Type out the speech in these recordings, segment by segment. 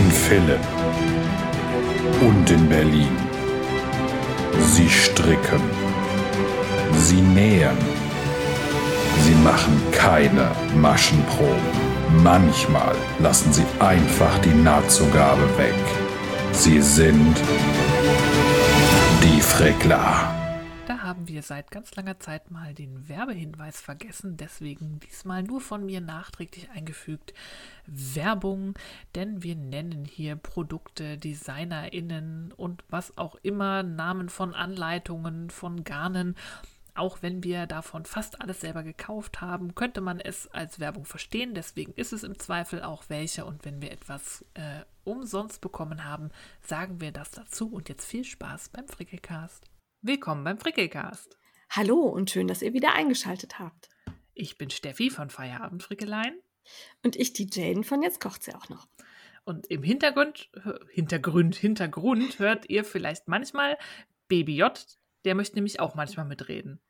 In Philipp und in Berlin. Sie stricken. Sie nähen. Sie machen keine Maschenproben. Manchmal lassen sie einfach die Nahtzugabe weg. Sie sind die Frickler. Haben wir seit ganz langer Zeit mal den Werbehinweis vergessen, deswegen diesmal nur von mir nachträglich eingefügt Werbung, denn wir nennen hier Produkte, DesignerInnen und was auch immer, Namen von Anleitungen, von Garnen auch wenn wir davon fast alles selber gekauft haben, könnte man es als Werbung verstehen. Deswegen ist es im Zweifel auch welche. Und wenn wir etwas äh, umsonst bekommen haben, sagen wir das dazu. Und jetzt viel Spaß beim Frickelcast. Willkommen beim Frickelcast. Hallo und schön, dass ihr wieder eingeschaltet habt. Ich bin Steffi von Feierabend Frickelein. Und ich die Jaden von Jetzt kocht sie auch noch. Und im Hintergrund, Hintergrund, Hintergrund hört ihr vielleicht manchmal Baby J, der möchte nämlich auch manchmal mitreden.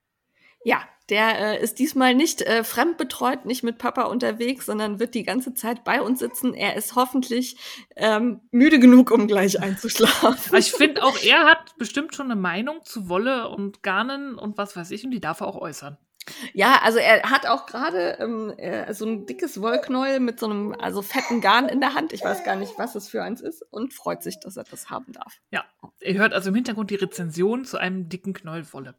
Ja, der äh, ist diesmal nicht äh, fremdbetreut, nicht mit Papa unterwegs, sondern wird die ganze Zeit bei uns sitzen. Er ist hoffentlich ähm, müde genug, um gleich einzuschlafen. Ich finde auch, er hat bestimmt schon eine Meinung zu Wolle und Garnen und was weiß ich, und die darf er auch äußern. Ja, also er hat auch gerade ähm, äh, so ein dickes Wollknäuel mit so einem also fetten Garn in der Hand. Ich weiß gar nicht, was es für eins ist und freut sich, dass er das haben darf. Ja, ihr hört also im Hintergrund die Rezension zu einem dicken Knäuel Wolle.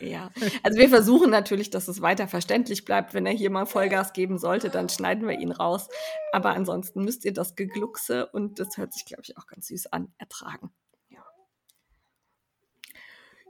Ja, also wir versuchen natürlich, dass es weiter verständlich bleibt. Wenn er hier mal Vollgas geben sollte, dann schneiden wir ihn raus. Aber ansonsten müsst ihr das Gegluckse und das hört sich, glaube ich, auch ganz süß an, ertragen.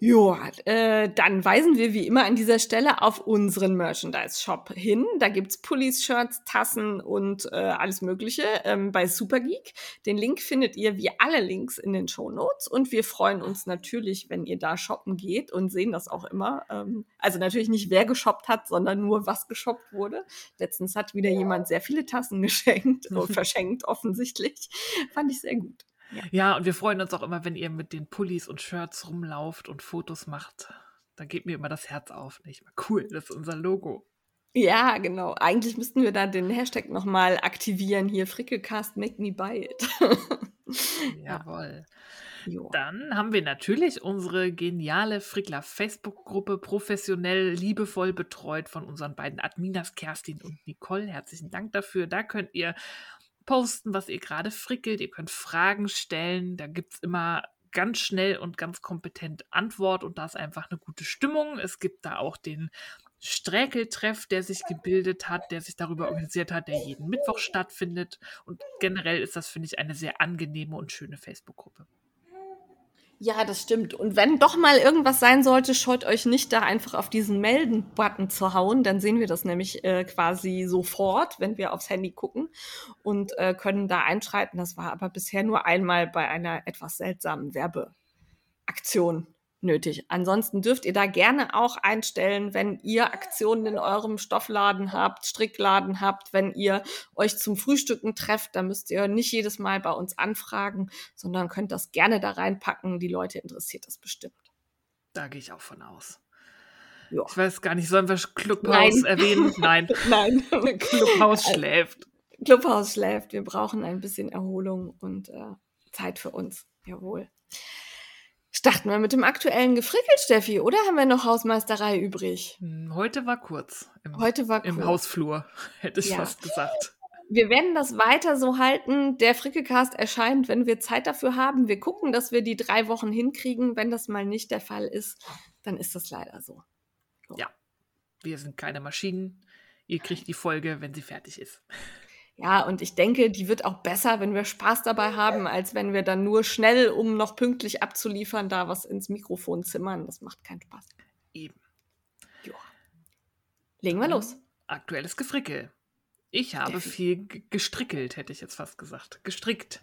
Ja, äh, dann weisen wir wie immer an dieser Stelle auf unseren Merchandise-Shop hin. Da gibt's Pullis, Shirts, Tassen und äh, alles Mögliche ähm, bei Supergeek. Den Link findet ihr wie alle Links in den Show Notes und wir freuen uns natürlich, wenn ihr da shoppen geht und sehen das auch immer. Ähm, also natürlich nicht, wer geshoppt hat, sondern nur, was geshoppt wurde. Letztens hat wieder jemand sehr viele Tassen geschenkt verschenkt offensichtlich. Fand ich sehr gut. Ja. ja, und wir freuen uns auch immer, wenn ihr mit den Pullis und Shirts rumlauft und Fotos macht. Da geht mir immer das Herz auf. Nicht mal cool, das ist unser Logo. Ja, genau. Eigentlich müssten wir da den Hashtag nochmal aktivieren. Hier, Frickelcast, make me buy it. Jawohl. Jo. Dann haben wir natürlich unsere geniale Frickler Facebook-Gruppe professionell, liebevoll betreut von unseren beiden Adminas Kerstin und Nicole. Herzlichen Dank dafür. Da könnt ihr posten, was ihr gerade frickelt. Ihr könnt Fragen stellen. Da gibt es immer ganz schnell und ganz kompetent Antwort und da ist einfach eine gute Stimmung. Es gibt da auch den Sträkeltreff, der sich gebildet hat, der sich darüber organisiert hat, der jeden Mittwoch stattfindet. Und generell ist das, finde ich, eine sehr angenehme und schöne Facebook-Gruppe. Ja, das stimmt. Und wenn doch mal irgendwas sein sollte, scheut euch nicht da einfach auf diesen Melden-Button zu hauen. Dann sehen wir das nämlich äh, quasi sofort, wenn wir aufs Handy gucken und äh, können da einschreiten. Das war aber bisher nur einmal bei einer etwas seltsamen Werbeaktion nötig. Ansonsten dürft ihr da gerne auch einstellen, wenn ihr Aktionen in eurem Stoffladen habt, Strickladen habt, wenn ihr euch zum Frühstücken trefft, dann müsst ihr nicht jedes Mal bei uns anfragen, sondern könnt das gerne da reinpacken. Die Leute interessiert das bestimmt. Da gehe ich auch von aus. Jo. Ich weiß gar nicht, sollen wir Clubhaus Nein. erwähnen? Nein. Nein. Clubhaus schläft. Clubhaus schläft. Wir brauchen ein bisschen Erholung und äh, Zeit für uns. Jawohl. Starten wir mit dem aktuellen Gefrickel, Steffi, oder haben wir noch Hausmeisterei übrig? Hm, heute war kurz. Im, Heute war kurz. Im Hausflur, hätte ich ja. fast gesagt. Wir werden das weiter so halten. Der Frickelcast erscheint, wenn wir Zeit dafür haben. Wir gucken, dass wir die drei Wochen hinkriegen. Wenn das mal nicht der Fall ist, dann ist das leider so. so. Ja, wir sind keine Maschinen. Ihr kriegt die Folge, wenn sie fertig ist. Ja, und ich denke, die wird auch besser, wenn wir Spaß dabei haben, als wenn wir dann nur schnell, um noch pünktlich abzuliefern, da was ins Mikrofon zimmern. Das macht keinen Spaß. Eben. Joa. Legen wir los. Aktuelles Gefrickel. Ich habe viel gestrickelt, hätte ich jetzt fast gesagt. Gestrickt.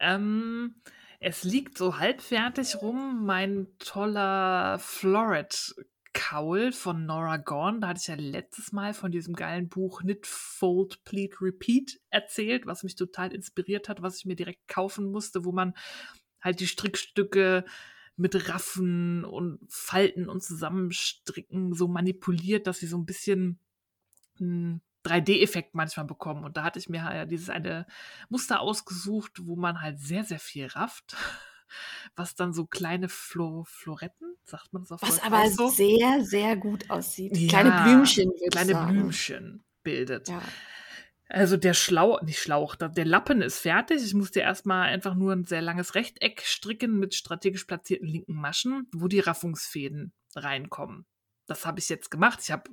Ähm, es liegt so halbfertig rum, mein toller Floret Kaul von Nora Gorn. Da hatte ich ja letztes Mal von diesem geilen Buch Knit, Fold, Pleat, Repeat erzählt, was mich total inspiriert hat, was ich mir direkt kaufen musste, wo man halt die Strickstücke mit Raffen und Falten und Zusammenstricken so manipuliert, dass sie so ein bisschen hm, 3D-Effekt manchmal bekommen. Und da hatte ich mir ja dieses eine Muster ausgesucht, wo man halt sehr, sehr viel rafft. Was dann so kleine Flo Floretten, sagt man das auf Was Deutsch aber so? sehr, sehr gut aussieht. Ja, kleine Blümchen, kleine sagen. Blümchen bildet. Ja. Also der Schlauch, nicht Schlauch, der Lappen ist fertig. Ich musste erstmal einfach nur ein sehr langes Rechteck stricken mit strategisch platzierten linken Maschen, wo die Raffungsfäden reinkommen. Das habe ich jetzt gemacht. Ich habe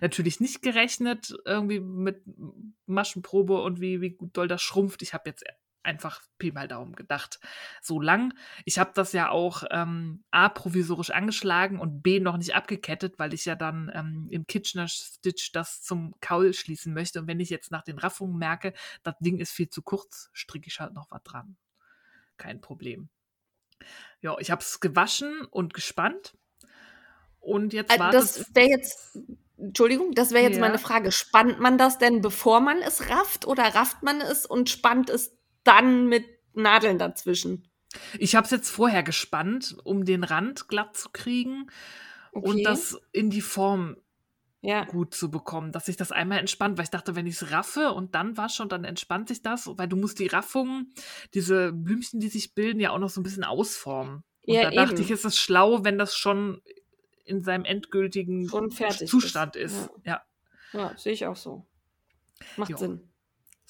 natürlich nicht gerechnet irgendwie mit Maschenprobe und wie, wie gut doll das schrumpft. Ich habe jetzt einfach Pi mal Daumen gedacht. So lang. Ich habe das ja auch ähm, A provisorisch angeschlagen und B noch nicht abgekettet, weil ich ja dann ähm, im Kitchener Stitch das zum Kaul schließen möchte. Und wenn ich jetzt nach den Raffungen merke, das Ding ist viel zu kurz, stricke ich halt noch was dran. Kein Problem. Ja, ich habe es gewaschen und gespannt. Und jetzt Also war das wäre jetzt, Entschuldigung, das wäre jetzt Ja. meine Frage. Spannt man das denn, bevor man es rafft oder rafft man es und spannt es dann mit Nadeln dazwischen? Ich habe es jetzt vorher gespannt, um den Rand glatt zu kriegen Okay. und das in die Form Ja. gut zu bekommen, dass sich das einmal entspannt, weil ich dachte, wenn ich es raffe und dann wasche und dann entspannt sich das, weil du musst die Raffungen, diese Blümchen, die sich bilden, ja auch noch so ein bisschen ausformen. Und Ja, da dachte eben. ich, ist es schlau, wenn das schon in seinem endgültigen Zustand ist. ist. Ja. Ja, sehe ich auch so. Macht Jo. Sinn.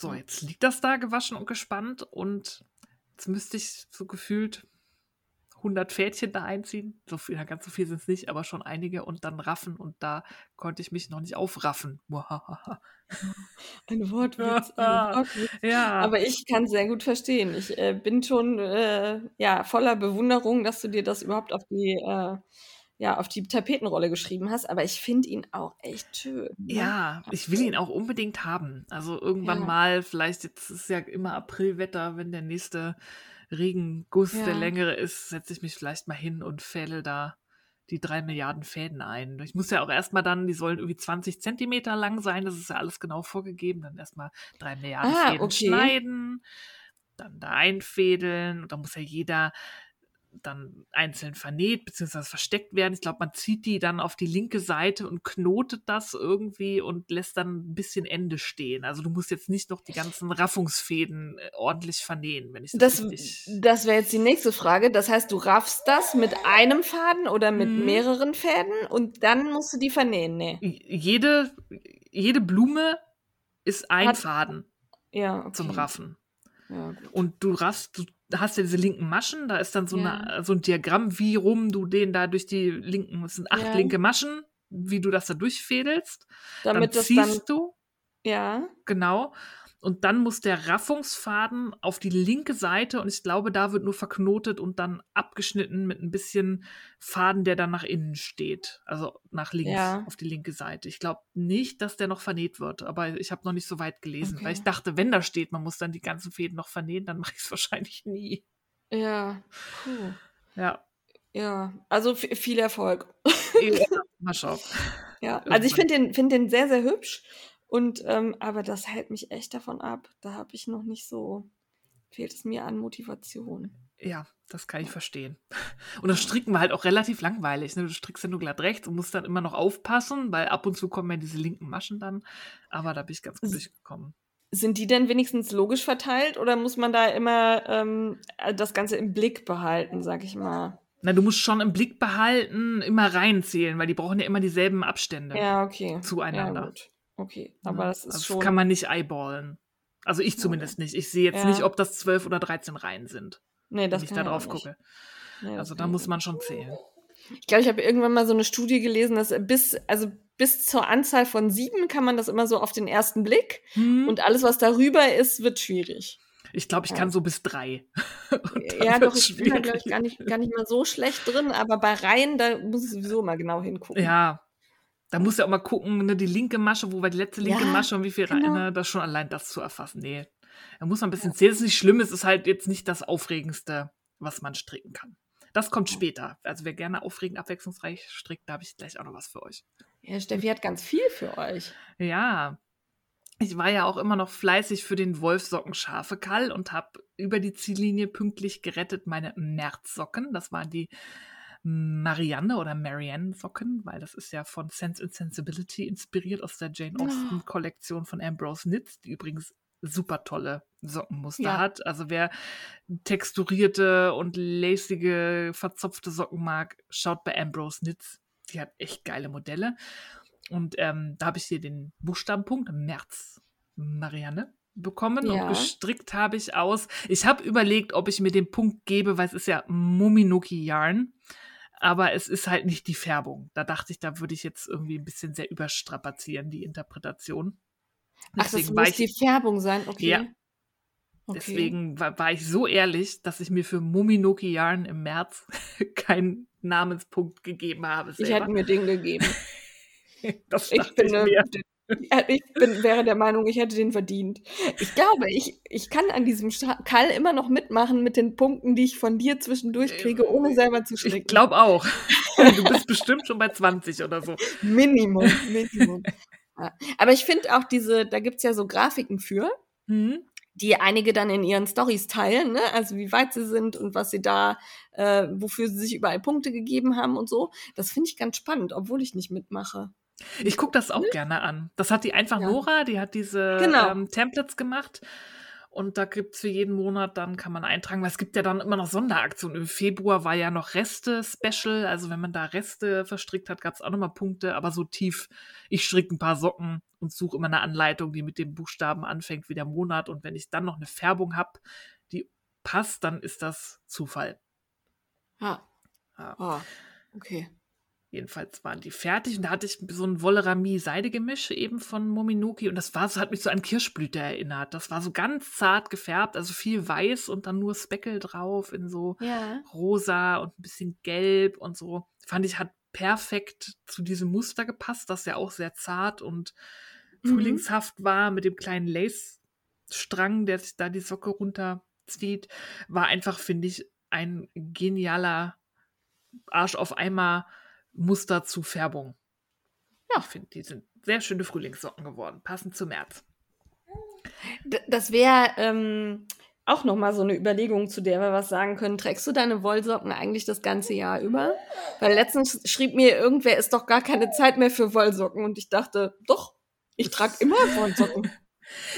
So, jetzt liegt das da gewaschen und gespannt und jetzt müsste ich so gefühlt 100 Fädchen da einziehen. So viel, ganz so viel sind es nicht, aber schon einige und dann raffen und da konnte ich mich noch nicht aufraffen. Ein Wortwitz. Ein Wortwitz. ja, Aber ich kann sehr gut verstehen. Ich äh, bin schon äh, ja, voller Bewunderung, dass du dir das überhaupt auf die, äh, ja, auf die Tapetenrolle geschrieben hast. Aber ich finde ihn auch echt schön. Ne? ja, ich will ihn auch unbedingt haben. Also irgendwann Ja. mal, vielleicht jetzt ist ja immer Aprilwetter, wenn der nächste Regenguss der Ja. längere ist, setze ich mich vielleicht mal hin und fälle da die drei Milliarden Fäden ein. Ich muss ja auch erstmal dann, die sollen irgendwie 20 Zentimeter lang sein, das ist ja alles genau vorgegeben. Dann erstmal drei Milliarden Ah, Fäden okay. schneiden, dann da einfädeln und dann muss ja jeder dann einzeln vernäht bzw. versteckt werden. Ich glaube, man zieht die dann auf die linke Seite und knotet das irgendwie und lässt dann ein bisschen Ende stehen. Also du musst jetzt nicht noch die ganzen Raffungsfäden äh, ordentlich vernähen, wenn ich das, Das, richtig... das wäre jetzt die nächste Frage. Das heißt, du raffst das mit einem Faden oder mit Mhm. mehreren Fäden und dann musst du die vernähen. Nee. Jede, jede Blume ist ein Hat- Faden Ja, okay. zum Raffen. Ja. Und du raffst, du hast ja diese linken Maschen, da ist dann so, Ja. eine, so ein Diagramm, wie rum du den da durch die linken, es sind acht Ja. linke Maschen, wie du das da durchfädelst. Damit dann das dann, ziehst du, ja, genau. Und dann muss der Raffungsfaden auf die linke Seite und ich glaube, da wird nur verknotet und dann abgeschnitten mit ein bisschen Faden, der dann nach innen steht. Also nach links, Ja. auf die linke Seite. Ich glaube nicht, dass der noch vernäht wird, aber ich habe noch nicht so weit gelesen, weil Okay. ich dachte, wenn da steht, man muss dann die ganzen Fäden noch vernähen, dann mache ich es wahrscheinlich nie. ja, puh. Ja, Ja, also viel Erfolg. ja mal schauen. Ja, also ich finde den, find den sehr, sehr hübsch. Und ähm, aber das hält mich echt davon ab. Da habe ich noch nicht so, fehlt es mir an Motivation. Ja, das kann ich verstehen. Und das Stricken war halt auch relativ langweilig. Ne? Du strickst ja nur glatt rechts und musst dann immer noch aufpassen, weil ab und zu kommen ja diese linken Maschen dann. Aber da bin ich ganz gut durchgekommen. Sind die denn wenigstens logisch verteilt oder muss man da immer ähm, das Ganze im Blick behalten, sag ich mal? Na, du musst schon im Blick behalten, immer reinzählen, weil die brauchen ja immer dieselben Abstände Ja, okay. zueinander. Ja, gut. Okay, Ne? aber das ist also schon. kann man nicht eyeballen. Also ich zumindest nicht. Ich sehe jetzt Ja. nicht, ob das 12 oder 13 Reihen sind, nee, das wenn ich da drauf gucke. Nee, das Also da muss man schon zählen. Ich glaube, ich habe irgendwann mal so eine Studie gelesen, dass bis, also bis zur Anzahl von sieben kann man das immer so auf den ersten Blick. Hm? Und alles, was darüber ist, wird schwierig. ich glaube, ich Ja. kann so bis drei. Ja, doch, ich bin da, glaube ich, gar nicht, gar nicht mal so schlecht drin, aber bei Reihen, da muss ich sowieso mal genau hingucken. Ja, da muss ja auch mal gucken, ne, die linke Masche, wo war die letzte linke Ja, Masche und wie viel genau. rein, ne, das schon allein das zu erfassen. Nee, da muss man ein bisschen zählen. Das ist nicht schlimm, es ist halt jetzt nicht das Aufregendste, was man stricken kann. Das kommt später. Also wer gerne aufregend, abwechslungsreich strickt, da habe ich gleich auch noch was für euch. Ja, Steffi hat ganz viel für euch. Ja, ich war ja auch immer noch fleißig für den Wolfsocken scharfe Kall und habe über die Ziellinie pünktlich gerettet meine Märzsocken. Das waren die Marianne oder Marianne Socken, weil das ist ja von Sense and Sensibility inspiriert aus der Jane Austen Kollektion von Ambrose Knits, die übrigens super tolle Sockenmuster ja. hat. Also wer texturierte und lacige, verzopfte Socken mag, schaut bei Ambrose Knits. Die hat echt geile Modelle. Und ähm, da habe ich hier den Buchstabenpunkt März Marianne bekommen ja. und gestrickt habe ich aus. Ich habe überlegt, ob ich mir den Punkt gebe, weil es ist ja Muminoki Yarn, aber es ist halt nicht die Färbung. Da dachte ich, da würde ich jetzt irgendwie ein bisschen sehr überstrapazieren, die Interpretation. Deswegen Ach, das muss die Färbung sein, okay. Ja. Okay. Deswegen war, war, ich so ehrlich, dass ich mir für Muminoki Yarn im März keinen Namenspunkt gegeben habe. Selber. Ich hätte mir den gegeben. das ich bin, ich mir. Ich bin, wäre der Meinung, ich hätte den verdient. Ich glaube, ich, ich kann an diesem Kall immer noch mitmachen mit den Punkten, die ich von dir zwischendurch kriege, ohne selber zu stricken. Ich glaube auch. Du bist bestimmt schon bei 20 oder so. Minimum, Minimum. Ja. Aber ich finde auch diese, da gibt es ja so Grafiken für. Mhm die einige dann in ihren Stories teilen, ne? also wie weit sie sind und was sie da, äh, wofür sie sich überall Punkte gegeben haben und so. Das finde ich ganz spannend, obwohl ich nicht mitmache. Ich gucke das auch hm? gerne an. Das hat die einfach ja. Nora, die hat diese genau. ähm, Templates gemacht. Und da gibt es für jeden Monat, dann kann man eintragen, weil es gibt ja dann immer noch Sonderaktionen. Im Februar war ja noch Reste-Special. Also wenn man da Reste verstrickt hat, gab es auch nochmal Punkte. Aber so tief, ich stricke ein paar Socken und suche immer eine Anleitung, die mit dem Buchstaben anfängt wie der Monat. Und wenn ich dann noch eine Färbung habe, die passt, dann ist das Zufall. Ah. Ja. Oh, okay. Jedenfalls waren die fertig und da hatte ich so ein Wollerami-Seidegemisch eben von Mominuki und das war so, hat mich so an Kirschblüte erinnert. Das war so ganz zart gefärbt, also viel weiß und dann nur Speckel drauf in so ja. rosa und ein bisschen gelb und so. Fand ich, hat perfekt zu diesem Muster gepasst, das ja auch sehr zart und mhm. frühlingshaft war mit dem kleinen Lace-Strang, der sich da die Socke runterzieht. War einfach, finde ich, ein genialer Arsch auf Eimer Muster zu Färbung. Ja. Ich finde, die sind sehr schöne Frühlingssocken geworden, passend zu März. Das wäre ähm, auch nochmal so eine Überlegung, zu der wir was sagen können. Trägst du deine Wollsocken eigentlich das ganze Jahr über? Weil letztens schrieb mir irgendwer, ist doch gar keine Zeit mehr für Wollsocken. Und ich dachte, doch, ich trage immer Wollsocken.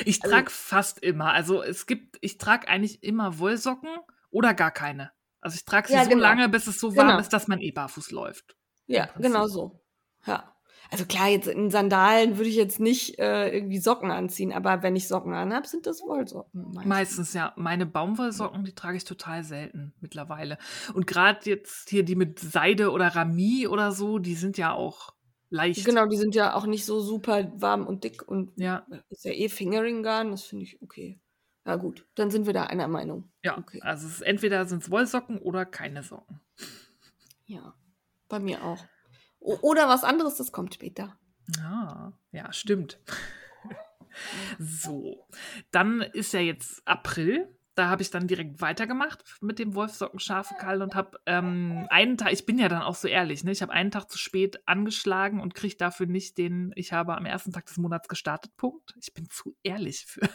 ich trage also, fast immer. Also es gibt, ich trage eigentlich immer Wollsocken oder gar keine. Also ich trage sie ja, so genau. lange, bis es so warm genau. ist, dass man eh barfuß läuft. Ja, genau so. Ja. Also klar, jetzt in Sandalen würde ich jetzt nicht äh, irgendwie Socken anziehen, aber wenn ich Socken anhabe, sind das Wollsocken. Meistens. meistens ja. Meine Baumwollsocken, die trage ich total selten mittlerweile. Und gerade jetzt hier die mit Seide oder Rami oder so, die sind ja auch leicht. Genau, die sind ja auch nicht so super warm und dick und ja. ist ja eh Fingering Garn, das finde ich okay. Ja gut, dann sind wir da einer Meinung. Ja, okay. also es ist, entweder sind es Wollsocken oder keine Socken. Ja. Bei mir auch. O oder was anderes, das kommt später. Ah, ja, stimmt. so, dann ist ja jetzt April. Da habe ich dann direkt weitergemacht mit dem Wolfsocken Schafekall und habe ähm, einen Tag, ich bin ja dann auch so ehrlich, ne? ich habe einen Tag zu spät angeschlagen und kriege dafür nicht den, ich habe am ersten Tag des Monats gestartet, Punkt. Ich bin zu ehrlich für,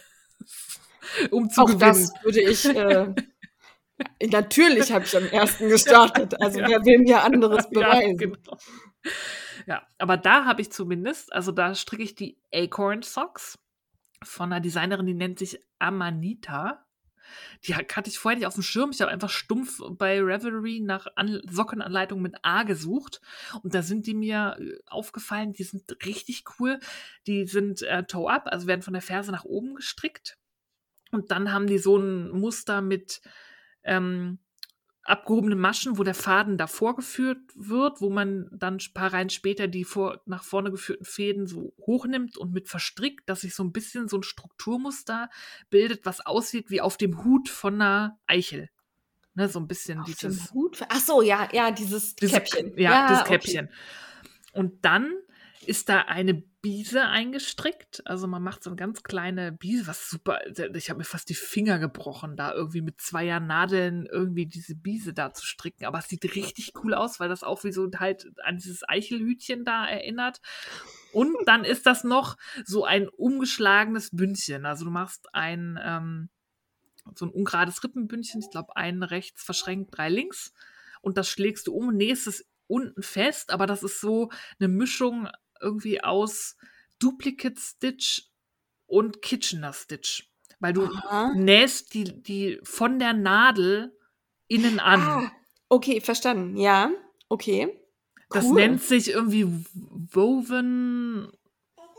um zu auch gewinnen. das würde ich äh, Natürlich habe ich am ersten gestartet. Also ja. wer will mir anderes beweisen? Ja, genau. ja aber da habe ich zumindest, also da stricke ich die Acorn Socks von einer Designerin, die nennt sich Amanita. Die hatte ich vorher nicht auf dem Schirm. Ich habe einfach stumpf bei Revelry nach An Sockenanleitungen mit A gesucht. Und da sind die mir äh, aufgefallen. Die sind richtig cool. Die sind äh, toe-up, also werden von der Ferse nach oben gestrickt. Und dann haben die so ein Muster mit ähm, abgehobene Maschen, wo der Faden davor geführt wird, wo man dann ein paar Reihen später die vor, nach vorne geführten Fäden so hochnimmt und mit verstrickt, dass sich so ein bisschen so ein Strukturmuster bildet, was aussieht wie auf dem Hut von einer Eichel. Ne, so ein bisschen auf dieses. Hut? Ach so, ja, ja, dieses, dieses Käppchen. Ja, ja das Käppchen. Okay. Und dann ist da eine Biese eingestrickt. Also man macht so eine ganz kleine Biese, was super. Ich habe mir fast die Finger gebrochen, da irgendwie mit zweier Nadeln irgendwie diese Biese da zu stricken. Aber es sieht richtig cool aus, weil das auch wie so halt an dieses Eichelhütchen da erinnert. Und dann ist das noch so ein umgeschlagenes Bündchen. Also du machst ein ähm, so ein ungerades Rippenbündchen, ich glaube, einen rechts verschränkt, drei links und das schlägst du um und nähst es unten fest, aber das ist so eine Mischung irgendwie aus Duplicate Stitch und Kitchener Stitch. Weil du Aha. nähst die, die von der Nadel innen an. Ah, okay, verstanden. Ja, okay. Das nennt sich irgendwie Woven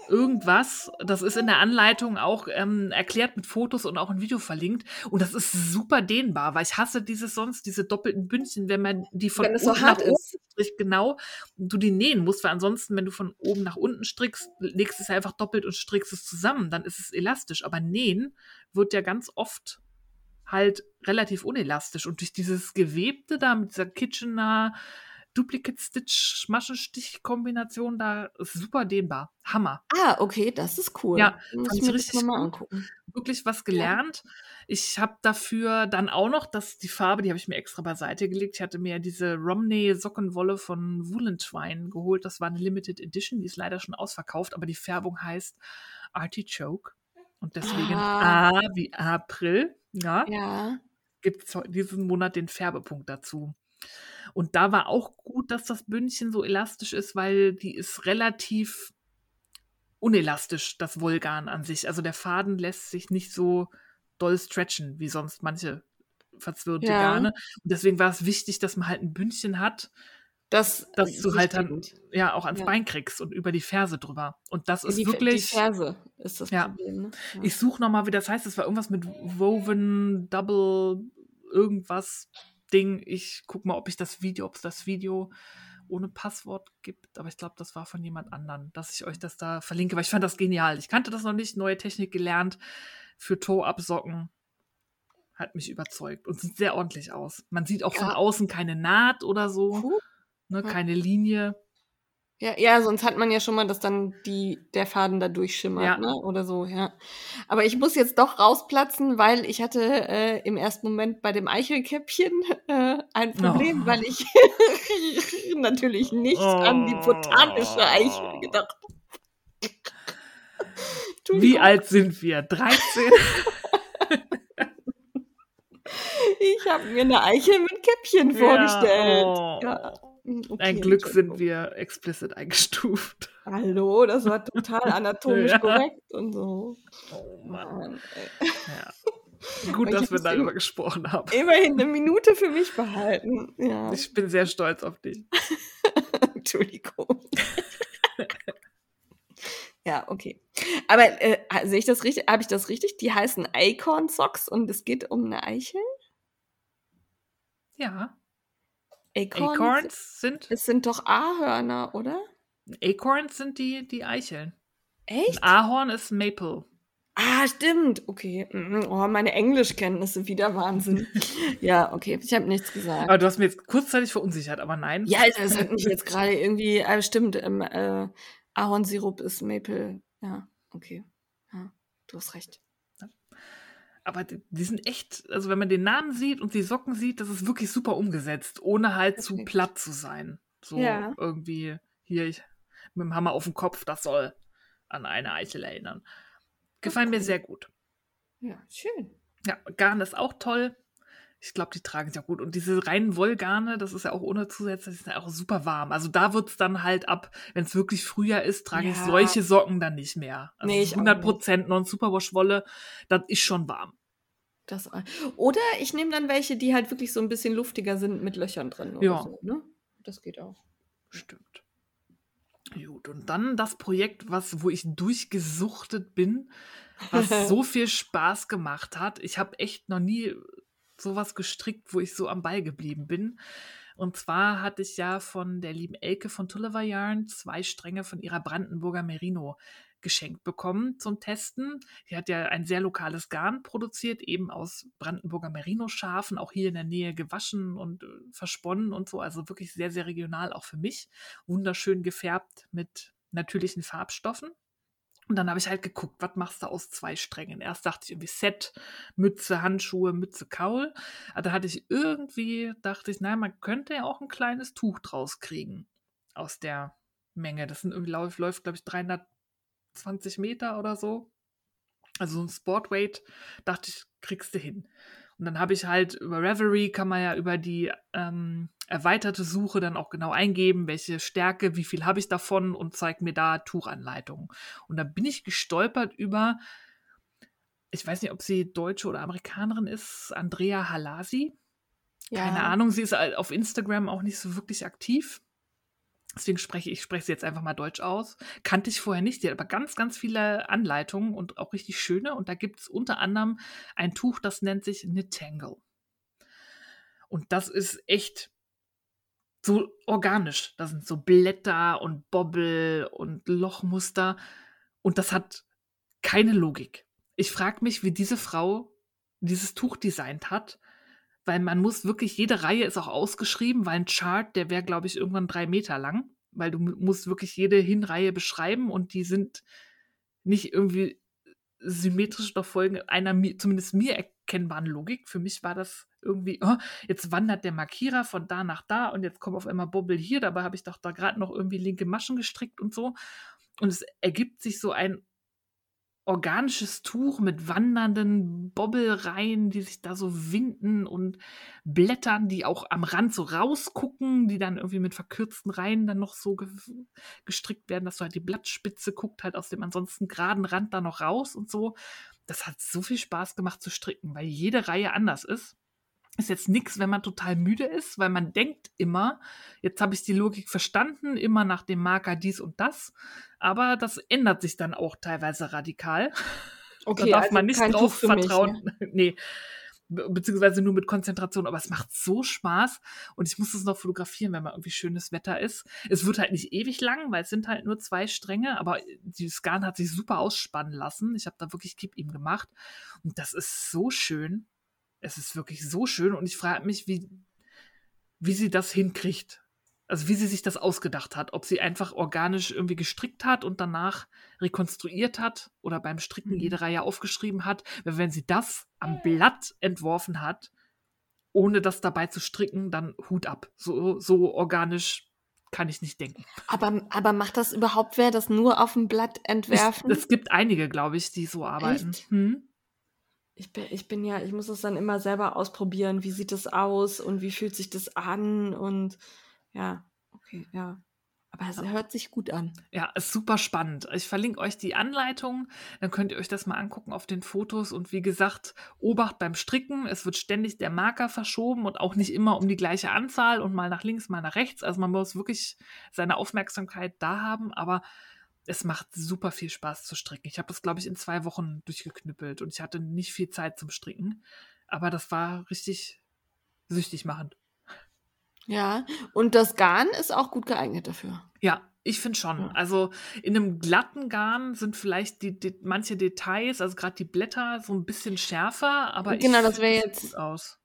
irgendwas. Das ist in der Anleitung auch ähm, erklärt mit Fotos und auch ein Video verlinkt. Und das ist super dehnbar, weil ich hasse dieses sonst, diese doppelten Bündchen, wenn man die von wenn so hart ist. stricht, genau, du die nähen musst, weil ansonsten, wenn du von oben nach unten strickst, legst es einfach doppelt und strickst es zusammen, dann ist es elastisch. Aber nähen wird ja ganz oft halt relativ unelastisch. Und durch dieses Gewebte da mit dieser Kitchener Duplicate Stitch Maschenstich Kombination da ist super dehnbar. Hammer. Ah, okay, das ist cool. Ja, muss ich mir richtig mal angucken. Wirklich was gelernt. Ja. Ich habe dafür dann auch noch, dass die Farbe, die habe ich mir extra beiseite gelegt. Ich hatte mir diese Romney Sockenwolle von Woolentwine geholt. Das war eine Limited Edition, die ist leider schon ausverkauft, aber die Färbung heißt Artichoke. Und deswegen ah. A wie April, ja, ja. gibt es diesen Monat den Färbepunkt dazu. Und da war auch gut, dass das Bündchen so elastisch ist, weil die ist relativ unelastisch, das Wollgarn an sich. Also der Faden lässt sich nicht so doll stretchen, wie sonst manche verzwirnte ja. Garne. Und deswegen war es wichtig, dass man halt ein Bündchen hat, das, dass du halt dann ja auch ans ja. Bein kriegst und über die Ferse drüber. Und das ist die, wirklich. Die Ferse ist das ja. Problem. Ne? Ja. Ich suche nochmal, wie das heißt. Das war irgendwas mit Woven Double irgendwas Ding. Ich gucke mal, ob ich das Video, ob es das Video ohne Passwort gibt. Aber ich glaube, das war von jemand anderem, dass ich euch das da verlinke, weil ich fand das genial. Ich kannte das noch nicht, neue Technik gelernt für Toe-Absocken. Hat mich überzeugt und sieht sehr ordentlich aus. Man sieht auch ja. von außen keine Naht oder so, ne, keine Linie. Ja, ja, sonst hat man ja schon mal, dass dann die, der Faden da durchschimmert, ja. ne? Oder so, ja. Aber ich muss jetzt doch rausplatzen, weil ich hatte äh, im ersten Moment bei dem Eichelkäppchen äh, ein Problem, oh. weil ich natürlich nicht oh. an die botanische Eichel gedacht habe. Wie alt sind wir? 13? ich habe mir eine Eichel mit Käppchen ja. vorgestellt. Oh. Ja. Hm, okay, Ein Glück sind wir explicit eingestuft. Hallo, das war total anatomisch ja. korrekt und so. Oh Mann. Ja. Gut, dass wir darüber gesprochen haben. Immerhin eine Minute für mich behalten. Ja. Ich bin sehr stolz auf dich. Entschuldigung. ja, okay. Aber äh, sehe ich das richtig? Habe ich das richtig? Die heißen Acorn Socks und es geht um eine Eichel? Ja. Acorns, Acorns sind. Es sind doch Ahörner, oder? Acorns sind die, die Eicheln. Echt? Ein Ahorn ist Maple. Ah, stimmt. Okay. Mhm. Oh, meine Englischkenntnisse wieder Wahnsinn. ja, okay. Ich habe nichts gesagt. Aber du hast mir jetzt kurzzeitig verunsichert, aber nein. Ja, es hat mich jetzt gerade irgendwie. Ah, stimmt. Ähm, äh, Ahornsirup ist Maple. Ja, okay. Ja, du hast recht aber die, sind echt, also wenn man den Namen sieht und die Socken sieht, das ist wirklich super umgesetzt, ohne halt zu platt zu sein. So ja. irgendwie hier ich, mit dem Hammer auf dem Kopf, das soll an eine Eichel erinnern. Gefallen okay. mir sehr gut. Ja, schön. Ja, Garn ist auch toll. Ich glaube, die tragen es ja gut. Und diese reinen Wollgarne, das ist ja auch ohne Zusätze, die sind ja auch super warm. Also da wird es dann halt ab, wenn es wirklich Frühjahr ist, trage ja. ich solche Socken dann nicht mehr. Also nee, 100% Non-Superwash-Wolle, das ist schon warm. Das, oder ich nehme dann welche, die halt wirklich so ein bisschen luftiger sind mit Löchern drin. ja. So, ne? Das geht auch. Stimmt. Gut, und dann das Projekt, was, wo ich durchgesuchtet bin, was so viel Spaß gemacht hat. Ich habe echt noch nie sowas gestrickt, wo ich so am Ball geblieben bin. Und zwar hatte ich ja von der lieben Elke von Tulliver Yarn zwei Stränge von ihrer Brandenburger Merino geschenkt bekommen zum Testen. Die hat ja ein sehr lokales Garn produziert, eben aus Brandenburger Merino-Schafen, auch hier in der Nähe gewaschen und äh, versponnen und so. Also wirklich sehr, sehr regional auch für mich. Wunderschön gefärbt mit natürlichen Farbstoffen. Und dann habe ich halt geguckt, was machst du aus zwei Strängen? Erst dachte ich irgendwie Set, Mütze, Handschuhe, Mütze, Kaul. Aber da hatte ich irgendwie, dachte ich, nein, man könnte ja auch ein kleines Tuch draus kriegen aus der Menge. Das sind irgendwie, läuft, läuft glaube ich, 320 Meter oder so. Also so ein Sportweight, dachte ich, kriegst du hin. Und dann habe ich halt über Reverie, kann man ja über die ähm, erweiterte Suche dann auch genau eingeben, welche Stärke, wie viel habe ich davon und zeigt mir da Tuchanleitungen. Und da bin ich gestolpert über, ich weiß nicht, ob sie Deutsche oder Amerikanerin ist, Andrea Halasi. Ja. Keine Ahnung, sie ist auf Instagram auch nicht so wirklich aktiv. Deswegen spreche ich spreche sie jetzt einfach mal Deutsch aus. Kannte ich vorher nicht. Die hat aber ganz, ganz viele Anleitungen und auch richtig schöne. Und da gibt es unter anderem ein Tuch, das nennt sich Knittangle. Und das ist echt so organisch. Da sind so Blätter und Bobbel und Lochmuster. Und das hat keine Logik. Ich frage mich, wie diese Frau dieses Tuch designt hat weil man muss wirklich, jede Reihe ist auch ausgeschrieben, weil ein Chart, der wäre, glaube ich, irgendwann drei Meter lang, weil du musst wirklich jede Hinreihe beschreiben und die sind nicht irgendwie symmetrisch doch folgen einer zumindest mir erkennbaren Logik. Für mich war das irgendwie, oh, jetzt wandert der Markierer von da nach da und jetzt kommt auf einmal Bobbel hier, dabei habe ich doch da gerade noch irgendwie linke Maschen gestrickt und so. Und es ergibt sich so ein organisches Tuch mit wandernden Bobbelreihen, die sich da so winden und Blättern, die auch am Rand so rausgucken, die dann irgendwie mit verkürzten Reihen dann noch so ge gestrickt werden, dass du halt die Blattspitze guckt halt aus dem ansonsten geraden Rand da noch raus und so. Das hat so viel Spaß gemacht zu stricken, weil jede Reihe anders ist ist jetzt nichts, wenn man total müde ist, weil man denkt immer, jetzt habe ich die Logik verstanden, immer nach dem Marker dies und das. Aber das ändert sich dann auch teilweise radikal. Okay, da darf also man nicht drauf vertrauen. Mich, ne? nee. Beziehungsweise nur mit Konzentration, aber es macht so Spaß und ich muss es noch fotografieren, wenn mal irgendwie schönes Wetter ist. Es wird halt nicht ewig lang, weil es sind halt nur zwei Stränge, aber die Skan hat sich super ausspannen lassen. Ich habe da wirklich Keep ihm gemacht und das ist so schön es ist wirklich so schön und ich frage mich, wie, wie sie das hinkriegt. Also wie sie sich das ausgedacht hat. Ob sie einfach organisch irgendwie gestrickt hat und danach rekonstruiert hat oder beim Stricken mhm. jede Reihe aufgeschrieben hat. Wenn sie das am Blatt entworfen hat, ohne das dabei zu stricken, dann Hut ab. So, so organisch kann ich nicht denken. Aber, aber macht das überhaupt wer, das nur auf dem Blatt entwerfen? Es, es gibt einige, glaube ich, die so arbeiten. Hm? Ich bin, ich bin ja, ich muss es dann immer selber ausprobieren. Wie sieht das aus und wie fühlt sich das an? Und ja, okay, ja. Aber es hört sich gut an. Ja, ist super spannend. Ich verlinke euch die Anleitung, dann könnt ihr euch das mal angucken auf den Fotos. Und wie gesagt, Obacht beim Stricken. Es wird ständig der Marker verschoben und auch nicht immer um die gleiche Anzahl und mal nach links, mal nach rechts. Also man muss wirklich seine Aufmerksamkeit da haben. Aber es macht super viel Spaß zu stricken. Ich habe das, glaube ich, in zwei Wochen durchgeknüppelt und ich hatte nicht viel Zeit zum Stricken. Aber das war richtig süchtig machend. Ja, und das Garn ist auch gut geeignet dafür. Ja, ich finde schon. Ja. Also in einem glatten Garn sind vielleicht die, die manche Details, also gerade die Blätter, so ein bisschen schärfer, aber genau, das wäre jetzt gut aus.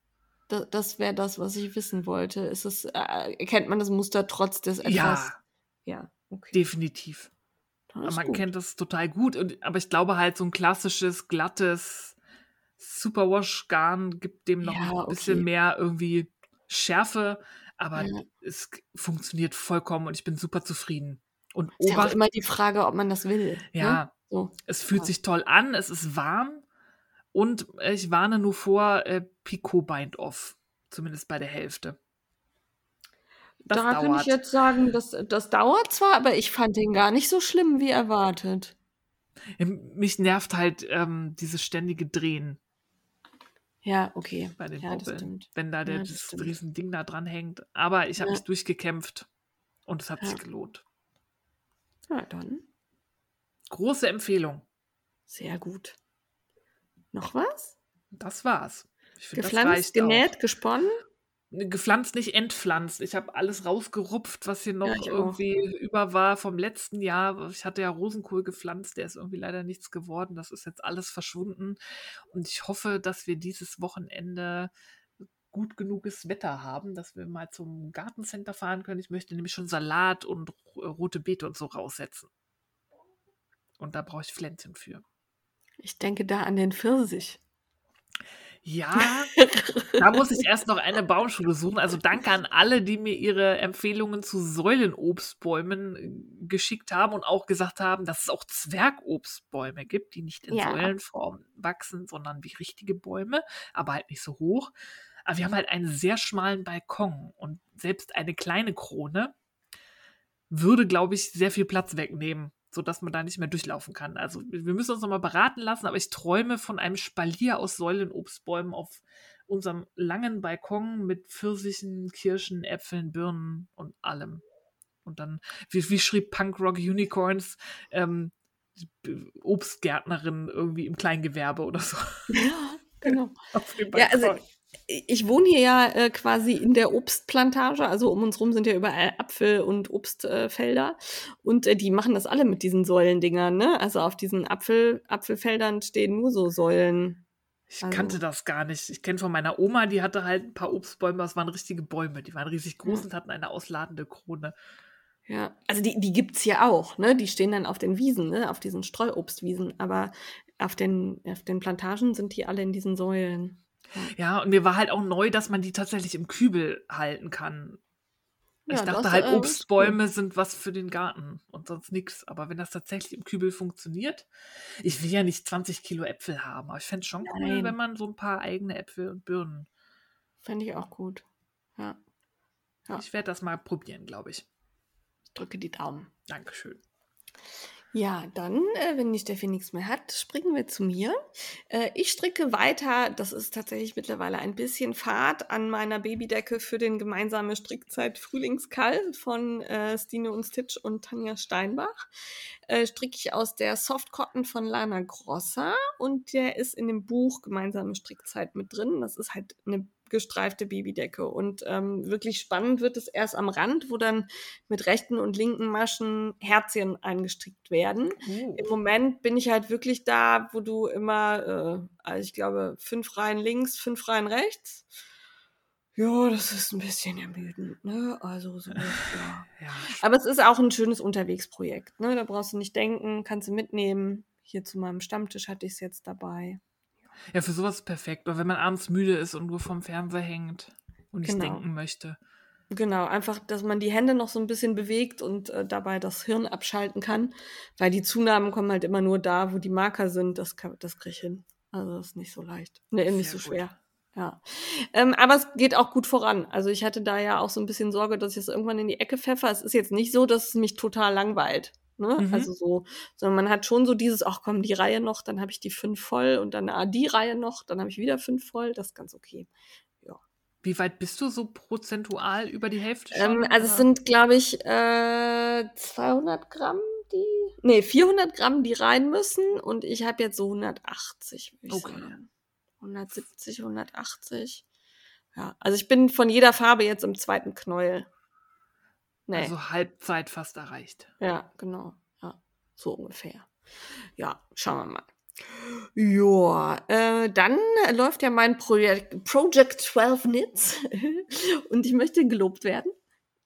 Das, das wäre das, was ich wissen wollte. Ist es, äh, erkennt man das Muster trotz des etwas? Ja, ja, okay. definitiv. Man gut. kennt das total gut. Und, aber ich glaube halt, so ein klassisches, glattes Superwash-Garn gibt dem noch ja, ein bisschen okay. mehr irgendwie Schärfe. Aber ja. es funktioniert vollkommen und ich bin super zufrieden. Und ist ja auch immer die Frage, ob man das will. Ja, ne? so. es fühlt ja. sich toll an, es ist warm und ich warne nur vor äh, Picot Bind Off, zumindest bei der Hälfte. Das da dauert. kann ich jetzt sagen, das, das dauert zwar, aber ich fand den gar nicht so schlimm wie erwartet. Mich nervt halt ähm, dieses ständige Drehen. Ja, okay. Bei den ja, Bobbeln. Wenn da der, ja, das, das riesen Ding da dran hängt. Aber ich habe ja. mich durchgekämpft und es hat ja. sich gelohnt. Ja, dann. Große Empfehlung. Sehr gut. Noch was? Das war's. Find, Gepflanzt, genäht, auch. gesponnen? Gepflanzt, nicht entpflanzt. Ich habe alles rausgerupft, was hier noch ja, irgendwie auch. über war vom letzten Jahr. Ich hatte ja Rosenkohl gepflanzt, der ist irgendwie leider nichts geworden. Das ist jetzt alles verschwunden. Und ich hoffe, dass wir dieses Wochenende gut genuges Wetter haben, dass wir mal zum Gartencenter fahren können. Ich möchte nämlich schon Salat und rote Beete und so raussetzen. Und da brauche ich Pflänzchen für. Ich denke da an den Pfirsich. Ja, da muss ich erst noch eine Baumschule suchen. Also danke an alle, die mir ihre Empfehlungen zu Säulenobstbäumen äh, geschickt haben und auch gesagt haben, dass es auch Zwergobstbäume gibt, die nicht in ja. Säulenform wachsen, sondern wie richtige Bäume, aber halt nicht so hoch. Aber wir haben halt einen sehr schmalen Balkon und selbst eine kleine Krone würde, glaube ich, sehr viel Platz wegnehmen, sodass man da nicht mehr durchlaufen kann. Also wir müssen uns nochmal beraten lassen, aber ich träume von einem Spalier aus Säulenobstbäumen auf unserem langen Balkon mit Pfirsichen, Kirschen, Äpfeln, Birnen und allem. Und dann, wie, wie schrieb Punkrock Unicorns, ähm, Obstgärtnerin irgendwie im Kleingewerbe oder so. Ja, genau. ja, also ich wohne hier ja äh, quasi in der Obstplantage, also um uns rum sind ja überall Apfel- und Obstfelder äh, und äh, die machen das alle mit diesen Säulendingern, ne? Also auf diesen Apfel, Apfelfeldern stehen nur so Säulen. Ich also. kannte das gar nicht. Ich kenne von meiner Oma, die hatte halt ein paar Obstbäume, das waren richtige Bäume, die waren riesig groß ja. und hatten eine ausladende Krone. Ja, also die, die gibt es hier auch, ne? Die stehen dann auf den Wiesen, ne? Auf diesen Streuobstwiesen, aber auf den, auf den Plantagen sind die alle in diesen Säulen. Ja, und mir war halt auch neu, dass man die tatsächlich im Kübel halten kann. Ja, ich dachte halt, äh, Obstbäume sind was für den Garten und sonst nichts. Aber wenn das tatsächlich im Kübel funktioniert, ich will ja nicht 20 Kilo Äpfel haben, aber ich fände es schon Nein. cool, wenn man so ein paar eigene Äpfel und Birnen. Fände ich auch gut. Ja. ja. Ich werde das mal probieren, glaube ich. Ich drücke die Daumen. Dankeschön. Ja, dann, äh, wenn die Steffi nichts mehr hat, springen wir zu mir. Äh, ich stricke weiter, das ist tatsächlich mittlerweile ein bisschen Fahrt, an meiner Babydecke für den gemeinsamen Strickzeit Frühlingskall von äh, Stine und Stitch und Tanja Steinbach. Äh, stricke ich aus der Soft Cotton von Lana Grossa und der ist in dem Buch Gemeinsame Strickzeit mit drin. Das ist halt eine gestreifte Babydecke. Und ähm, wirklich spannend wird es erst am Rand, wo dann mit rechten und linken Maschen Herzchen eingestrickt werden. Oh. Im Moment bin ich halt wirklich da, wo du immer, äh, also ich glaube, fünf Reihen links, fünf Reihen rechts. Ja, das ist ein bisschen ermüdend, ne? Also so, ja. ja. Aber es ist auch ein schönes Unterwegsprojekt, ne? Da brauchst du nicht denken, kannst du mitnehmen. Hier zu meinem Stammtisch hatte ich es jetzt dabei. Ja, für sowas ist perfekt. Oder wenn man abends müde ist und nur vom Fernseher hängt und nicht genau. denken möchte. Genau, einfach, dass man die Hände noch so ein bisschen bewegt und äh, dabei das Hirn abschalten kann, weil die Zunahmen kommen halt immer nur da, wo die Marker sind. Das, das kriege ich hin. Also das ist nicht so leicht. Ne, nicht so schwer. Gut. Ja. Ähm, aber es geht auch gut voran. Also ich hatte da ja auch so ein bisschen Sorge, dass ich es irgendwann in die Ecke pfeffer. Es ist jetzt nicht so, dass es mich total langweilt. Ne? Mhm. Also so, sondern man hat schon so dieses, ach komm, die Reihe noch, dann habe ich die fünf voll und dann ah, die Reihe noch, dann habe ich wieder fünf voll. Das ist ganz okay. Ja. Wie weit bist du so prozentual über die Hälfte schon? Ähm, also es sind, glaube ich, äh, 200 Gramm, die, nee, 400 Gramm, die rein müssen und ich habe jetzt so 180, würde ich okay. sagen. 170, 180. Ja, also ich bin von jeder Farbe jetzt im zweiten Knäuel. Nee. Also Halbzeit fast erreicht. Ja, genau. Ja, so ungefähr. Ja, schauen wir mal. Ja, äh, dann läuft ja mein Projekt Project 12 Knits und ich möchte gelobt werden.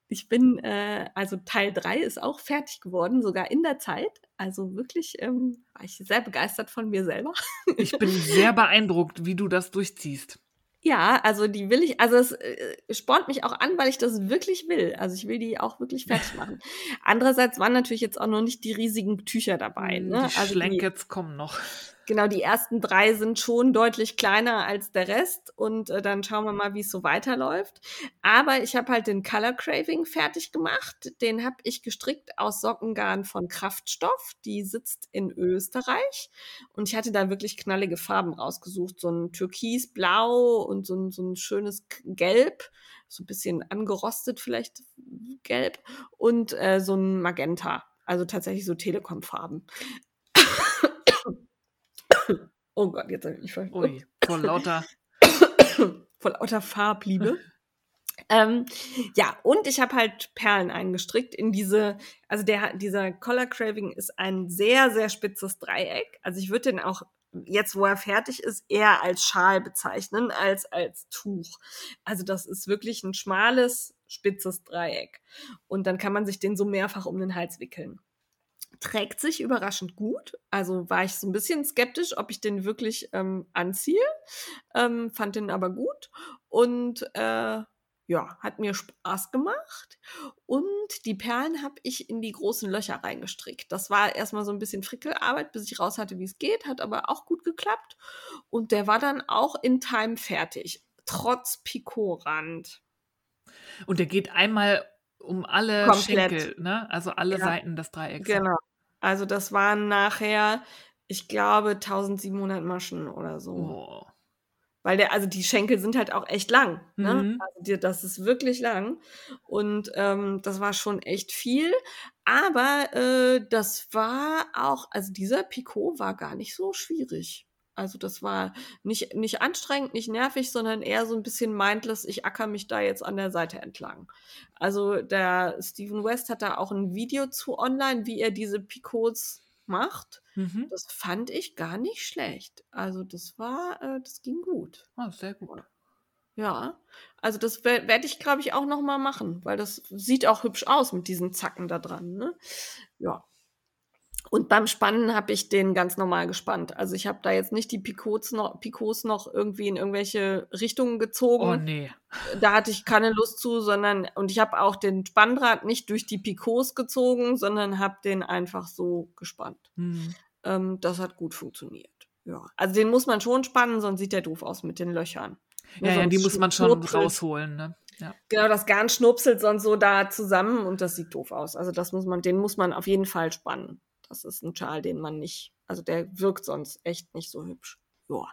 Ich bin, äh, also Teil 3 ist auch fertig geworden, sogar in der Zeit. Also wirklich ähm, war ich sehr begeistert von mir selber. ich bin sehr beeindruckt, wie du das durchziehst. Ja, also die will ich, also es äh, spornt mich auch an, weil ich das wirklich will. Also ich will die auch wirklich fertig machen. Andererseits waren natürlich jetzt auch noch nicht die riesigen Tücher dabei. Hm, ne? Die also Schlenkets kommen noch. Genau, die ersten drei sind schon deutlich kleiner als der Rest und äh, dann schauen wir mal, wie es so weiterläuft. Aber ich habe halt den Color Craving fertig gemacht. Den habe ich gestrickt aus Sockengarn von Kraftstoff. Die sitzt in Österreich und ich hatte da wirklich knallige Farben rausgesucht. So ein Türkisblau und so ein, so ein schönes Gelb, so ein bisschen angerostet vielleicht gelb und äh, so ein Magenta. Also tatsächlich so Telekom-Farben. Oh Gott, jetzt habe ich mich verstanden. Ui, vor lauter. vor lauter Farbliebe. ähm, ja, und ich habe halt Perlen eingestrickt in diese, also der, dieser Collar Craving ist ein sehr, sehr spitzes Dreieck. Also ich würde den auch jetzt, wo er fertig ist, eher als Schal bezeichnen als als Tuch. Also das ist wirklich ein schmales, spitzes Dreieck. Und dann kann man sich den so mehrfach um den Hals wickeln trägt sich überraschend gut. Also war ich so ein bisschen skeptisch, ob ich den wirklich ähm, anziehe. Ähm, fand den aber gut. Und äh, ja, hat mir Spaß gemacht. Und die Perlen habe ich in die großen Löcher reingestrickt. Das war erstmal so ein bisschen Frickelarbeit, bis ich raus hatte, wie es geht. Hat aber auch gut geklappt. Und der war dann auch in Time fertig trotz Picotrand. Und der geht einmal um alle Komplett. Schenkel, ne? Also alle ja. Seiten des Dreiecks. Genau. Also das waren nachher, ich glaube, 1700 Maschen oder so. Oh. Weil der, also die Schenkel sind halt auch echt lang. Ne? Mhm. Also die, das ist wirklich lang. Und ähm, das war schon echt viel. Aber äh, das war auch, also dieser Picot war gar nicht so schwierig. Also das war nicht, nicht anstrengend, nicht nervig, sondern eher so ein bisschen mindless, ich acker mich da jetzt an der Seite entlang. Also der Stephen West hat da auch ein Video zu online, wie er diese Picots macht. Mhm. Das fand ich gar nicht schlecht. Also das war, äh, das ging gut. Ah, sehr gut. Ja, also das werde ich, glaube ich, auch noch mal machen, weil das sieht auch hübsch aus mit diesen Zacken da dran. Ne? Ja. Und beim Spannen habe ich den ganz normal gespannt. Also ich habe da jetzt nicht die Picots noch, Picots noch irgendwie in irgendwelche Richtungen gezogen. Oh nee. Da hatte ich keine Lust zu, sondern und ich habe auch den Spanndraht nicht durch die Picots gezogen, sondern habe den einfach so gespannt. Mhm. Ähm, das hat gut funktioniert. Ja, also den muss man schon spannen, sonst sieht der doof aus mit den Löchern. Ja, ja, die muss man schon rausholen. Ne? Ja. Genau, das Garn schnupselt sonst so da zusammen und das sieht doof aus. Also das muss man, den muss man auf jeden Fall spannen. Das ist ein Schal, den man nicht, also der wirkt sonst echt nicht so hübsch. Ja.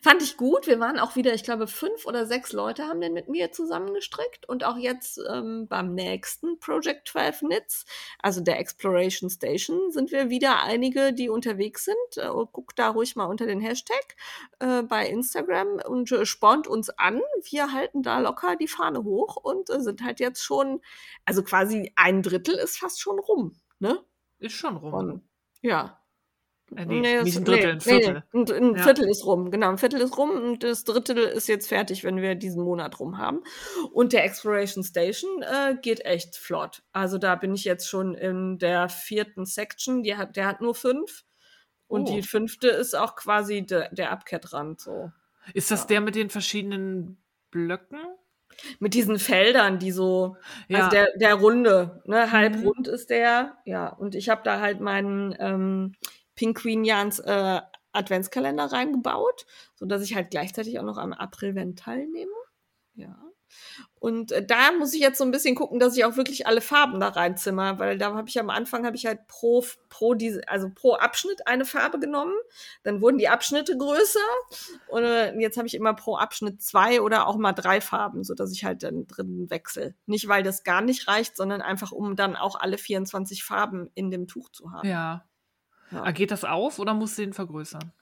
Fand ich gut. Wir waren auch wieder, ich glaube, fünf oder sechs Leute haben den mit mir zusammengestrickt. Und auch jetzt ähm, beim nächsten Project 12 Knits, also der Exploration Station, sind wir wieder einige, die unterwegs sind. Äh, guckt da ruhig mal unter den Hashtag äh, bei Instagram und äh, spornt uns an. Wir halten da locker die Fahne hoch und äh, sind halt jetzt schon, also quasi ein Drittel ist fast schon rum. Ne? Ist schon rum. Von, ja. Äh, nee, nee, nicht ein Drittel, nee, ein Viertel. Nee, ein, ein ja. Viertel ist rum, genau. Ein Viertel ist rum und das Drittel ist jetzt fertig, wenn wir diesen Monat rum haben. Und der Exploration Station äh, geht echt flott. Also da bin ich jetzt schon in der vierten Section. Die hat, der hat nur fünf. Und oh. die fünfte ist auch quasi de, der Abkettrand. So. Ist das ja. der mit den verschiedenen Blöcken? Mit diesen Feldern, die so, also ja. also der, der runde, ne, halb mhm. rund ist der, ja. Und ich habe da halt meinen ähm, Pink Queen Jans äh, Adventskalender reingebaut, so dass ich halt gleichzeitig auch noch am April-Event teilnehme. Ja. Und äh, da muss ich jetzt so ein bisschen gucken, dass ich auch wirklich alle Farben da reinzimmer, weil da habe ich am Anfang habe ich halt pro pro diese also pro Abschnitt eine Farbe genommen, dann wurden die Abschnitte größer und äh, jetzt habe ich immer pro Abschnitt zwei oder auch mal drei Farben, so dass ich halt dann drin wechsle. Nicht weil das gar nicht reicht, sondern einfach um dann auch alle 24 Farben in dem Tuch zu haben. Ja. ja. Ah, geht das auf oder musst du ihn vergrößern?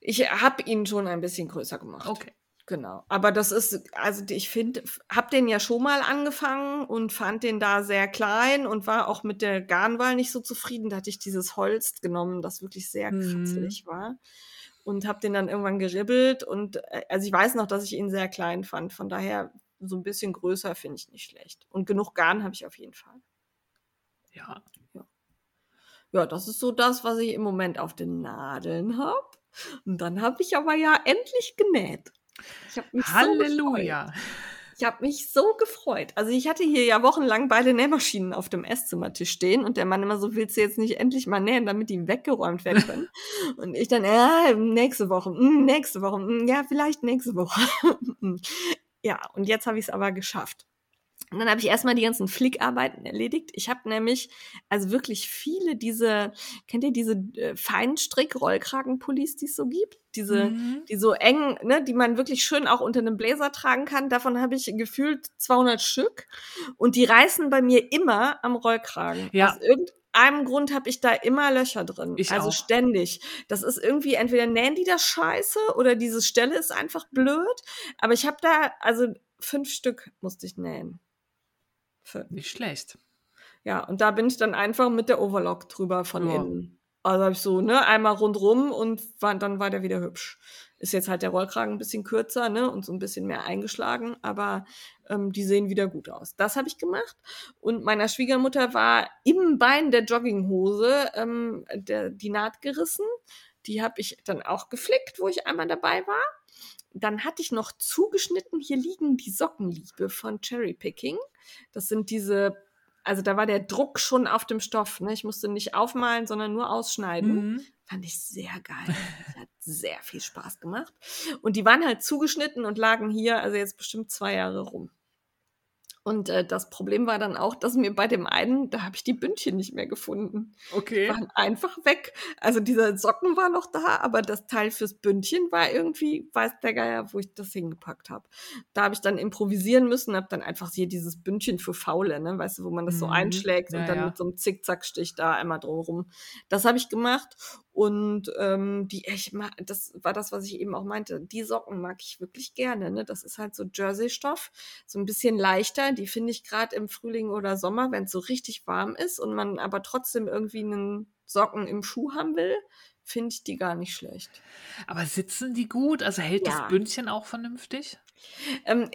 Ich habe ihn schon ein bisschen größer gemacht. Okay. Genau. Aber das ist, also ich finde, hab den ja schon mal angefangen und fand den da sehr klein und war auch mit der Garnwahl nicht so zufrieden. Da hatte ich dieses Holz genommen, das wirklich sehr mhm. kratzelig war. Und habe den dann irgendwann geribbelt und äh, also ich weiß noch, dass ich ihn sehr klein fand. Von daher so ein bisschen größer finde ich nicht schlecht. Und genug Garn habe ich auf jeden Fall. Ja. ja. Ja, das ist so das, was ich im Moment auf den Nadeln habe. Und dann habe ich aber ja endlich genäht. Ich habe mich Halleluja. So ich habe mich so gefreut. Also ich hatte hier ja wochenlang beide Nähmaschinen auf dem Esszimmertisch stehen und der Mann immer so, willst du jetzt nicht endlich mal nähen, damit die weggeräumt werden können? und ich dann, ja, nächste Woche, hm, nächste Woche, hm, ja, vielleicht nächste Woche. ja, und jetzt habe ich es aber geschafft. Und dann habe ich erstmal die ganzen Flickarbeiten erledigt. Ich habe nämlich also wirklich viele diese, kennt ihr diese äh, Feinstrick-Rollkragenpullis, die es so gibt? Diese, mhm. die so eng, ne, die man wirklich schön auch unter einem Bläser tragen kann. Davon habe ich gefühlt 200 Stück. Und die reißen bei mir immer am Rollkragen. Ja. Aus irgendeinem Grund habe ich da immer Löcher drin. Ich also auch. ständig. Das ist irgendwie, entweder nähen die das scheiße oder diese Stelle ist einfach blöd. Aber ich habe da, also fünf Stück musste ich nähen. Fünf. Nicht schlecht. Ja, und da bin ich dann einfach mit der Overlock drüber von ja. innen. Also habe ich so, ne, einmal rundrum und war, dann war der wieder hübsch. Ist jetzt halt der Rollkragen ein bisschen kürzer, ne, und so ein bisschen mehr eingeschlagen, aber ähm, die sehen wieder gut aus. Das habe ich gemacht. Und meiner Schwiegermutter war im Bein der Jogginghose ähm, der, die Naht gerissen. Die habe ich dann auch geflickt, wo ich einmal dabei war. Dann hatte ich noch zugeschnitten, hier liegen die Sockenliebe von Cherry Picking. Das sind diese, also da war der Druck schon auf dem Stoff. Ne? Ich musste nicht aufmalen, sondern nur ausschneiden. Mhm. Fand ich sehr geil. Hat sehr viel Spaß gemacht. Und die waren halt zugeschnitten und lagen hier, also jetzt bestimmt zwei Jahre rum. Und äh, das Problem war dann auch, dass mir bei dem einen, da habe ich die Bündchen nicht mehr gefunden. Okay. Die waren einfach weg. Also dieser Socken war noch da, aber das Teil fürs Bündchen war irgendwie, weiß der Geier, wo ich das hingepackt habe. Da habe ich dann improvisieren müssen, habe dann einfach hier dieses Bündchen für Faule, ne, weißt du, wo man das so mhm. einschlägt ja, und dann ja. mit so einem Zickzackstich da einmal drumherum. Das habe ich gemacht und ähm, die, ich mag, das war das, was ich eben auch meinte. Die Socken mag ich wirklich gerne. Ne? Das ist halt so Jersey-Stoff, so ein bisschen leichter. Die finde ich gerade im Frühling oder Sommer, wenn es so richtig warm ist und man aber trotzdem irgendwie einen Socken im Schuh haben will, finde ich die gar nicht schlecht. Aber sitzen die gut? Also hält ja. das Bündchen auch vernünftig? Ähm,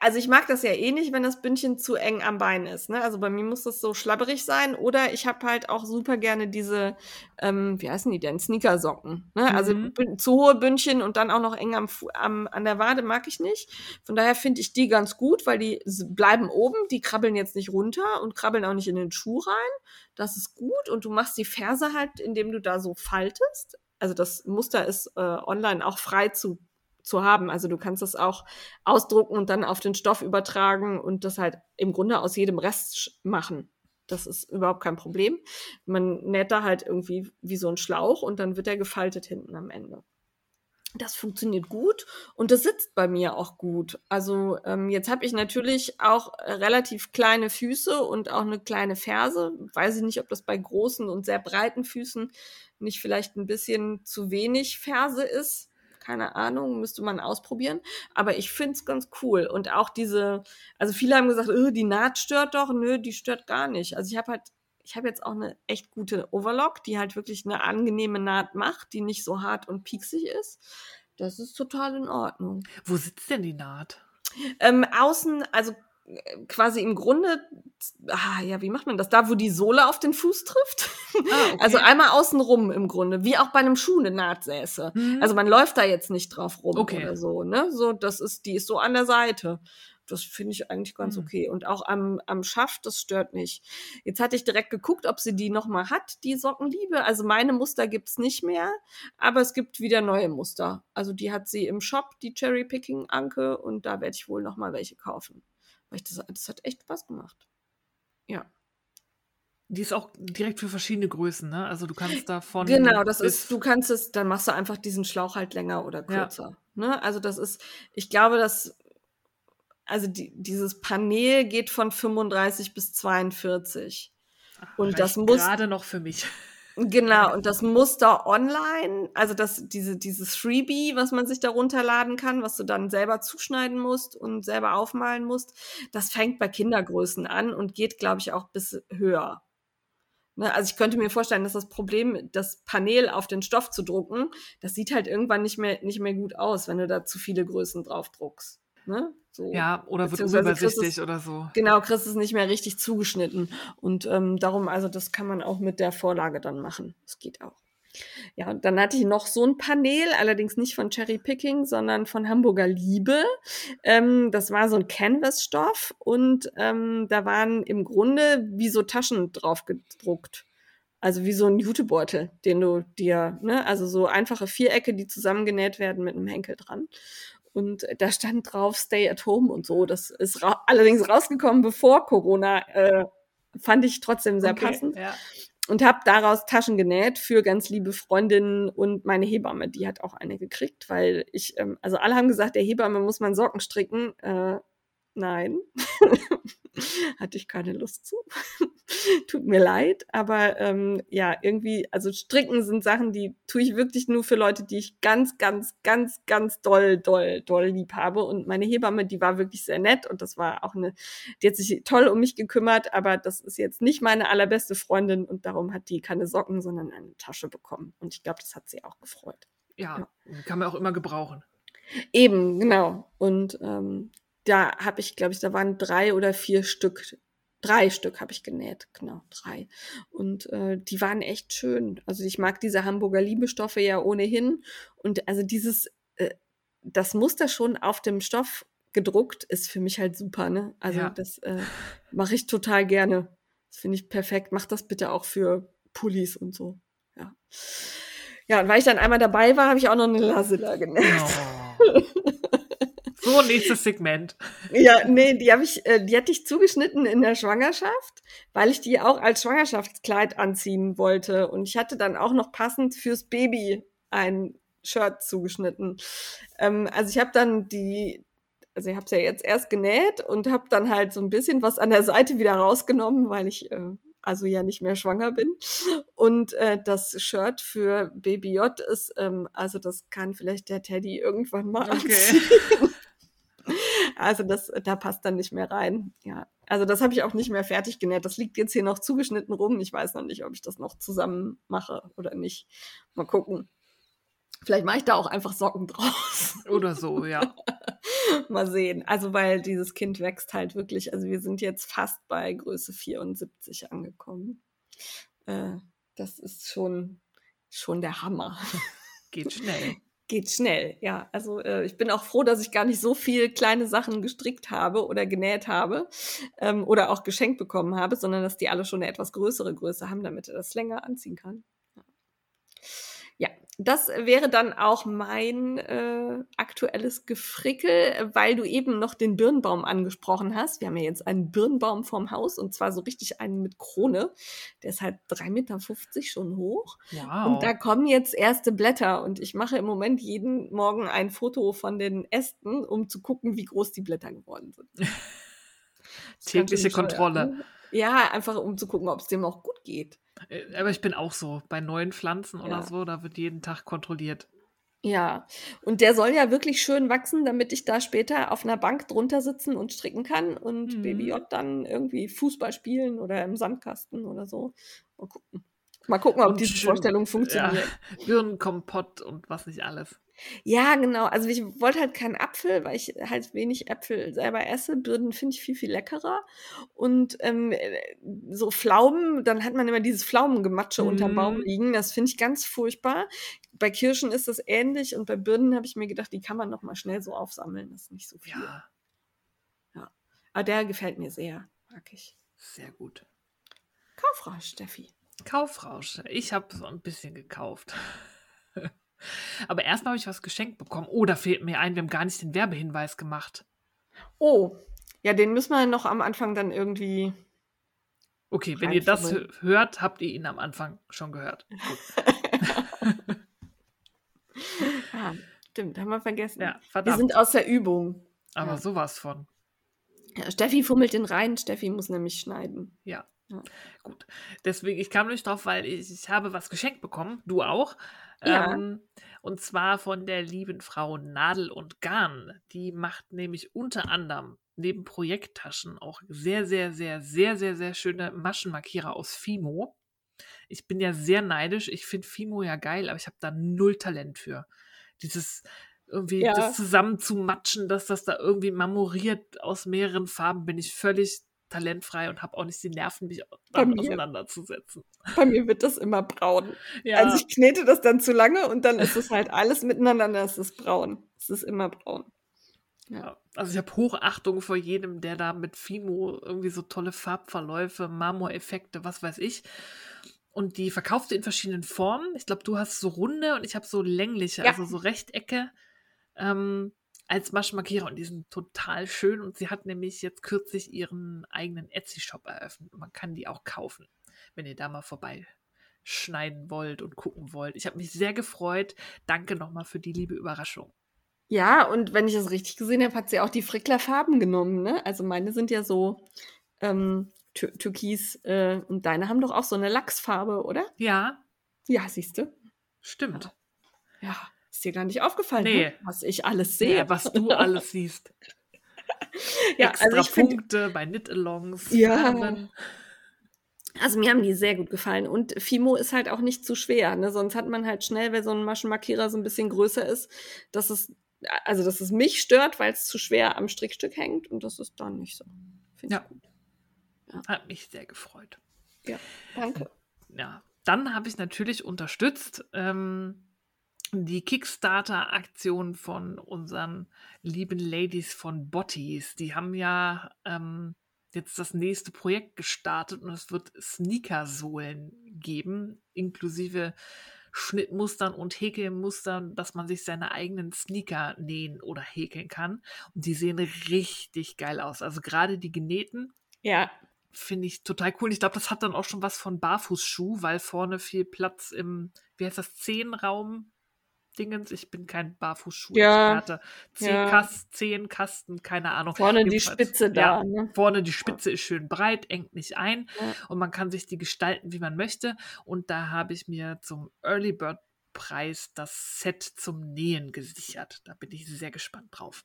also ich mag das ja eh nicht, wenn das Bündchen zu eng am Bein ist. Ne? Also bei mir muss das so schlabberig sein. Oder ich habe halt auch super gerne diese, ähm, wie heißen die denn, Sneakersocken. Ne? Also mhm. Also zu hohe Bündchen und dann auch noch eng am, am, an der Wade mag ich nicht. Von daher finde ich die ganz gut, weil die bleiben oben, die krabbeln jetzt nicht runter und krabbeln auch nicht in den Schuh rein. Das ist gut. Und du machst die Ferse halt, indem du da so faltest. Also das Muster ist äh, online auch frei zu zu haben. Also du kannst das auch ausdrucken und dann auf den Stoff übertragen und das halt im Grunde aus jedem Rest machen. Das ist überhaupt kein Problem. Man näht da halt irgendwie wie so ein Schlauch und dann wird er gefaltet hinten am Ende. Das funktioniert gut und das sitzt bei mir auch gut. Also ähm, jetzt habe ich natürlich auch relativ kleine Füße und auch eine kleine Ferse. Weiß ich nicht, ob das bei großen und sehr breiten Füßen nicht vielleicht ein bisschen zu wenig Ferse ist keine Ahnung, müsste man ausprobieren. Aber ich finde es ganz cool. Und auch diese, also viele haben gesagt, oh, die Naht stört doch. Nö, die stört gar nicht. Also ich habe halt, ich habe jetzt auch eine echt gute Overlock, die halt wirklich eine angenehme Naht macht, die nicht so hart und pieksig ist. Das ist total in Ordnung. Wo sitzt denn die Naht? Ähm, außen, also quasi im Grunde, ah, ja, wie macht man das? Da, wo die Sohle auf den Fuß trifft. Ah, okay. Also einmal außenrum im Grunde, wie auch bei einem Schuh eine Nahtsäße. Mhm. Also man läuft da jetzt nicht drauf rum okay. oder so, ne? So, das ist, die ist so an der Seite. Das finde ich eigentlich ganz mhm. okay. Und auch am, am Schaft, das stört nicht. Jetzt hatte ich direkt geguckt, ob sie die nochmal hat, die Sockenliebe. Also meine Muster gibt's nicht mehr, aber es gibt wieder neue Muster. Also die hat sie im Shop, die Cherry Picking Anke, und da werde ich wohl nochmal welche kaufen. Weil ich das, das hat echt Spaß gemacht. Ja. Die ist auch direkt für verschiedene Größen, ne? Also du kannst davon. Genau, das ist, du kannst es, dann machst du einfach diesen Schlauch halt länger oder kürzer. Ja. Ne? Also das ist, ich glaube, dass, also die, dieses Panel geht von 35 bis 42. Ach, und das muss. Gerade noch für mich. Genau, und das Muster online, also das, diese, dieses Freebie, was man sich da runterladen kann, was du dann selber zuschneiden musst und selber aufmalen musst, das fängt bei Kindergrößen an und geht, glaube ich, auch bis höher. Ne, also ich könnte mir vorstellen, dass das Problem, das Panel auf den Stoff zu drucken, das sieht halt irgendwann nicht mehr, nicht mehr gut aus, wenn du da zu viele Größen drauf druckst. Ne? So. Ja, oder wird unübersichtlich oder so. Genau, kriegst es nicht mehr richtig zugeschnitten. Und ähm, darum, also das kann man auch mit der Vorlage dann machen. Das geht auch. Ja, und dann hatte ich noch so ein Panel, allerdings nicht von Cherry Picking, sondern von Hamburger Liebe. Ähm, das war so ein Canvas-Stoff und ähm, da waren im Grunde wie so Taschen drauf gedruckt. Also wie so ein Jutebeutel, den du dir, ne, also so einfache Vierecke, die zusammengenäht werden mit einem Henkel dran. Und da stand drauf Stay at Home und so. Das ist ra allerdings rausgekommen bevor Corona. Äh, fand ich trotzdem sehr okay, passend. Ja. Und habe daraus Taschen genäht für ganz liebe Freundinnen und meine Hebamme. Die hat auch eine gekriegt, weil ich, ähm, also alle haben gesagt, der Hebamme muss man Socken stricken. Äh, nein. Hatte ich keine Lust zu. Tut mir leid, aber ähm, ja, irgendwie, also Stricken sind Sachen, die tue ich wirklich nur für Leute, die ich ganz, ganz, ganz, ganz doll, doll, doll lieb habe. Und meine Hebamme, die war wirklich sehr nett und das war auch eine, die hat sich toll um mich gekümmert, aber das ist jetzt nicht meine allerbeste Freundin und darum hat die keine Socken, sondern eine Tasche bekommen. Und ich glaube, das hat sie auch gefreut. Ja, ja. kann man auch immer gebrauchen. Eben, genau. Und ähm, da habe ich, glaube ich, da waren drei oder vier Stück. Drei Stück habe ich genäht, genau, drei. Und äh, die waren echt schön. Also ich mag diese Hamburger Liebestoffe ja ohnehin. Und also dieses, äh, das Muster schon auf dem Stoff gedruckt ist für mich halt super, ne? Also ja. das äh, mache ich total gerne. Das finde ich perfekt. Mach das bitte auch für Pullis und so. Ja. Ja, und weil ich dann einmal dabei war, habe ich auch noch eine Lasilla genäht. Oh. So, nächstes Segment. Ja, nee, die habe ich, äh, die hatte ich zugeschnitten in der Schwangerschaft, weil ich die auch als Schwangerschaftskleid anziehen wollte. Und ich hatte dann auch noch passend fürs Baby ein Shirt zugeschnitten. Ähm, also ich habe dann die, also ich habe es ja jetzt erst genäht und habe dann halt so ein bisschen was an der Seite wieder rausgenommen, weil ich äh, also ja nicht mehr schwanger bin. Und äh, das Shirt für Baby J ist, ähm, also das kann vielleicht der Teddy irgendwann mal okay. anziehen. Also das, da passt dann nicht mehr rein. Ja, also das habe ich auch nicht mehr fertig genäht. Das liegt jetzt hier noch zugeschnitten rum. Ich weiß noch nicht, ob ich das noch zusammen mache oder nicht. Mal gucken. Vielleicht mache ich da auch einfach Socken draus. Oder so, ja. Mal sehen. Also, weil dieses Kind wächst halt wirklich. Also, wir sind jetzt fast bei Größe 74 angekommen. Äh, das ist schon, schon der Hammer. Geht schnell. Geht schnell, ja. Also äh, ich bin auch froh, dass ich gar nicht so viel kleine Sachen gestrickt habe oder genäht habe ähm, oder auch geschenkt bekommen habe, sondern dass die alle schon eine etwas größere Größe haben, damit er das länger anziehen kann. Ja, das wäre dann auch mein äh, aktuelles Gefrickel, weil du eben noch den Birnbaum angesprochen hast. Wir haben ja jetzt einen Birnbaum vorm Haus und zwar so richtig einen mit Krone. Der ist halt 3,50 Meter schon hoch. Wow. Und da kommen jetzt erste Blätter und ich mache im Moment jeden Morgen ein Foto von den Ästen, um zu gucken, wie groß die Blätter geworden sind. Tägliche Kontrolle. Ja, einfach um zu gucken, ob es dem auch gut geht. Äh, aber ich bin auch so. Bei neuen Pflanzen ja. oder so, da wird jeden Tag kontrolliert. Ja, und der soll ja wirklich schön wachsen, damit ich da später auf einer Bank drunter sitzen und stricken kann und mhm. Baby J dann irgendwie Fußball spielen oder im Sandkasten oder so. Mal gucken. Mal gucken, ob und diese schön, Vorstellung funktioniert. Ja, Birnenkompott und was nicht alles. Ja, genau. Also ich wollte halt keinen Apfel, weil ich halt wenig Äpfel selber esse. Birnen finde ich viel, viel leckerer. Und ähm, so Pflaumen, dann hat man immer dieses Pflaumengematsche mm. unterm Baum mhm. liegen. Das finde ich ganz furchtbar. Bei Kirschen ist das ähnlich und bei Birnen habe ich mir gedacht, die kann man noch mal schnell so aufsammeln. Das ist nicht so viel. Ja. ja. Aber der gefällt mir sehr. Mag ich. Sehr gut. Kaufrausch, Steffi. Kaufrausch. Ich habe so ein bisschen gekauft. Aber erstmal habe ich was geschenkt bekommen. Oh, da fehlt mir ein, wir haben gar nicht den Werbehinweis gemacht. Oh, ja, den müssen wir noch am Anfang dann irgendwie. Okay, wenn ihr das hört, habt ihr ihn am Anfang schon gehört. ah, stimmt, haben wir vergessen. Ja. Wir sind aus der Übung. Aber ja. sowas von. Ja, Steffi fummelt den rein, Steffi muss nämlich schneiden. Ja. ja. Gut. Deswegen, ich kam nicht drauf, weil ich, ich habe was geschenkt bekommen. Du auch. Ja. Ähm, und zwar von der lieben Frau Nadel und Garn. Die macht nämlich unter anderem neben Projekttaschen auch sehr, sehr, sehr, sehr, sehr, sehr schöne Maschenmarkierer aus Fimo. Ich bin ja sehr neidisch. Ich finde Fimo ja geil, aber ich habe da null Talent für. Dieses irgendwie ja. das zusammen zu matschen, dass das da irgendwie marmoriert aus mehreren Farben, bin ich völlig talentfrei und habe auch nicht die Nerven, mich damit auseinanderzusetzen. Bei mir wird das immer braun. Ja. Also ich knete das dann zu lange und dann ist es halt alles miteinander, dann ist es braun. Es ist immer braun. Ja. Also ich habe Hochachtung vor jedem, der da mit Fimo irgendwie so tolle Farbverläufe, Marmoreffekte, was weiß ich. Und die verkauft in verschiedenen Formen. Ich glaube, du hast so runde und ich habe so längliche, ja. also so Rechtecke. Ähm, als Maschenmarkierer und die sind total schön und sie hat nämlich jetzt kürzlich ihren eigenen Etsy-Shop eröffnet man kann die auch kaufen, wenn ihr da mal vorbeischneiden wollt und gucken wollt. Ich habe mich sehr gefreut. Danke nochmal für die liebe Überraschung. Ja, und wenn ich das richtig gesehen habe, hat sie auch die Frickler-Farben genommen, ne? Also meine sind ja so ähm, tür türkis äh, und deine haben doch auch so eine Lachsfarbe, oder? Ja. Ja, siehst du? Stimmt. ja. Ist dir gar nicht aufgefallen, nee. ne? was ich alles sehe. Nee, was du alles siehst. ja, Extra also Punkte find, bei Knit-Alongs. Ja. Also mir haben die sehr gut gefallen. Und Fimo ist halt auch nicht zu schwer. Ne? Sonst hat man halt schnell, wenn so ein Maschenmarkierer so ein bisschen größer ist, dass es, also dass es mich stört, weil es zu schwer am Strickstück hängt. Und das ist dann nicht so. Find ja. ja. Hat mich sehr gefreut. Ja, danke. Ja, dann habe ich natürlich unterstützt. Ähm, die Kickstarter-Aktion von unseren lieben Ladies von Botties. Die haben ja ähm, jetzt das nächste Projekt gestartet und es wird Sneakersohlen geben, inklusive Schnittmustern und Häkelmustern, dass man sich seine eigenen Sneaker nähen oder häkeln kann. Und die sehen richtig geil aus. Also gerade die genähten. Ja. Finde ich total cool. Ich glaube, das hat dann auch schon was von Barfußschuh, weil vorne viel Platz im, wie heißt das, Zehenraum Dingens. Ich bin kein Barfußschuh-Experte. Ja, zehn, ja. Kast, zehn Kasten, keine Ahnung. Vorne Jedenfalls, die Spitze da. Ja, ne? Vorne die Spitze ist schön breit, engt nicht ein und man kann sich die gestalten, wie man möchte. Und da habe ich mir zum Early Bird Preis das Set zum Nähen gesichert. Da bin ich sehr gespannt drauf.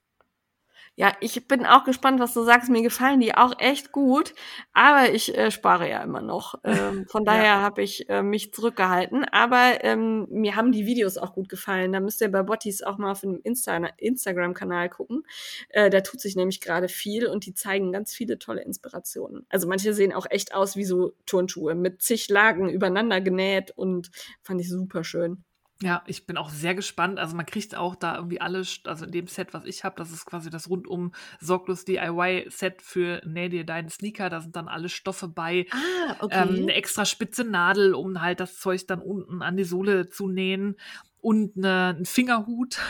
Ja, ich bin auch gespannt, was du sagst. Mir gefallen die auch echt gut, aber ich äh, spare ja immer noch. Ähm, von daher ja. habe ich äh, mich zurückgehalten. Aber ähm, mir haben die Videos auch gut gefallen. Da müsst ihr bei Bottis auch mal auf dem Insta Instagram-Kanal gucken. Äh, da tut sich nämlich gerade viel und die zeigen ganz viele tolle Inspirationen. Also manche sehen auch echt aus wie so Turnschuhe mit zig Lagen übereinander genäht und fand ich super schön. Ja, ich bin auch sehr gespannt. Also man kriegt auch da irgendwie alles, also in dem Set, was ich habe, das ist quasi das rundum sorglos DIY-Set für Näh dir deinen Sneaker. Da sind dann alle Stoffe bei. Ah, okay. Ähm, eine extra spitze Nadel, um halt das Zeug dann unten an die Sohle zu nähen. Und eine, ein Fingerhut.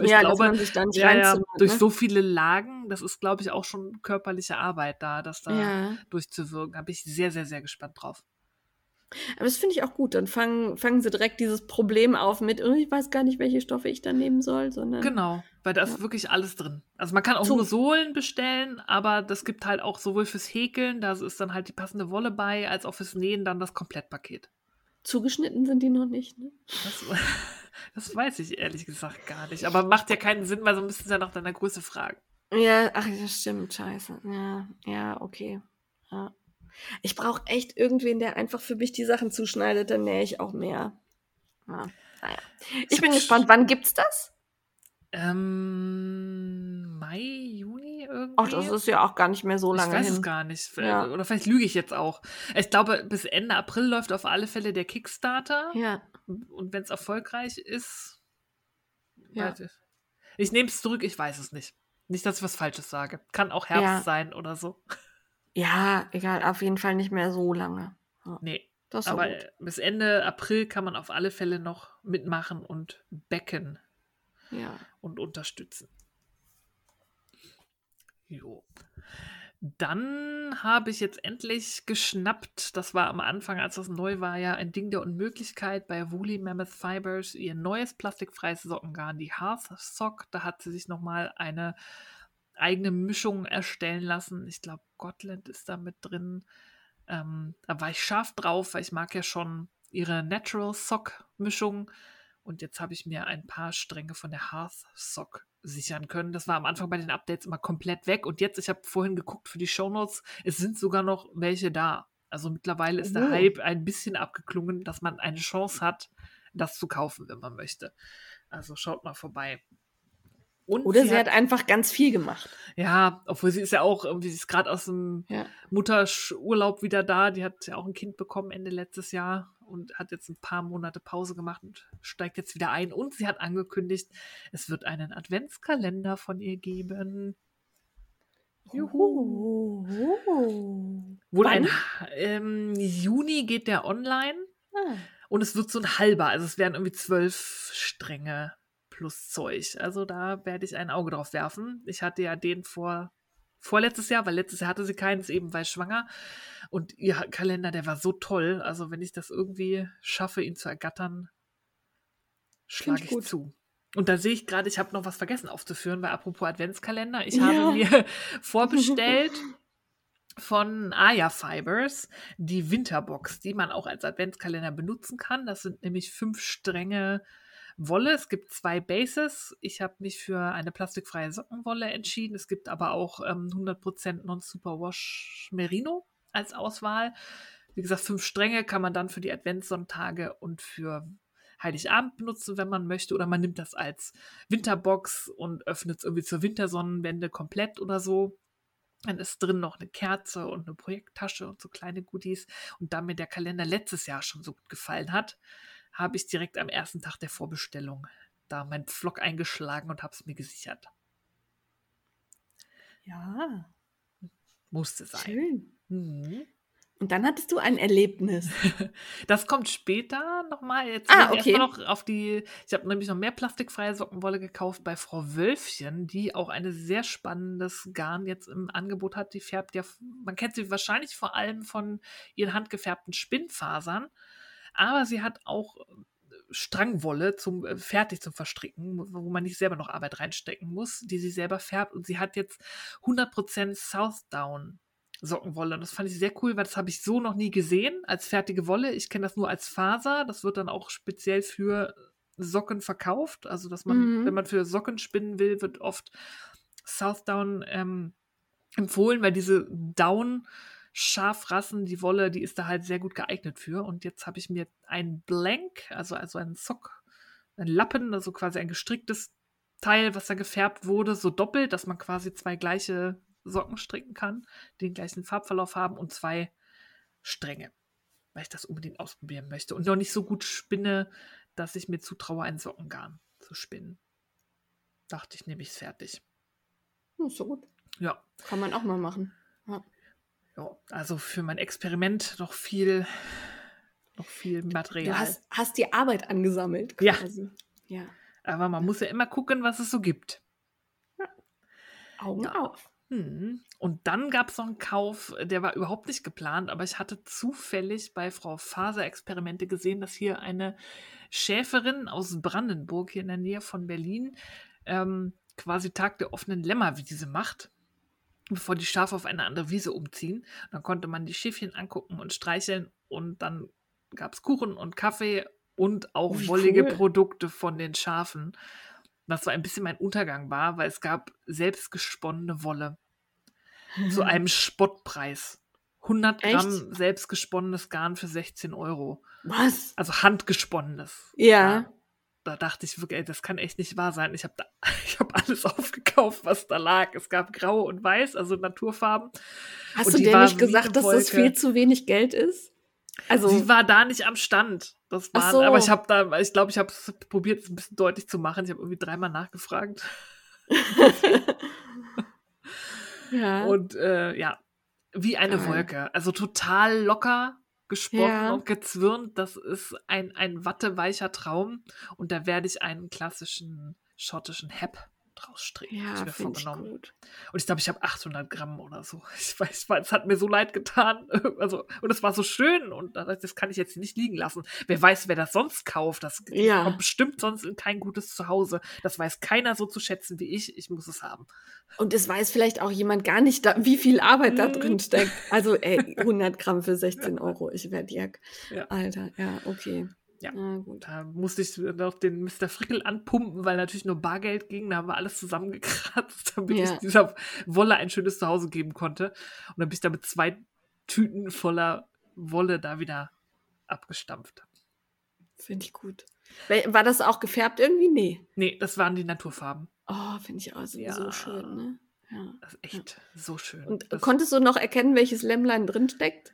Ich ja, glaube, man sich dann ja, ja, durch ne? so viele Lagen, das ist, glaube ich, auch schon körperliche Arbeit da, das da ja. durchzuwirken. Da bin ich sehr, sehr, sehr gespannt drauf. Aber das finde ich auch gut. Dann fangen, fangen sie direkt dieses Problem auf mit, oh, ich weiß gar nicht, welche Stoffe ich dann nehmen soll, sondern. Genau, weil da ist ja. wirklich alles drin. Also man kann auch Zu nur Sohlen bestellen, aber das gibt halt auch sowohl fürs Häkeln, da ist dann halt die passende Wolle bei, als auch fürs Nähen dann das Komplettpaket. Zugeschnitten sind die noch nicht, ne? Das, das weiß ich ehrlich gesagt gar nicht. Aber macht ja keinen Sinn, weil so müssten sie ja nach deiner Größe fragen. Ja, ach, das stimmt, scheiße. Ja, ja, okay. Ja. Ich brauche echt irgendwen, der einfach für mich die Sachen zuschneidet, dann nähe ich auch mehr. Ja, naja. Ich bin gespannt, wann gibt's das? Ähm, Mai, Juni irgendwie? Ach, das ist ja auch gar nicht mehr so lange. Ich weiß hin. es gar nicht. Ja. Oder vielleicht lüge ich jetzt auch. Ich glaube, bis Ende April läuft auf alle Fälle der Kickstarter. Ja. Und wenn es erfolgreich ist, ja. ich, ich nehme es zurück, ich weiß es nicht. Nicht, dass ich was Falsches sage. Kann auch Herbst ja. sein oder so. Ja, egal, auf jeden Fall nicht mehr so lange. Ja. Nee. aber gut. bis Ende April kann man auf alle Fälle noch mitmachen und backen. Ja. Und unterstützen. Jo. Dann habe ich jetzt endlich geschnappt, das war am Anfang, als das neu war, ja ein Ding der Unmöglichkeit bei Woolly Mammoth Fibers, ihr neues plastikfreies Sockengarn, die Hearth Sock. Da hat sie sich nochmal eine eigene Mischung erstellen lassen. Ich glaube, Gotland ist da mit drin. Ähm, da war ich scharf drauf, weil ich mag ja schon ihre Natural Sock Mischung. Und jetzt habe ich mir ein paar Stränge von der Hearth Sock sichern können. Das war am Anfang bei den Updates immer komplett weg. Und jetzt, ich habe vorhin geguckt für die Shownotes, es sind sogar noch welche da. Also mittlerweile ist der oh. Hype ein bisschen abgeklungen, dass man eine Chance hat, das zu kaufen, wenn man möchte. Also schaut mal vorbei. Und Oder sie, hat, hat, einfach ganz viel gemacht. Ja, obwohl sie ist ja auch irgendwie, sie ist gerade aus dem ja. Mutterurlaub wieder da. Die hat ja auch ein Kind bekommen Ende letztes Jahr und hat jetzt ein paar Monate Pause gemacht und steigt jetzt wieder ein. Und sie hat angekündigt, es wird einen Adventskalender von ihr geben. Juhu. Wohl ein ähm, Juni geht der online. Ah. Und es wird so ein halber, also es werden irgendwie zwölf Stränge plus Zeug. Also da werde ich ein Auge drauf werfen. Ich hatte ja den vor vorletztes Jahr, weil letztes Jahr hatte sie keins, eben weil schwanger. Und ihr Kalender, der war so toll. Also wenn ich das irgendwie schaffe, ihn zu ergattern, schlage ich, ich zu. Und da sehe ich gerade, ich habe noch was vergessen aufzuführen, weil apropos Adventskalender, ich ja. habe mir vorbestellt von Aya Fibers die Winterbox, die man auch als Adventskalender benutzen kann. Das sind nämlich fünf Stränge Wolle. Es gibt zwei Bases. Ich habe mich für eine plastikfreie Sockenwolle entschieden. Es gibt aber auch ähm, 100% Non-Superwash Merino als Auswahl. Wie gesagt, fünf Stränge kann man dann für die Adventssonntage und für Heiligabend benutzen, wenn man möchte. Oder man nimmt das als Winterbox und öffnet es irgendwie zur Wintersonnenwende komplett oder so. Dann ist drin noch eine Kerze und eine Projekttasche und so kleine Goodies. Und da mir der Kalender letztes Jahr schon so gut gefallen hat, habe ich direkt am ersten Tag der Vorbestellung da meinen Pflock eingeschlagen und habe es mir gesichert. Ja. Musste sein. Schön. Mhm. Und dann hattest du ein Erlebnis. Das kommt später nochmal. Jetzt ah, okay. noch auf die. Ich habe nämlich noch mehr plastikfreie Sockenwolle gekauft bei Frau Wölfchen, die auch ein sehr spannendes Garn jetzt im Angebot hat. Die färbt ja, man kennt sie wahrscheinlich vor allem von ihren handgefärbten Spinnfasern, aber sie hat auch Strangwolle zum äh, fertig zum Verstricken, wo man nicht selber noch Arbeit reinstecken muss, die sie selber färbt und sie hat jetzt 100% Southdown Sockenwolle. Und das fand ich sehr cool, weil das habe ich so noch nie gesehen als fertige Wolle. Ich kenne das nur als Faser. Das wird dann auch speziell für Socken verkauft. Also, dass man, mhm. wenn man für Socken spinnen will, wird oft Southdown ähm, empfohlen, weil diese Down Schafrassen, die Wolle, die ist da halt sehr gut geeignet für. Und jetzt habe ich mir ein Blank, also, also einen Sock, ein Lappen, also quasi ein gestricktes Teil, was da gefärbt wurde, so doppelt, dass man quasi zwei gleiche Socken stricken kann, die den gleichen Farbverlauf haben und zwei Stränge, weil ich das unbedingt ausprobieren möchte und noch nicht so gut spinne, dass ich mir zutraue, einen Sockengarn zu spinnen. Dachte ich, nehme ich es fertig. Hm, so gut. Ja. Kann man auch mal machen. Ja. ja. also für mein Experiment noch viel, noch viel Material. Du hast, hast die Arbeit angesammelt. Quasi. Ja. ja. Aber man muss ja immer gucken, was es so gibt. Ja. Augen ja. auf. Hm. Und dann gab es noch einen Kauf, der war überhaupt nicht geplant, aber ich hatte zufällig bei Frau Faser Experimente gesehen, dass hier eine Schäferin aus Brandenburg, hier in der Nähe von Berlin, ähm, quasi Tag der offenen Lämmerwiese macht, bevor die Schafe auf eine andere Wiese umziehen. Und dann konnte man die Schäfchen angucken und streicheln und dann gab es Kuchen und Kaffee und auch oh, wollige cool. Produkte von den Schafen was so ein bisschen mein Untergang war, weil es gab selbstgesponnene Wolle zu einem Spottpreis. 100 Gramm Echt? selbstgesponnenes Garn für 16 Euro. Was? Also handgesponnenes. Ja. ja. Da dachte ich wirklich, ey, das kann echt nicht wahr sein. Ich habe hab alles aufgekauft, was da lag. Es gab grau und weiß, also Naturfarben. Hast und du dir nicht gesagt, dass das viel zu wenig Geld ist? Also sie war da nicht am Stand. Das war, so. aber ich habe da, ich glaube, ich habe es probiert, es ein bisschen deutlich zu machen. Ich habe irgendwie dreimal nachgefragt. ja. Und äh, ja, wie eine. Wolke. Also total locker gesponnen ja. und gezwirnt. Das ist ein, ein watteweicher Traum. Und da werde ich einen klassischen schottischen Hep draus stricken. Ja, vorgenommen. Ich gut. Und ich glaube, ich habe 800 Gramm oder so. Ich weiß, es hat mir so leid getan. Also, und es war so schön und das kann ich jetzt nicht liegen lassen. Wer weiß, wer das sonst kauft. Das ja. kommt bestimmt sonst in kein gutes Zuhause. Das weiß keiner so zu schätzen wie ich. Ich muss es haben. Und es weiß vielleicht auch jemand gar nicht, da, wie viel Arbeit da drin mhm. steckt. Also, ey, 100 Gramm für 16 Euro. Ich werde Jack. Ja. Alter, ja, okay. Ja, da musste ich noch den Mr. Frickel anpumpen, weil natürlich nur Bargeld ging. Da haben wir alles zusammengekratzt, damit ja. ich dieser Wolle ein schönes Zuhause geben konnte. Und dann bin ich da mit zwei Tüten voller Wolle da wieder abgestampft. Finde ich gut. War das auch gefärbt irgendwie? Nee. Nee, das waren die Naturfarben. Oh, finde ich auch so, ja. schön, ne? Ja. Das ist echt ja. so schön. Und das konntest du noch erkennen, welches Lämmlein drinsteckt?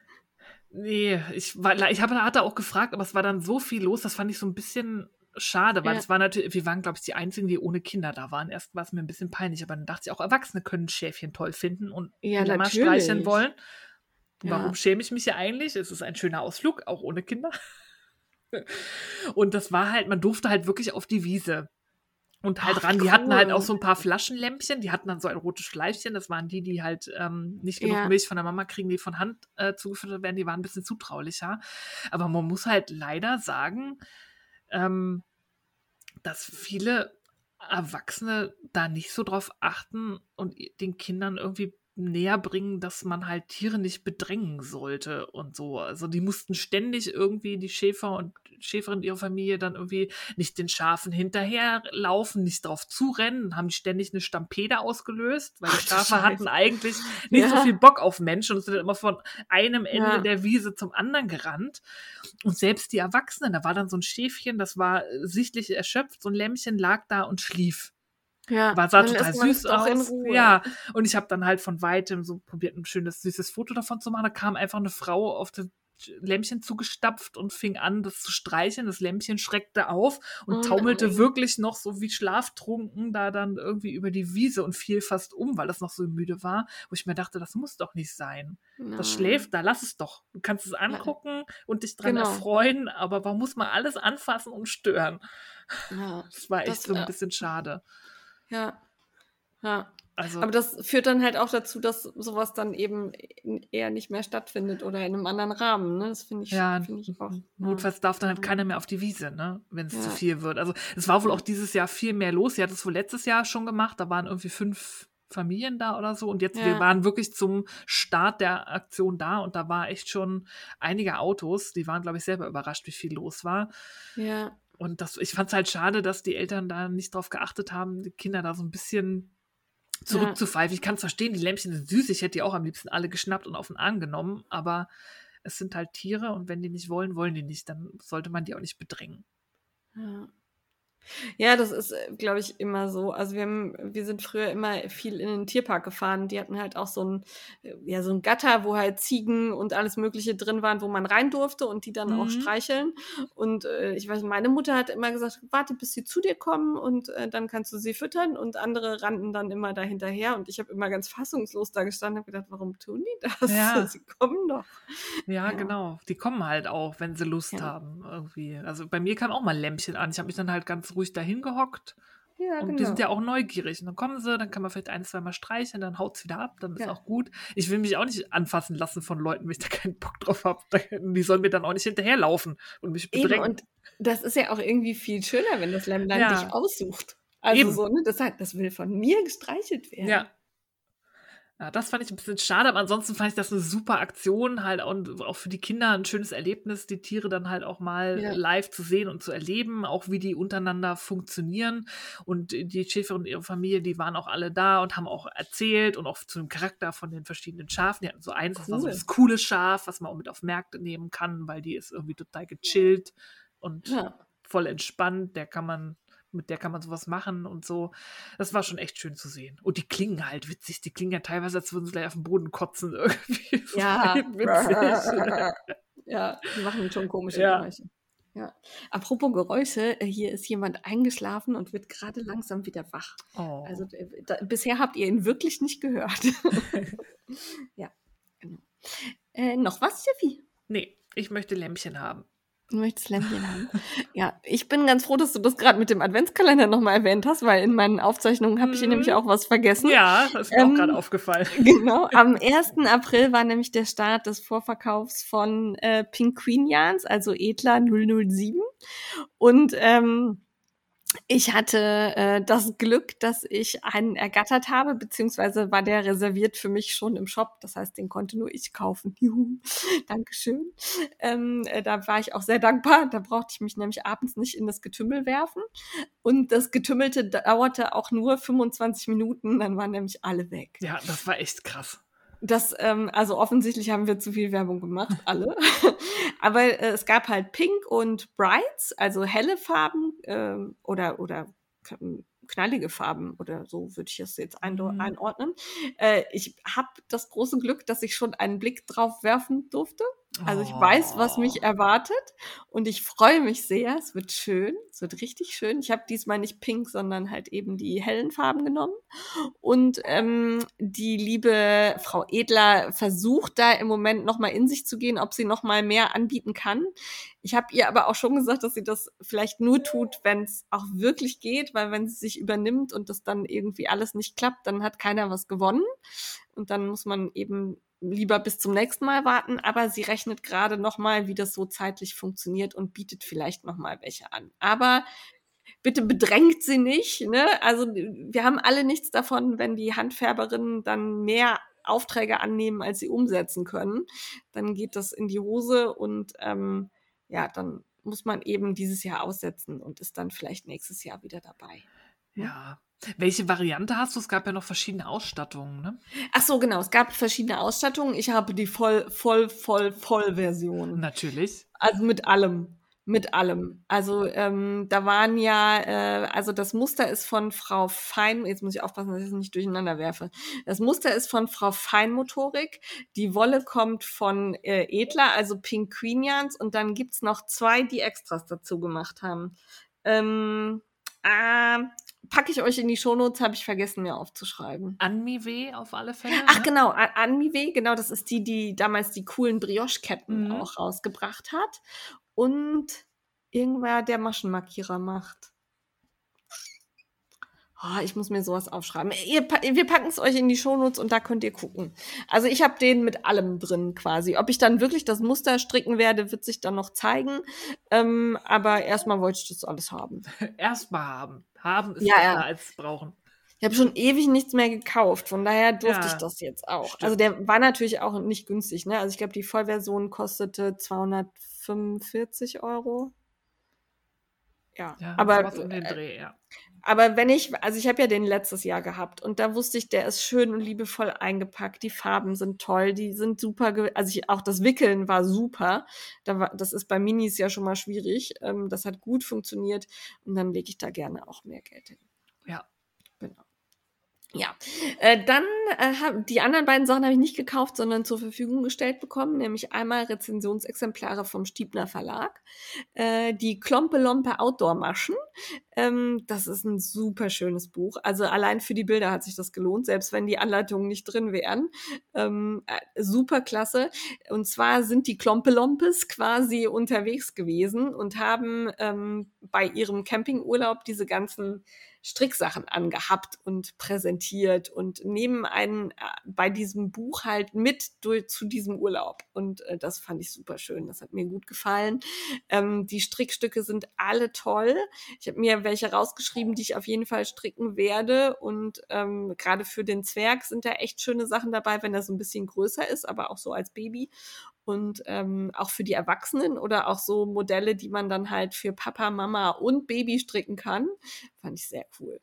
Nee, ich, war, ich habe hatte auch gefragt, aber es war dann so viel los, das fand ich so ein bisschen schade, weil ja. es war natürlich, wir waren, glaube ich, die Einzigen, die ohne Kinder da waren. Erst war es mir ein bisschen peinlich, aber dann dachte ich auch, Erwachsene können Schäfchen toll finden und ja, mal streicheln wollen. Ja. Warum schäme ich mich ja eigentlich? Es ist ein schöner Ausflug, auch ohne Kinder. Und das war halt, man durfte halt wirklich auf die Wiese und halt Ach, ran. Die cool. hatten halt auch so ein paar Flaschenlämpchen, die hatten dann so ein rotes Schleifchen. Das waren die, die halt ähm, nicht genug ja. Milch von der Mama kriegen, die von Hand äh, zugefüttert werden. Die waren ein bisschen zutraulicher. Aber man muss halt leider sagen, ähm, dass viele Erwachsene da nicht so drauf achten und den Kindern irgendwie näher bringen, dass man halt Tiere nicht bedrängen sollte und so. Also die mussten ständig irgendwie die Schäfer und Schäferin ihrer Familie dann irgendwie nicht den Schafen hinterherlaufen, nicht drauf zurennen, haben die ständig eine Stampede ausgelöst, weil die Schafe hatten eigentlich nicht ja. so viel Bock auf Menschen und sind immer von einem Ende ja. der Wiese zum anderen gerannt. Und selbst die Erwachsenen, da war dann so ein Schäfchen, das war sichtlich erschöpft, so ein Lämmchen lag da und schlief. Ja, war sah total süß aus. Ja, und ich habe dann halt von weitem so probiert, ein schönes, süßes Foto davon zu machen. Da kam einfach eine Frau auf der Lämpchen zugestapft und fing an, das zu streicheln. Das Lämpchen schreckte auf und oh taumelte wirklich noch so wie schlaftrunken da dann irgendwie über die Wiese und fiel fast um, weil das noch so müde war, wo ich mir dachte, das muss doch nicht sein. Nein. Das schläft da, lass es doch. Du kannst es angucken und dich dran genau. erfreuen, aber warum muss man alles anfassen und stören? Ja, das war echt das, so ein bisschen schade. Ja. Ja. Also, aber das führt dann halt auch dazu, dass sowas dann eben eher nicht mehr stattfindet oder in einem anderen Rahmen. Ne? Das finde ich, ja, find ich auch. Notfalls darf dann halt keiner mehr auf die Wiese, ne? wenn es ja. zu viel wird. Also es war wohl auch dieses Jahr viel mehr los. Sie hat es wohl letztes Jahr schon gemacht. Da waren irgendwie fünf Familien da oder so. Und jetzt, ja. wir waren wirklich zum Start der Aktion da und da war echt schon einige Autos. Die waren, glaube ich, selber überrascht, wie viel los war. Ja. Und das, ich fand es halt schade, dass die Eltern da nicht drauf geachtet haben, die Kinder da so ein bisschen zurückzupfeifen. Ja. Ich kann es verstehen, die Lämpchen sind süß. Ich hätte die auch am liebsten alle geschnappt und auf den Arm genommen. Aber es sind halt Tiere und wenn die nicht wollen, wollen die nicht. Dann sollte man die auch nicht bedrängen. Ja. Ja, das ist, äh, glaube ich, immer so. Also wir haben, wir sind früher immer viel in den Tierpark gefahren. Die hatten halt auch so ein, äh, ja, so ein Gatter, wo halt Ziegen und alles Mögliche drin waren, wo man rein durfte und die dann mhm. auch streicheln. Und äh, ich weiß, meine Mutter hat immer gesagt, warte, bis sie zu dir kommen und äh, dann kannst du sie füttern. Und andere rannten dann immer da hinterher. Und ich habe immer ganz fassungslos da gestanden und gedacht, warum tun die das? Ja. sie kommen doch. Ja, ja, genau. Die kommen halt auch, wenn sie Lust ja. haben irgendwie. Also bei mir kam auch mal Lämpchen an. Ich habe mich dann halt ganz ruhig dahin gehockt. Ja, und genau. die sind ja auch neugierig. Und dann kommen sie, dann kann man vielleicht ein, zwei Mal streichen, dann haut es wieder ab, dann ist ja. auch gut. Ich will mich auch nicht anfassen lassen von Leuten, wenn ich da keinen Bock drauf habe. Die sollen mir dann auch nicht hinterherlaufen und mich bedrängen. Eben, und das ist ja auch irgendwie viel schöner, wenn das Lämmlein ja. dich aussucht. Also Eben. so, ne? Das, das will von mir gestreichelt werden. Ja, ja, das fand ich ein bisschen schade, aber ansonsten fand ich das eine super Aktion, halt und auch für die Kinder ein schönes Erlebnis, die Tiere dann halt auch mal ja. live zu sehen und zu erleben, auch wie die untereinander funktionieren. Und die Schäferin und ihre Familie, die waren auch alle da und haben auch erzählt und auch zu dem Charakter von den verschiedenen Schafen. Die hatten so eins, cool. das war so das coole Schaf, was man auch mit auf Märkte nehmen kann, weil die ist irgendwie total gechillt und ja. voll entspannt. Der kann man mit der kann man sowas machen und so. Das war schon echt schön zu sehen. Und die klingen halt witzig. Die klingen ja teilweise, als würden sie gleich auf den Boden kotzen irgendwie. Ja, witzig. ja, die machen schon komische ja. Geräusche. Ja. Apropos Geräusche, äh, hier ist jemand eingeschlafen und wird gerade langsam wieder wach. Oh. Also äh, da, bisher habt ihr ihn wirklich nicht gehört. ja, genau. Äh, noch was, Steffi? Nee, ich möchte Lämpchen haben. Du möchtest Lämpchen haben. Ja, ich bin ganz froh, dass du das gerade mit dem Adventskalender nochmal erwähnt hast, weil in meinen Aufzeichnungen habe ich hier nämlich mhm. auch was vergessen. Ja, das ist mir ähm, auch gerade aufgefallen. Genau, am 1. April war nämlich der Start des Vorverkaufs von äh, Pink Queen Jans, also Edler 007. Und ähm, ich hatte äh, das Glück, dass ich einen ergattert habe, beziehungsweise war der reserviert für mich schon im Shop. Das heißt, den konnte nur ich kaufen. Juhu, Dankeschön. Ähm, äh, da war ich auch sehr dankbar. Da brauchte ich mich nämlich abends nicht in das Getümmel werfen. Und das Getümmelte dauerte auch nur 25 Minuten, dann waren nämlich alle weg. Ja, das war echt krass. Das, ähm, also offensichtlich haben wir zu viel Werbung gemacht, alle. Aber äh, es gab halt Pink und Brights, also helle Farben äh, oder, oder knallige Farben oder so würde ich es jetzt mhm. einordnen. Äh, ich habe das große Glück, dass ich schon einen Blick drauf werfen durfte. Also ich weiß, was mich oh. erwartet und ich freue mich sehr. Es wird schön, es wird richtig schön. Ich habe diesmal nicht pink, sondern halt eben die hellen Farben genommen. Und ähm, die liebe Frau Edler versucht da im Moment nochmal in sich zu gehen, ob sie nochmal mehr anbieten kann. Ich habe ihr aber auch schon gesagt, dass sie das vielleicht nur tut, wenn es auch wirklich geht, weil wenn sie sich übernimmt und das dann irgendwie alles nicht klappt, dann hat keiner was gewonnen. Und dann muss man eben lieber bis zum nächsten Mal warten, aber sie rechnet gerade noch mal, wie das so zeitlich funktioniert und bietet vielleicht noch mal welche an. Aber bitte bedrängt sie nicht. Ne? Also wir haben alle nichts davon, wenn die Handfärberinnen dann mehr Aufträge annehmen, als sie umsetzen können. Dann geht das in die Hose und ähm, ja, dann muss man eben dieses Jahr aussetzen und ist dann vielleicht nächstes Jahr wieder dabei. Ne? Ja, welche Variante hast du? Es gab ja noch verschiedene Ausstattungen, ne? Ach so, genau. Es gab verschiedene Ausstattungen. Ich habe die voll, voll, voll, voll Version. Natürlich. Also mit allem. Mit allem. Also ähm, da waren ja, äh, also das Muster ist von Frau Fein, jetzt muss ich aufpassen, dass ich es nicht durcheinander werfe. Das Muster ist von Frau Feinmotorik. Die Wolle kommt von äh, Edler, also Pink Queenians. Und dann gibt's noch zwei, die Extras dazu gemacht haben. Ähm, äh, packe ich euch in die Shownotes, habe ich vergessen mir aufzuschreiben. Anmiwe auf alle Fälle. Ach ne? genau, Anmiwe, genau, das ist die, die damals die coolen Brioche-Ketten mhm. auch rausgebracht hat und irgendwer, der Maschenmarkierer macht. Oh, ich muss mir sowas aufschreiben. Ihr, wir packen es euch in die Shownotes und da könnt ihr gucken. Also ich habe den mit allem drin quasi. Ob ich dann wirklich das Muster stricken werde, wird sich dann noch zeigen. Ähm, aber erstmal wollte ich das alles haben. erstmal haben. Haben ist ja, besser ja. als brauchen. Ich habe schon ewig nichts mehr gekauft, von daher durfte ja, ich das jetzt auch. Stimmt. Also der war natürlich auch nicht günstig, ne? Also ich glaube, die Vollversion kostete 245 Euro. Ja, ja aber den äh, Dreh, ja. Aber wenn ich, also ich habe ja den letztes Jahr gehabt und da wusste ich, der ist schön und liebevoll eingepackt. Die Farben sind toll, die sind super. Also ich, auch das Wickeln war super. Da war, das ist bei Minis ja schon mal schwierig. Ähm, das hat gut funktioniert und dann lege ich da gerne auch mehr Geld hin. Ja, ja, äh, dann äh, die anderen beiden Sachen habe ich nicht gekauft, sondern zur Verfügung gestellt bekommen, nämlich einmal Rezensionsexemplare vom Stiebner Verlag, äh, die Klompe-Lompe Outdoor-Maschen. Ähm, das ist ein super schönes Buch. Also allein für die Bilder hat sich das gelohnt, selbst wenn die Anleitungen nicht drin wären. Ähm, äh, super klasse. Und zwar sind die Klompe-Lompes quasi unterwegs gewesen und haben ähm, bei ihrem Campingurlaub diese ganzen Stricksachen angehabt und präsentiert und nehmen einen äh, bei diesem Buch halt mit durch, zu diesem Urlaub. Und äh, das fand ich super schön. Das hat mir gut gefallen. Ähm, die Strickstücke sind alle toll. Ich habe mir welche rausgeschrieben, die ich auf jeden Fall stricken werde. Und ähm, gerade für den Zwerg sind da echt schöne Sachen dabei, wenn er so ein bisschen größer ist, aber auch so als Baby und ähm, auch für die Erwachsenen oder auch so Modelle, die man dann halt für Papa, Mama und Baby stricken kann. Fand ich sehr cool.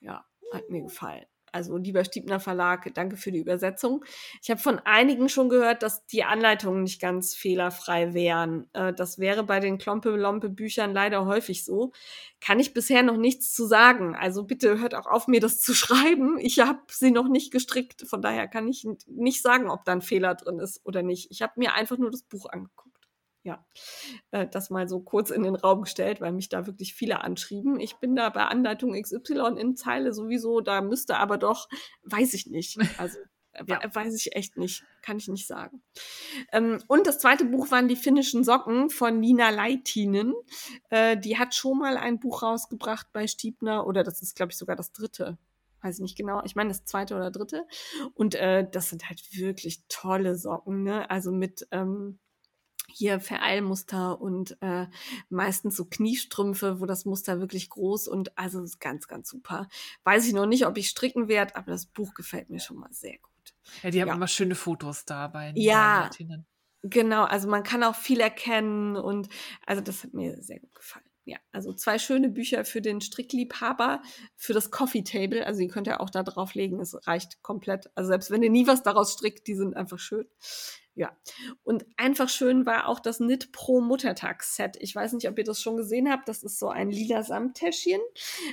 Ja, hat mir gefallen. Also lieber Stiebner Verlag, danke für die Übersetzung. Ich habe von einigen schon gehört, dass die Anleitungen nicht ganz fehlerfrei wären. Äh, das wäre bei den Klompe-Lompe-Büchern leider häufig so. Kann ich bisher noch nichts zu sagen. Also bitte hört auch auf, mir das zu schreiben. Ich habe sie noch nicht gestrickt. Von daher kann ich nicht sagen, ob da ein Fehler drin ist oder nicht. Ich habe mir einfach nur das Buch angeguckt ja, äh, das mal so kurz in den Raum gestellt, weil mich da wirklich viele anschrieben. Ich bin da bei Anleitung XY in Zeile sowieso, da müsste aber doch, weiß ich nicht. Also äh, ja. weiß ich echt nicht, kann ich nicht sagen. Ähm, und das zweite Buch waren die finnischen Socken von Nina Leitinen. Äh, die hat schon mal ein Buch rausgebracht bei Stiebner, oder das ist, glaube ich, sogar das dritte weiß ich nicht genau, ich meine das zweite oder dritte. Und äh, das sind halt wirklich tolle Socken, ne? Also mit ähm, hier Vereilmuster und äh, meistens so Kniestrümpfe, wo das Muster wirklich groß und also ganz, ganz super. Weiß ich noch nicht, ob ich stricken werde, aber das Buch gefällt mir schon mal sehr gut. Ja, die haben ja. immer schöne Fotos dabei. Ja, genau. Also man kann auch viel erkennen und also das hat mir sehr gut gefallen. Ja, also zwei schöne Bücher für den Strickliebhaber, für das Coffee Table. Also die könnt ihr auch da drauflegen. Es reicht komplett. Also selbst wenn ihr nie was daraus strickt, die sind einfach schön. Ja. Und einfach schön war auch das Knit Pro Muttertagsset. Ich weiß nicht, ob ihr das schon gesehen habt. Das ist so ein lila Samttäschchen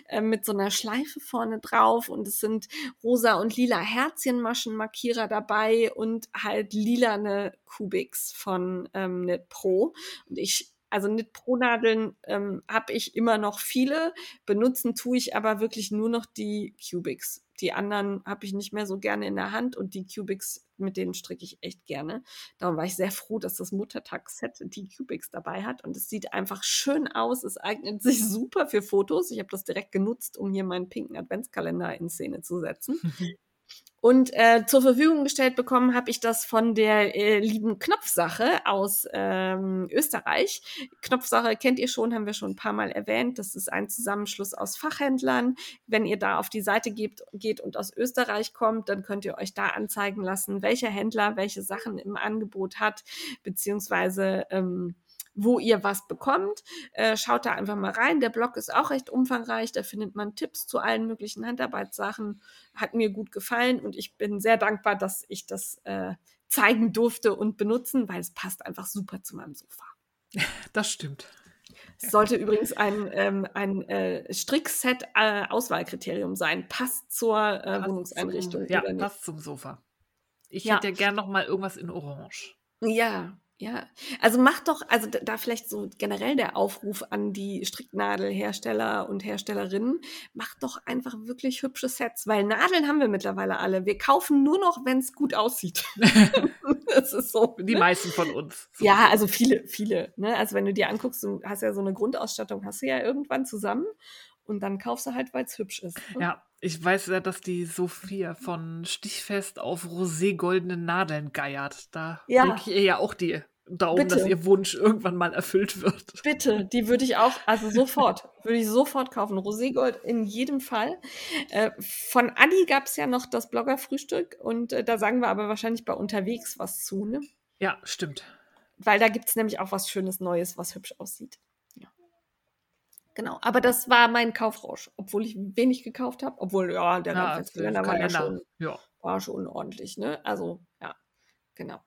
äh, mit so einer Schleife vorne drauf und es sind rosa und lila Herzchenmaschenmarkierer dabei und halt lilane Kubiks von ähm, Knit Pro. Und ich also Knit Pro Nadeln ähm, habe ich immer noch viele, benutzen tue ich aber wirklich nur noch die Cubics. Die anderen habe ich nicht mehr so gerne in der Hand und die Cubics, mit denen stricke ich echt gerne. Darum war ich sehr froh, dass das Muttertagsset die Cubics dabei hat und es sieht einfach schön aus. Es eignet sich super für Fotos. Ich habe das direkt genutzt, um hier meinen pinken Adventskalender in Szene zu setzen. Und äh, zur Verfügung gestellt bekommen habe ich das von der äh, lieben Knopfsache aus ähm, Österreich. Knopfsache kennt ihr schon, haben wir schon ein paar Mal erwähnt. Das ist ein Zusammenschluss aus Fachhändlern. Wenn ihr da auf die Seite geht, geht und aus Österreich kommt, dann könnt ihr euch da anzeigen lassen, welcher Händler welche Sachen im Angebot hat, beziehungsweise ähm, wo ihr was bekommt. Äh, schaut da einfach mal rein. Der Blog ist auch recht umfangreich. Da findet man Tipps zu allen möglichen Handarbeitssachen. Hat mir gut gefallen und ich bin sehr dankbar, dass ich das äh, zeigen durfte und benutzen, weil es passt einfach super zu meinem Sofa. Das stimmt. Es sollte übrigens ein, ähm, ein äh, Strickset-Auswahlkriterium äh, sein. Passt zur äh, Wohnungseinrichtung. Zum, ja, passt zum Sofa. Ich ja. hätte ja gern noch mal irgendwas in Orange. Ja, ja, also macht doch, also da vielleicht so generell der Aufruf an die Stricknadelhersteller und Herstellerinnen, macht doch einfach wirklich hübsche Sets, weil Nadeln haben wir mittlerweile alle. Wir kaufen nur noch, wenn es gut aussieht. das ist so. Die ne? meisten von uns. So. Ja, also viele, viele. Ne? Also wenn du dir anguckst, du hast ja so eine Grundausstattung, hast du ja irgendwann zusammen und dann kaufst du halt, weil es hübsch ist. Ne? Ja, ich weiß ja, dass die Sophia von Stichfest auf roségoldene Nadeln geiert. Da ja. lege ich ihr ja auch die Daumen, Bitte. dass ihr Wunsch irgendwann mal erfüllt wird. Bitte, die würde ich auch, also sofort, würde ich sofort kaufen. Roségold in jedem Fall. Äh, von Adi gab es ja noch das Blogger-Frühstück und äh, da sagen wir aber wahrscheinlich bei unterwegs was zu, ne? Ja, stimmt. Weil da gibt es nämlich auch was Schönes Neues, was hübsch aussieht. Genau, aber das war mein Kaufrausch, obwohl ich wenig gekauft habe, obwohl, ja, der ja, Kalender war ja schon, ja. war schon ordentlich, ne? Also, ja, genau.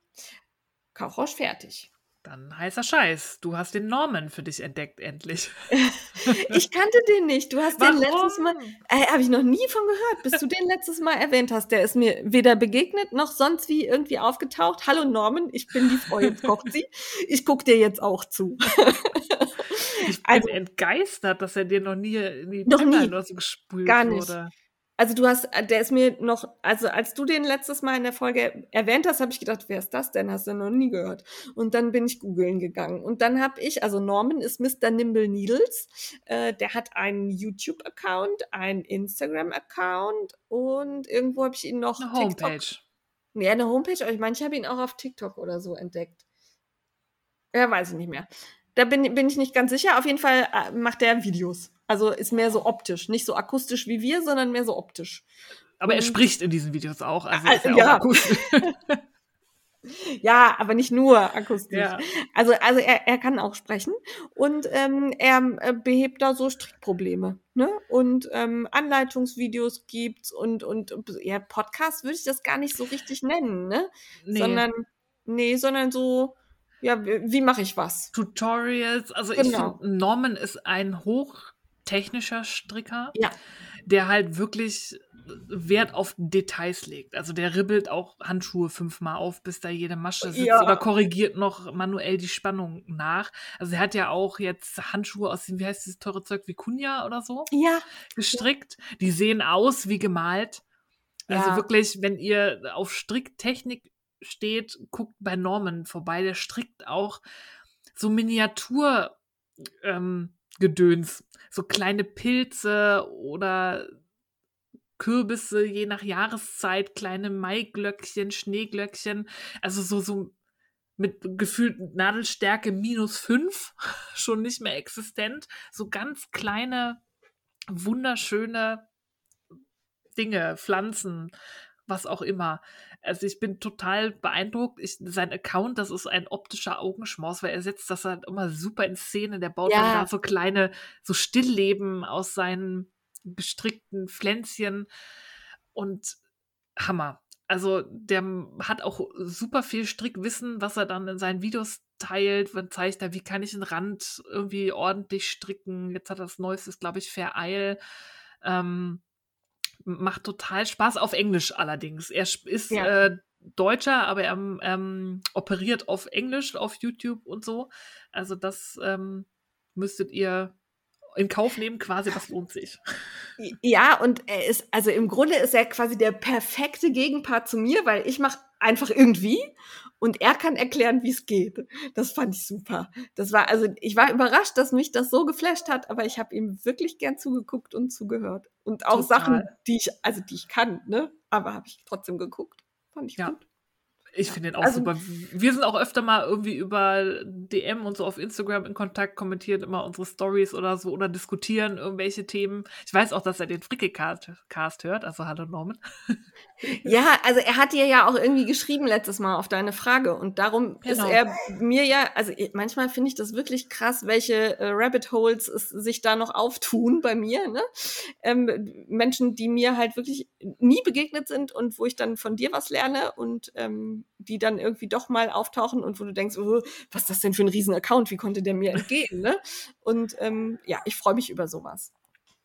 Kaufrausch fertig. Dann heißer Scheiß. Du hast den Norman für dich entdeckt, endlich. ich kannte den nicht. Du hast Warum? den letztes Mal. Äh, Habe ich noch nie von gehört, bis du den letztes Mal erwähnt hast. Der ist mir weder begegnet noch sonst wie irgendwie aufgetaucht. Hallo Norman, ich bin die Frau, jetzt kocht sie. Ich gucke dir jetzt auch zu. ich bin also, entgeistert, dass er dir noch nie in die noch nie. so gespült Gar nicht. wurde. Also du hast, der ist mir noch, also als du den letztes Mal in der Folge erwähnt hast, habe ich gedacht, wer ist das denn? Hast du noch nie gehört? Und dann bin ich googeln gegangen. Und dann habe ich, also Norman ist Mr. Nimble Needles. Äh, der hat einen YouTube-Account, einen Instagram-Account und irgendwo habe ich ihn noch. Eine Homepage. TikTok. Ja, eine Homepage, aber ich meine, ich habe ihn auch auf TikTok oder so entdeckt. Ja, weiß ich nicht mehr. Da bin, bin ich nicht ganz sicher. Auf jeden Fall äh, macht er Videos. Also ist mehr so optisch. Nicht so akustisch wie wir, sondern mehr so optisch. Aber er spricht in diesen Videos auch. Also ist er ja. auch akustisch. ja, aber nicht nur akustisch. Ja. Also, also er, er kann auch sprechen und ähm, er äh, behebt da so Strickprobleme. Ne? Und ähm, Anleitungsvideos gibt's und, und ja, Podcast würde ich das gar nicht so richtig nennen, ne? Nee. Sondern, nee, sondern so ja, wie mache ich was? Tutorials, also genau. ich finde, Norman ist ein hochtechnischer Stricker, ja. der halt wirklich Wert auf Details legt. Also der ribbelt auch Handschuhe fünfmal auf, bis da jede Masche sitzt ja. oder korrigiert noch manuell die Spannung nach. Also er hat ja auch jetzt Handschuhe aus dem, wie heißt dieses teure Zeug, wie Kunja oder so? Ja. Gestrickt. Die sehen aus wie gemalt. Also ja. wirklich, wenn ihr auf Stricktechnik steht, guckt bei Norman vorbei. Der strickt auch so Miniatur ähm, so kleine Pilze oder Kürbisse, je nach Jahreszeit, kleine Maiglöckchen, Schneeglöckchen, also so, so mit gefühlt Nadelstärke minus fünf, schon nicht mehr existent, so ganz kleine, wunderschöne Dinge, Pflanzen, was auch immer. Also ich bin total beeindruckt. Ich, sein Account, das ist ein optischer Augenschmaus, weil er setzt das halt immer super in Szene. Der baut ja. dann da so kleine, so Stillleben aus seinen gestrickten Pflänzchen und Hammer. Also der hat auch super viel Strickwissen, was er dann in seinen Videos teilt. Man zeigt er, wie kann ich einen Rand irgendwie ordentlich stricken. Jetzt hat er das Neueste, glaube ich, Fair Eil. Ähm, macht total Spaß, auf Englisch allerdings. Er ist ja. äh, Deutscher, aber er ähm, operiert auf Englisch, auf YouTube und so. Also das ähm, müsstet ihr in Kauf nehmen, quasi, das lohnt sich. Ja, und er ist, also im Grunde ist er quasi der perfekte Gegenpart zu mir, weil ich mache einfach irgendwie und er kann erklären, wie es geht. Das fand ich super. Das war, also ich war überrascht, dass mich das so geflasht hat, aber ich habe ihm wirklich gern zugeguckt und zugehört. Und auch Total. Sachen, die ich, also die ich kann, ne? Aber habe ich trotzdem geguckt. Fand ich ja. gut. Ich finde den auch also, super. Wir sind auch öfter mal irgendwie über DM und so auf Instagram in Kontakt, kommentieren immer unsere Stories oder so oder diskutieren irgendwelche Themen. Ich weiß auch, dass er den Fricke-Cast hört, also hallo Norman. Ja, also er hat dir ja auch irgendwie geschrieben letztes Mal auf deine Frage und darum genau. ist er mir ja, also manchmal finde ich das wirklich krass, welche äh, Rabbit Holes es sich da noch auftun bei mir, ne? Ähm, Menschen, die mir halt wirklich nie begegnet sind und wo ich dann von dir was lerne und ähm, die dann irgendwie doch mal auftauchen und wo du denkst, oh, was ist das denn für ein Riesen-Account? Wie konnte der mir entgehen? Ne? Und ähm, ja, ich freue mich über sowas.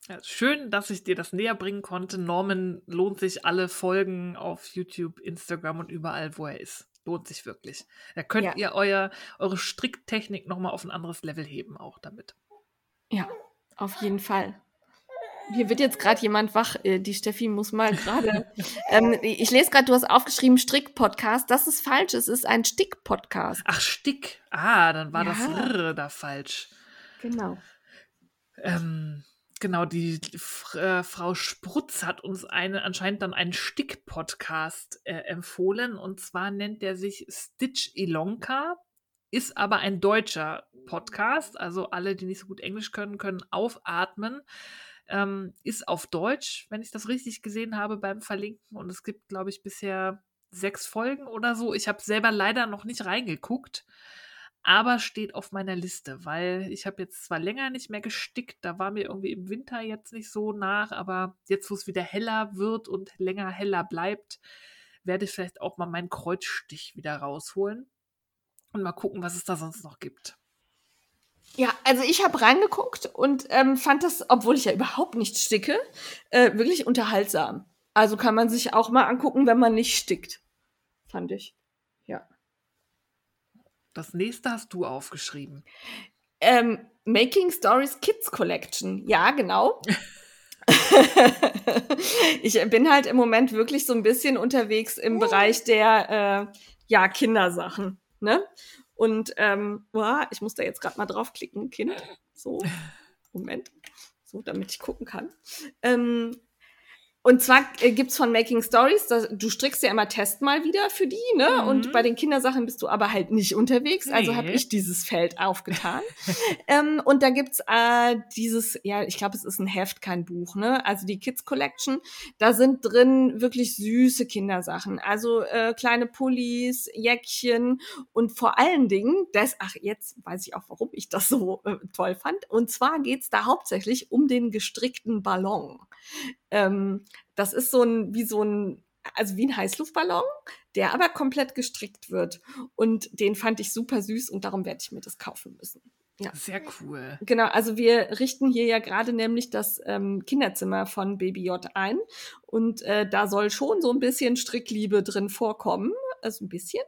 Ja, schön, dass ich dir das näher bringen konnte. Norman lohnt sich alle Folgen auf YouTube, Instagram und überall, wo er ist. Lohnt sich wirklich. Da könnt ja. ihr euer, eure Stricktechnik nochmal auf ein anderes Level heben, auch damit. Ja, auf jeden Fall. Hier wird jetzt gerade jemand wach. Äh, die Steffi muss mal gerade. ähm, ich lese gerade, du hast aufgeschrieben Strick-Podcast. Das ist falsch. Es ist ein Stick-Podcast. Ach, Stick. Ah, dann war ja. das R da falsch. Genau. Ähm, genau, die äh, Frau Sprutz hat uns eine, anscheinend dann einen Stick-Podcast äh, empfohlen. Und zwar nennt der sich Stitch Ilonka ist aber ein deutscher Podcast. Also alle, die nicht so gut Englisch können, können aufatmen. Ähm, ist auf Deutsch, wenn ich das richtig gesehen habe beim Verlinken. Und es gibt, glaube ich, bisher sechs Folgen oder so. Ich habe selber leider noch nicht reingeguckt, aber steht auf meiner Liste, weil ich habe jetzt zwar länger nicht mehr gestickt, da war mir irgendwie im Winter jetzt nicht so nach, aber jetzt, wo es wieder heller wird und länger heller bleibt, werde ich vielleicht auch mal meinen Kreuzstich wieder rausholen und mal gucken, was es da sonst noch gibt. Ja, also ich habe reingeguckt und ähm, fand das, obwohl ich ja überhaupt nicht sticke, äh, wirklich unterhaltsam. Also kann man sich auch mal angucken, wenn man nicht stickt. Fand ich. Ja. Das nächste hast du aufgeschrieben. Ähm, Making Stories Kids Collection. Ja, genau. ich bin halt im Moment wirklich so ein bisschen unterwegs im Bereich der äh, ja, Kindersachen. Ne? Und ähm, boah, ich muss da jetzt gerade mal draufklicken, Kind. So, Moment. So, damit ich gucken kann. Ähm, und zwar äh, gibt's von Making Stories, das, du strickst ja immer Test mal wieder für die, ne? Mhm. Und bei den Kindersachen bist du aber halt nicht unterwegs. Also nee. Also habe ich dieses Feld aufgetan. ähm, und da gibt's äh, dieses, ja, ich glaube, es ist ein Heft, kein Buch, ne? Also die Kids Collection. Da sind drin wirklich süße Kindersachen. Also äh, kleine Pullis, Jäckchen und vor allen Dingen, das, ach, jetzt weiß ich auch, warum ich das so äh, toll fand. Und zwar geht's da hauptsächlich um den gestrickten Ballon. Ähm, das ist so ein, wie so ein, also wie ein Heißluftballon, der aber komplett gestrickt wird. Und den fand ich super süß und darum werde ich mir das kaufen müssen. Ja. Sehr cool. Genau, also wir richten hier ja gerade nämlich das ähm, Kinderzimmer von Baby J ein. Und äh, da soll schon so ein bisschen Strickliebe drin vorkommen. Also ein bisschen.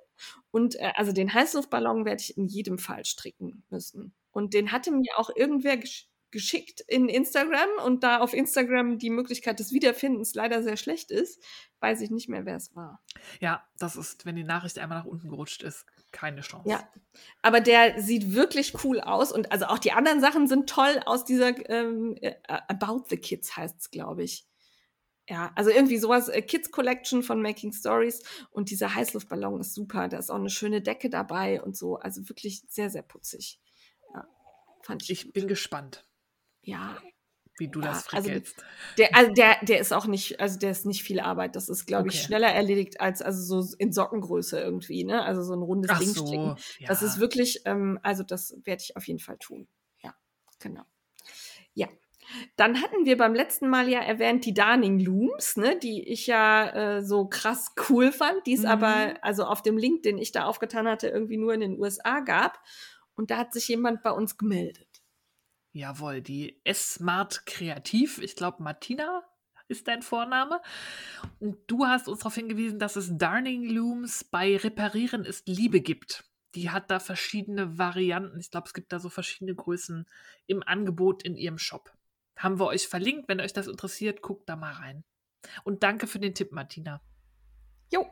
Und äh, also den Heißluftballon werde ich in jedem Fall stricken müssen. Und den hatte mir auch irgendwer gesch geschickt in Instagram und da auf Instagram die Möglichkeit des Wiederfindens leider sehr schlecht ist, weiß ich nicht mehr, wer es war. Ja, das ist, wenn die Nachricht einmal nach unten gerutscht ist, keine Chance. Ja, aber der sieht wirklich cool aus und also auch die anderen Sachen sind toll aus dieser ähm, äh, About the Kids heißt es, glaube ich. Ja, also irgendwie sowas, äh, Kids Collection von Making Stories und dieser Heißluftballon ist super. Da ist auch eine schöne Decke dabei und so. Also wirklich sehr, sehr putzig. Ja, fand ich. Ich gut. bin gespannt ja. Wie du ja, das frickelst. Also der, also der, der ist auch nicht, also der ist nicht viel Arbeit. Das ist, glaube okay. ich, schneller erledigt als also so in Sockengröße irgendwie, ne? Also so ein rundes Ach Ding so, stricken. Ja. Das ist wirklich, ähm, also das werde ich auf jeden Fall tun. Ja, genau. Ja. Dann hatten wir beim letzten Mal ja erwähnt die Darning Looms, ne, die ich ja äh, so krass cool fand, die es mhm. aber also auf dem Link, den ich da aufgetan hatte, irgendwie nur in den USA gab. Und da hat sich jemand bei uns gemeldet. Jawohl, die S-Smart Kreativ. Ich glaube, Martina ist dein Vorname. Und du hast uns darauf hingewiesen, dass es Darning Looms bei Reparieren ist Liebe gibt. Die hat da verschiedene Varianten. Ich glaube, es gibt da so verschiedene Größen im Angebot in ihrem Shop. Haben wir euch verlinkt. Wenn euch das interessiert, guckt da mal rein. Und danke für den Tipp, Martina. Jo,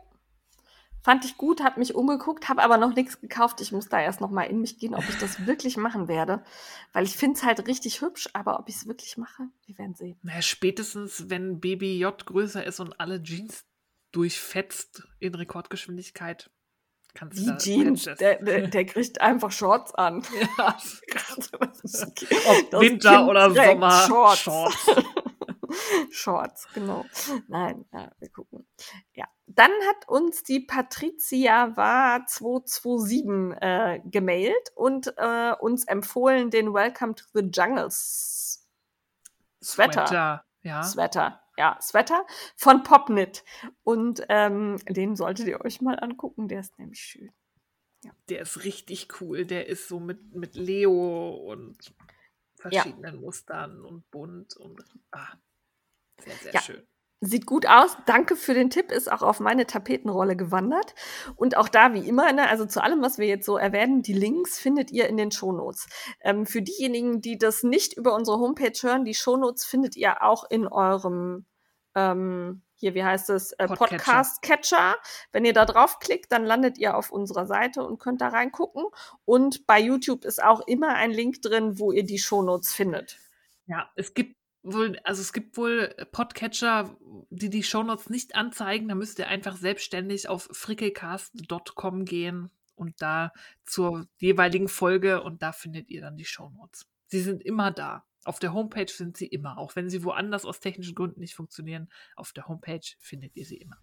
Fand ich gut, habe mich umgeguckt, habe aber noch nichts gekauft. Ich muss da erst noch mal in mich gehen, ob ich das wirklich machen werde. Weil ich finde es halt richtig hübsch, aber ob ich es wirklich mache, wir werden sehen. Naja, spätestens, wenn Baby J größer ist und alle Jeans durchfetzt in Rekordgeschwindigkeit, kannst du Die Jeans, der, der, der, kriegt einfach Shorts an. Ja. Ob Winter oder Sommer. Shorts. Shorts. Shorts, genau. Nein, ja, wir gucken. Ja, dann hat uns die Patricia war 227 äh, gemailt und äh, uns empfohlen den Welcome to the Jungles Sweater. Sweater, ja. Sweater. ja, Sweater von Popnit. Und ähm, den solltet ihr euch mal angucken, der ist nämlich schön. Ja. Der ist richtig cool. Der ist so mit, mit Leo und verschiedenen ja. Mustern und bunt und ah, sehr, sehr ja. schön. Sieht gut aus. Danke für den Tipp. Ist auch auf meine Tapetenrolle gewandert. Und auch da, wie immer, ne, also zu allem, was wir jetzt so erwähnen, die Links findet ihr in den Shownotes. Ähm, für diejenigen, die das nicht über unsere Homepage hören, die Shownotes findet ihr auch in eurem, ähm, hier, wie heißt es, äh, Podcast-Catcher. Wenn ihr da draufklickt, dann landet ihr auf unserer Seite und könnt da reingucken. Und bei YouTube ist auch immer ein Link drin, wo ihr die Shownotes findet. Ja, es gibt wohl, also es gibt wohl Podcatcher, die die Shownotes nicht anzeigen. Da müsst ihr einfach selbstständig auf frickelcast.com gehen und da zur jeweiligen Folge und da findet ihr dann die Shownotes. Sie sind immer da. Auf der Homepage sind sie immer, auch wenn sie woanders aus technischen Gründen nicht funktionieren. Auf der Homepage findet ihr sie immer.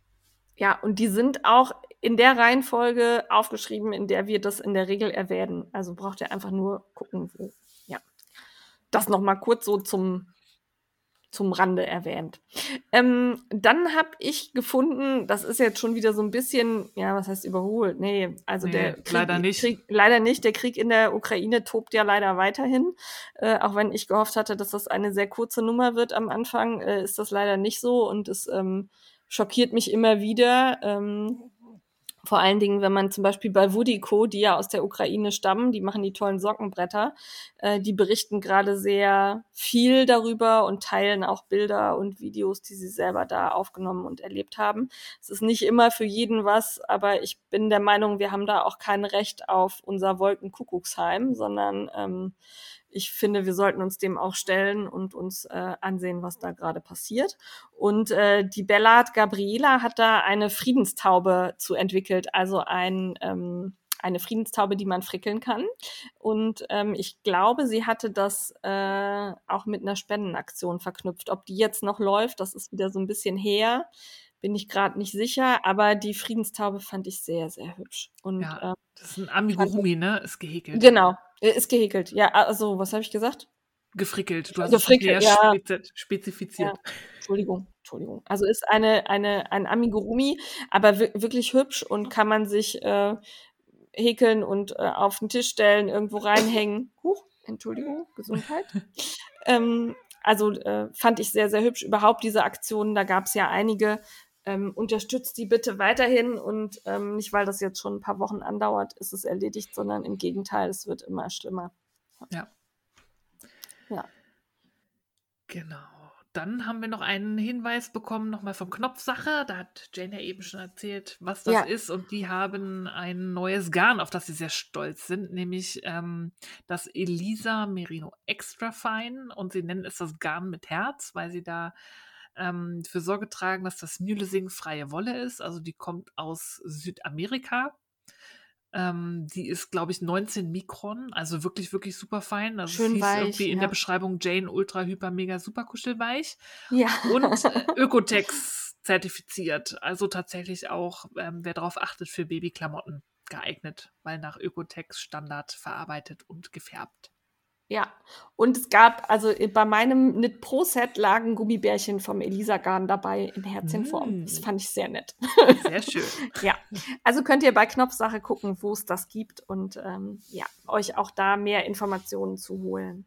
Ja, und die sind auch in der Reihenfolge aufgeschrieben, in der wir das in der Regel erwähnen. Also braucht ihr einfach nur gucken, wo. Ja. Das nochmal kurz so zum zum Rande erwähnt. Ähm, dann habe ich gefunden, das ist jetzt schon wieder so ein bisschen, ja, was heißt überholt? Nee, also nee, der Krieg, leider nicht. Krieg, leider nicht. Der Krieg in der Ukraine tobt ja leider weiterhin. Äh, auch wenn ich gehofft hatte, dass das eine sehr kurze Nummer wird am Anfang, äh, ist das leider nicht so und es ähm, schockiert mich immer wieder. Ähm, vor allen Dingen, wenn man zum Beispiel bei Woodico, die ja aus der Ukraine stammen, die machen die tollen Sockenbretter, äh, die berichten gerade sehr viel darüber und teilen auch Bilder und Videos, die sie selber da aufgenommen und erlebt haben. Es ist nicht immer für jeden was, aber ich bin der Meinung, wir haben da auch kein Recht auf unser Wolkenkuckucksheim, sondern ähm, ich finde, wir sollten uns dem auch stellen und uns äh, ansehen, was da gerade passiert. Und äh, die Bellart Gabriela hat da eine Friedenstaube zu entwickelt, also ein ähm, eine Friedenstaube, die man frickeln kann. Und ähm, ich glaube, sie hatte das äh, auch mit einer Spendenaktion verknüpft. Ob die jetzt noch läuft, das ist wieder so ein bisschen her, bin ich gerade nicht sicher. Aber die Friedenstaube fand ich sehr, sehr hübsch. Und, ja, ähm, das ist ein Amigurumi, ne? Ist gehäkelt. Genau, ist gehäkelt. Ja, also, was habe ich gesagt? Gefrickelt. Du hast Gefrickelt, es ja. spezifiziert. Ja. Entschuldigung, Entschuldigung. Also ist eine, eine, ein Amigurumi, aber wirklich hübsch und kann man sich äh, häkeln und äh, auf den Tisch stellen, irgendwo reinhängen. Huch, Entschuldigung, Gesundheit. ähm, also äh, fand ich sehr, sehr hübsch. Überhaupt diese Aktionen, da gab es ja einige. Ähm, unterstützt die bitte weiterhin und ähm, nicht, weil das jetzt schon ein paar Wochen andauert, ist es erledigt, sondern im Gegenteil, es wird immer schlimmer. Ja. Ja. Genau. Dann haben wir noch einen Hinweis bekommen, nochmal vom Knopfsache. Da hat Jane ja eben schon erzählt, was das ja. ist. Und die haben ein neues Garn, auf das sie sehr stolz sind, nämlich ähm, das Elisa Merino Extra Fine. Und sie nennen es das Garn mit Herz, weil sie da ähm, für Sorge tragen, dass das Mülesing freie Wolle ist. Also die kommt aus Südamerika. Ähm, die ist, glaube ich, 19 Mikron, also wirklich, wirklich super fein. Also Schön hieß weich, irgendwie in ja. der Beschreibung Jane Ultra Hyper Mega Super Kuschelweich. Ja. Und äh, Ökotex zertifiziert. Also tatsächlich auch, ähm, wer darauf achtet, für Babyklamotten geeignet, weil nach Ökotex Standard verarbeitet und gefärbt. Ja, und es gab, also äh, bei meinem Knit Pro Set lagen Gummibärchen vom Elisa Garn dabei in Herzchenform. Das Mm. fand ich sehr nett. Sehr schön. ja, also könnt ihr bei Knopfsache gucken, wo es das gibt und ähm, ja, euch auch da mehr Informationen zu holen.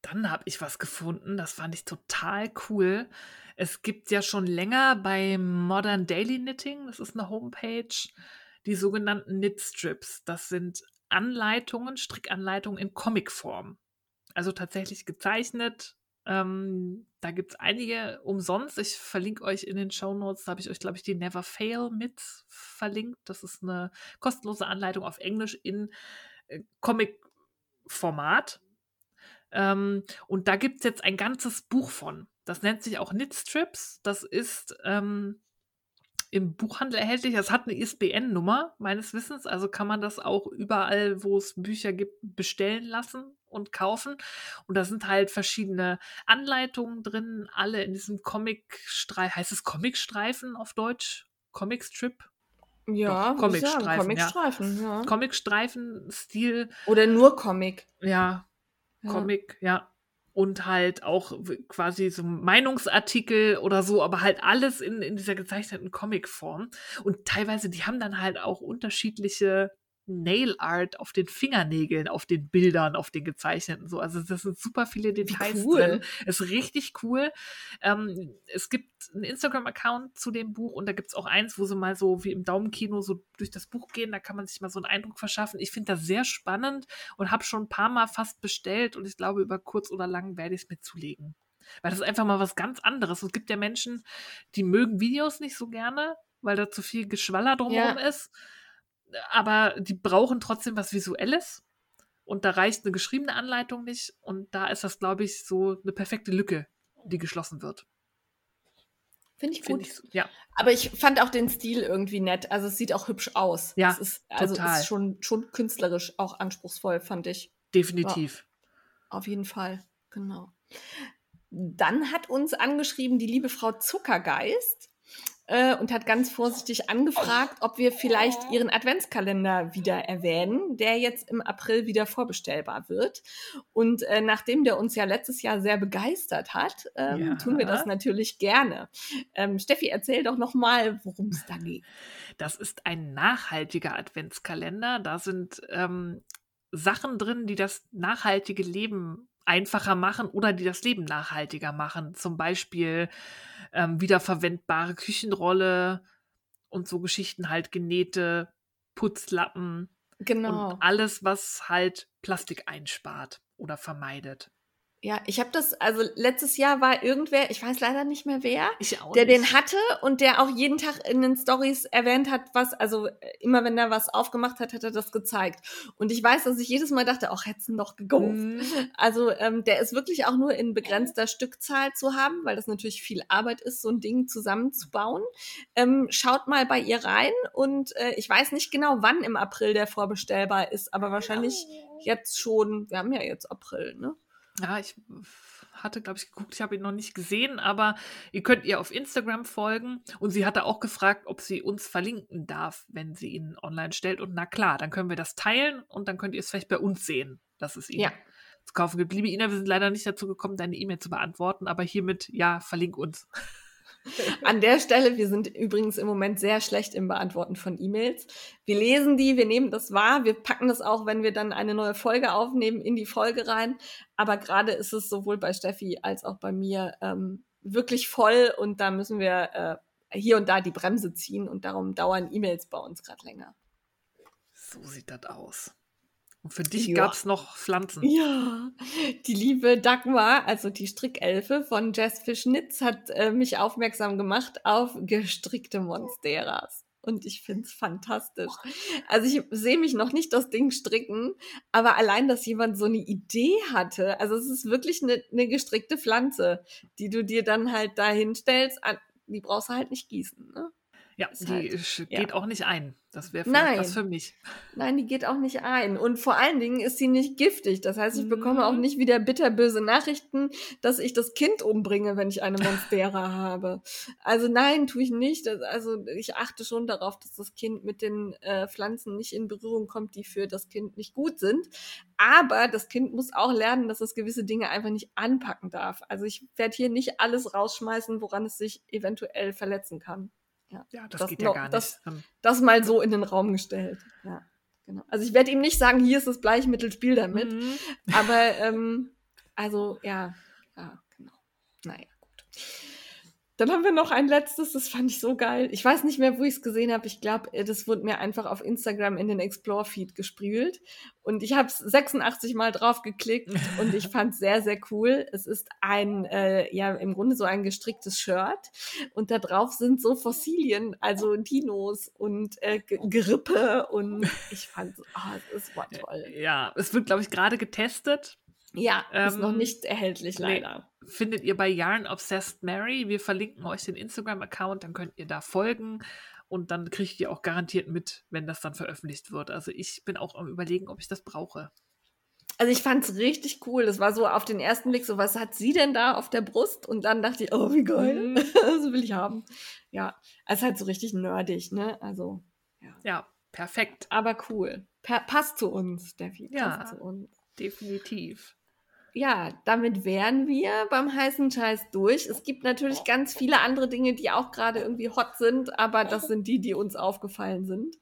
Dann habe ich was gefunden, das fand ich total cool. Es gibt ja schon länger bei Modern Daily Knitting, das ist eine Homepage, die sogenannten Knit Strips. Das sind Anleitungen, Strickanleitungen in Comicform. Also tatsächlich gezeichnet. Ähm, da gibt es einige umsonst. Ich verlinke euch in den Show Notes, da habe ich euch, glaube ich, die Never Fail mit verlinkt. Das ist eine kostenlose Anleitung auf Englisch in äh, Comic-Format. Ähm, und da gibt es jetzt ein ganzes Buch von. Das nennt sich auch Knit Strips. Das ist ähm, im Buchhandel erhältlich. Das hat eine ISBN-Nummer, meines Wissens. Also kann man das auch überall, wo es Bücher gibt, bestellen lassen und kaufen. Und da sind halt verschiedene Anleitungen drin, alle in diesem Comic-Streifen. Heißt es Comic-Streifen auf Deutsch? Comic-Strip? Ja, Doch, Comicstreifen, ja. Comicstreifen, ja. Comic-Streifen-Stil. Oder nur Comic. Ja, Ja. Comic, ja. Und halt auch quasi so Meinungsartikel oder so, aber halt alles in, in dieser gezeichneten Comicform. Und teilweise, die haben dann halt auch unterschiedliche Nail Art auf den Fingernägeln, auf den Bildern, auf den gezeichneten so. Also das sind super viele Details cool. drin. Ist richtig cool. Ähm, es gibt einen Instagram-Account zu dem Buch und da gibt es auch eins, wo sie mal so wie im Daumenkino so durch das Buch gehen. Da kann man sich mal so einen Eindruck verschaffen. Ich finde das sehr spannend und habe schon ein paar Mal fast bestellt und ich glaube, über kurz oder lang werde ich es mir zulegen. Weil das ist einfach mal was ganz anderes. Es gibt ja Menschen, die mögen Videos nicht so gerne, weil da zu viel Geschwaller drumherum ja. ist aber die brauchen trotzdem was Visuelles. Und da reicht eine geschriebene Anleitung nicht. Und da ist das, glaube ich, so eine perfekte Lücke, die geschlossen wird. Finde ich gut. Find ich, ja. Aber ich fand auch den Stil irgendwie nett. Also es sieht auch hübsch aus. Ja, es ist, also total. ist schon, schon künstlerisch auch anspruchsvoll, fand ich. Definitiv. Ja, auf jeden Fall, genau. Dann hat uns angeschrieben die liebe Frau Zuckergeist äh, und hat ganz vorsichtig angefragt, ob wir vielleicht ihren Adventskalender wieder erwähnen, der jetzt im April wieder vorbestellbar wird. Und äh, nachdem der uns ja letztes Jahr sehr begeistert hat, ähm, ja. tun wir das natürlich gerne. Ähm, Steffi, erzähl doch noch mal, worum es da geht. Das ist ein nachhaltiger Adventskalender. Da sind ähm, Sachen drin, die das nachhaltige Leben einfacher machen oder die das Leben nachhaltiger machen. Zum Beispiel ähm, wiederverwendbare Küchenrolle und so Geschichten halt genähte Putzlappen. Genau. Und alles, was halt Plastik einspart oder vermeidet. Ja, ich habe das, also letztes Jahr war irgendwer, ich weiß leider nicht mehr wer, der nicht. den hatte und der auch jeden Tag in den Stories erwähnt hat, was, also äh, immer wenn er was aufgemacht hat, hat er das gezeigt. Und ich weiß, dass ich jedes Mal dachte, auch hätten doch gegolft. Mhm. Also ähm, der ist wirklich auch nur in begrenzter Stückzahl zu haben, weil das natürlich viel Arbeit ist, so ein Ding zusammenzubauen. Ähm, schaut mal bei ihr rein und äh, ich weiß nicht genau, wann im April der vorbestellbar ist, aber wahrscheinlich jetzt schon, wir haben ja jetzt April, ne? Ja, ich hatte, glaube ich, geguckt, ich habe ihn noch nicht gesehen, aber ihr könnt ihr auf Instagram folgen. Und sie hatte auch gefragt, ob sie uns verlinken darf, wenn sie ihn online stellt. Und na klar, dann können wir das teilen und dann könnt ihr es vielleicht bei uns sehen, dass es ihn ja. zu kaufen gibt. Liebe Ina, wir sind leider nicht dazu gekommen, deine E-Mail zu beantworten, aber hiermit, ja, verlink uns. An der Stelle, wir sind übrigens im Moment sehr schlecht im Beantworten von E-Mails. Wir lesen die, wir nehmen das wahr, wir packen das auch, wenn wir dann eine neue Folge aufnehmen, in die Folge rein. Aber gerade ist es sowohl bei Steffi als auch bei mir ähm, wirklich voll und da müssen wir äh, hier und da die Bremse ziehen und darum dauern E-Mails bei uns gerade länger. So sieht das aus. Und für dich gab es noch Pflanzen. Ja, die liebe Dagmar, also die Strickelfe von Jess Fischnitz, hat äh, mich aufmerksam gemacht auf gestrickte Monsteras. Und ich finde es fantastisch. Also ich sehe mich noch nicht das Ding stricken, aber allein, dass jemand so eine Idee hatte, also es ist wirklich eine, eine gestrickte Pflanze, die du dir dann halt da hinstellst, die brauchst du halt nicht gießen. Ne? Ja, die halt, geht ja. auch nicht ein. Das wäre vielleicht was für mich. Nein, die geht auch nicht ein. Und vor allen Dingen ist sie nicht giftig. Das heißt, ich mhm. bekomme auch nicht wieder bitterböse Nachrichten, dass ich das Kind umbringe, wenn ich eine Monstera habe. Also nein, tue ich nicht. Also ich achte schon darauf, dass das Kind mit den äh, Pflanzen nicht in Berührung kommt, die für das Kind nicht gut sind. Aber das Kind muss auch lernen, dass es gewisse Dinge einfach nicht anpacken darf. Also ich werde hier nicht alles rausschmeißen, woran es sich eventuell verletzen kann. Ja, ja das, das, geht ja gar nicht. Das, das, mal so in den Raum gestellt. Ja, genau. Also ich werde ihm nicht sagen, hier ist das Bleichmittel, spiel damit. Mhm. Aber ähm, also ja, ja, genau. Naja, gut. Dann haben wir noch ein letztes, das fand ich so geil. Ich weiß nicht mehr, wo ich es gesehen habe. Ich glaube, äh, das wurde mir einfach auf Instagram in den Explore-Feed gespielt. Und ich habe es 86 Mal drauf geklickt und ich fand es sehr, sehr cool. Es ist ein, äh, ja, im Grunde so ein gestricktes Shirt. Und da drauf sind so Fossilien, also Dinos und äh, Gerippe. Und ich fand, oh, es war toll. Ja, es wird, glaube ich, gerade getestet. Ja, ist ähm, noch nicht erhältlich, leider. Nee findet ihr bei Yarn Obsessed Mary. Wir verlinken euch den Instagram-Account, dann könnt ihr da folgen und dann kriegt ihr auch garantiert mit, wenn das dann veröffentlicht wird. Also ich bin auch am überlegen, ob ich das brauche. Also ich fand es richtig cool. Das war so auf den ersten Blick so, was hat sie denn da auf der Brust? Und dann dachte ich, oh, wie geil. Mhm. das will ich haben. Ja, es ist halt so richtig nerdig, ne? Also, ja. Ja, perfekt. Aber cool. Pa passt zu uns, Steffi. Ja, zu uns. Definitiv. ja, damit wären wir beim heißen Scheiß durch. Es gibt natürlich ganz viele andere Dinge, die auch gerade irgendwie hot sind, aber das sind die, die uns aufgefallen sind.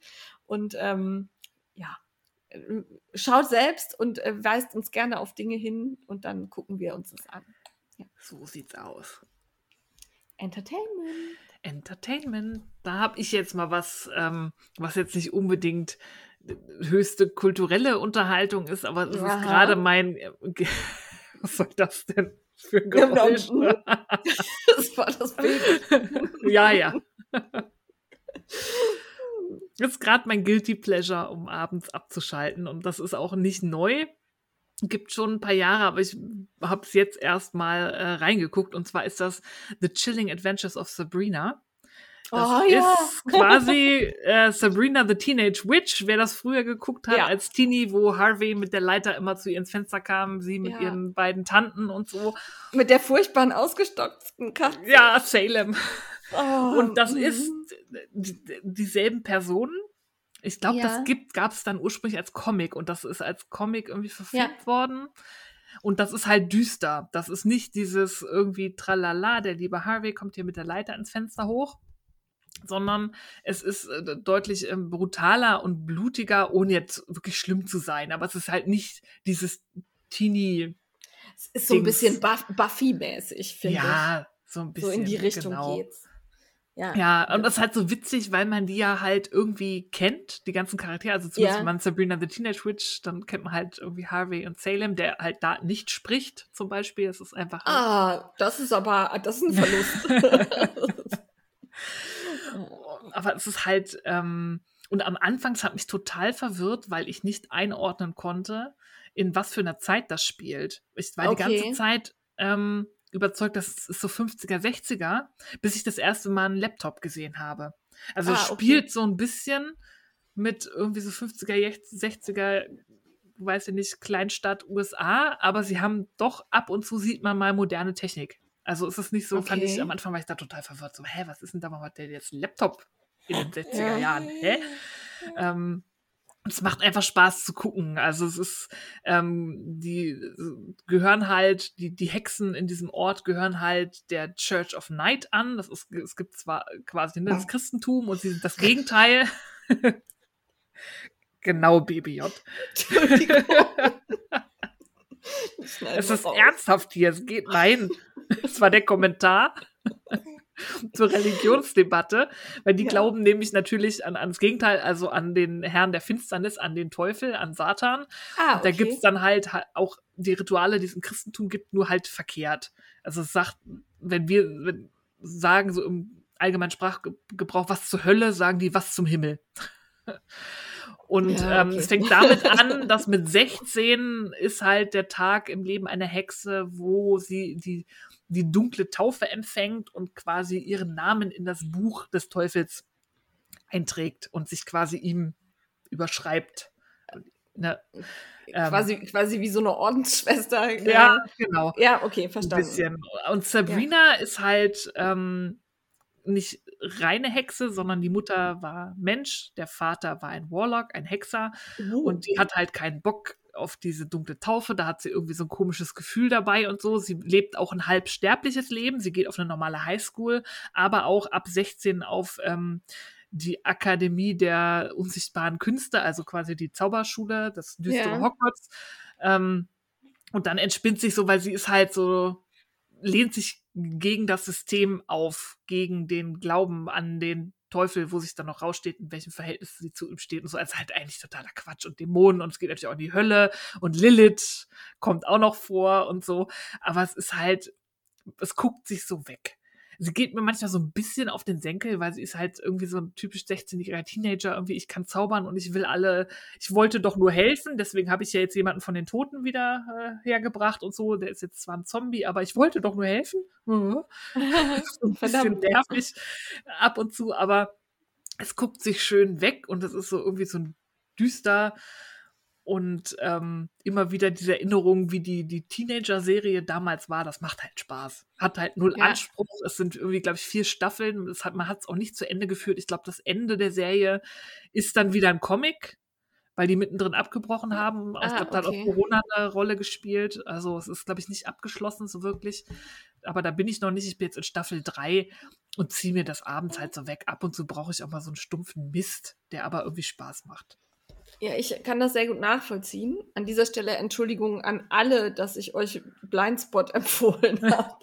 Und ähm, ja, äh, schaut selbst und äh, weist uns gerne auf Dinge hin und dann gucken wir uns das an. Ja. So sieht's aus. Entertainment. Entertainment. Da habe ich jetzt mal was, ähm, was jetzt nicht unbedingt höchste kulturelle Unterhaltung ist, aber es ist gerade mein. Äh, was soll das denn für ein Geräusch? das war das Baby. ja, ja. Das ist gerade mein Guilty Pleasure, um abends abzuschalten. Und das ist auch nicht neu. Gibt schon ein paar Jahre, aber ich habe es jetzt erst mal äh, reingeguckt. Und zwar ist das The Chilling Adventures of Sabrina. Das oh, ja. ist quasi äh, Sabrina the Teenage Witch, wer das früher geguckt hat ja. als Teenie, wo Harvey mit der Leiter immer zu ihr ins Fenster kam, sie mit ja. ihren beiden Tanten und so. Mit der furchtbaren ausgestockten Katze. Ja, Salem. Oh, und das ist dieselben Personen. Ich glaube, das gab es dann ursprünglich als Comic und das ist als Comic irgendwie verfilmt worden. Und das ist halt düster. Das ist nicht dieses irgendwie Tralala, der liebe Harvey kommt hier mit der Leiter ins Fenster hoch, sondern es ist äh, deutlich äh, brutaler und blutiger, ohne jetzt wirklich schlimm zu sein. Aber es ist halt nicht dieses Teenie. Es ist so ein bisschen Buff Buffy-mäßig, finde ich. Ja, so ein bisschen. So in die Richtung genau. geht's. Ja. ja, und das ist halt so witzig, weil man die ja halt irgendwie kennt, die ganzen Charaktere. Also zumindest ja. wenn man Sabrina the Teenage Witch, dann kennt man halt irgendwie Harvey und Salem, der halt da nicht spricht, zum Beispiel. Das ist einfach. Ah, das ist aber, das ist ein Verlust. aber es ist halt, ähm, und am Anfang es hat mich total verwirrt, weil ich nicht einordnen konnte, in was für einer Zeit das spielt. Ich war okay. die ganze Zeit ähm, überzeugt, das ist so 50er, 60er, bis ich das erste Mal einen Laptop gesehen habe. Also ah, es spielt okay. so ein bisschen mit irgendwie so 50er, 60er, weiß ich nicht, Kleinstadt USA, aber sie haben doch ab und zu sieht man mal moderne Technik. Also ist es nicht so, okay. fand ich am Anfang war ich da total verwirrt. So, hä, was ist denn da, hat der jetzt Laptop in den 60er Jahren? Hä? Ähm, es macht einfach Spaß zu gucken. Also es ist, ähm, die gehören halt, die, die Hexen in diesem Ort gehören halt der Church of Night an. Das ist, es gibt zwar quasi ne, das Christentum und sie sind das Gegenteil. genau, BBJ. Es ist ernsthaft hier, es geht, nein. Das war der Kommentar zur Religionsdebatte, weil die ja. glauben nämlich natürlich an, ans Gegenteil, also an den Herrn der Finsternis, an den Teufel, an Satan. Ah, okay. Da gibt's dann halt auch die Rituale, die es im Christentum gibt, nur halt verkehrt. Also es sagt, wenn wir wenn sagen, so im allgemeinen Sprachgebrauch, was zur Hölle, sagen die, was zum Himmel. Und ja, ähm, okay. ähm, es fängt damit an, dass mit 16 ist halt der Tag im Leben einer Hexe, wo sie die, die dunkle Taufe empfängt und quasi ihren Namen in das Buch des Teufels einträgt und sich quasi ihm überschreibt. Ne, ähm, quasi, quasi wie so eine Ordensschwester. Ja, genau. Ja, okay, verstanden. Ein bisschen. Und Sabrina ja. ist halt ähm, nicht reine Hexe, sondern die Mutter war Mensch, der Vater war ein Warlock, ein Hexer uh. und die hat halt keinen Bock auf diese dunkle Taufe, da hat sie irgendwie so ein komisches Gefühl dabei und so. Sie lebt auch ein halbsterbliches Leben, sie geht auf eine normale Highschool, aber auch ab 16 auf ähm, die Akademie der unsichtbaren Künste, also quasi die Zauberschule, das düstere yeah. Hogwarts. Ähm, und dann entspinnt sich so, weil sie ist halt so, lehnt sich gegen das System auf, gegen den Glauben an den Teufel, wo sich dann noch raussteht, in welchem Verhältnis sie zu ihm steht und so. Also halt eigentlich totaler Quatsch und Dämonen und es geht natürlich auch in die Hölle und Lilith kommt auch noch vor und so. Aber es ist halt, es guckt sich so weg sie geht mir manchmal so ein bisschen auf den Senkel, weil sie ist halt irgendwie so ein typisch 16-jähriger Teenager. Irgendwie, ich kann zaubern und ich will alle, ich wollte doch nur helfen, deswegen habe ich ja jetzt jemanden von den Toten wieder äh, hergebracht und so. Der ist jetzt zwar ein Zombie, aber ich wollte doch nur helfen. Mhm. ein bisschen nervig ab und zu, aber es guckt sich schön weg und es ist so irgendwie so ein düster und ähm, immer wieder diese Erinnerung, wie die, die Teenager-Serie damals war, das macht halt Spaß. Hat halt null ja. Anspruch. Es sind irgendwie, glaube ich, vier Staffeln. Das hat, man hat es auch nicht zu Ende geführt. Ich glaube, das Ende der Serie ist dann wieder ein Comic weil die mittendrin abgebrochen haben. Ah, ich glaube, da hat auch Corona eine Rolle gespielt. Also es ist, glaube ich, nicht abgeschlossen so wirklich. Aber da bin ich noch nicht. Ich bin jetzt in Staffel 3 und ziehe mir das abends halt so weg. Ab und zu brauche ich auch mal so einen stumpfen Mist, der aber irgendwie Spaß macht. Ja, ich kann das sehr gut nachvollziehen. An dieser Stelle Entschuldigung an alle, dass ich euch Blindspot empfohlen habe.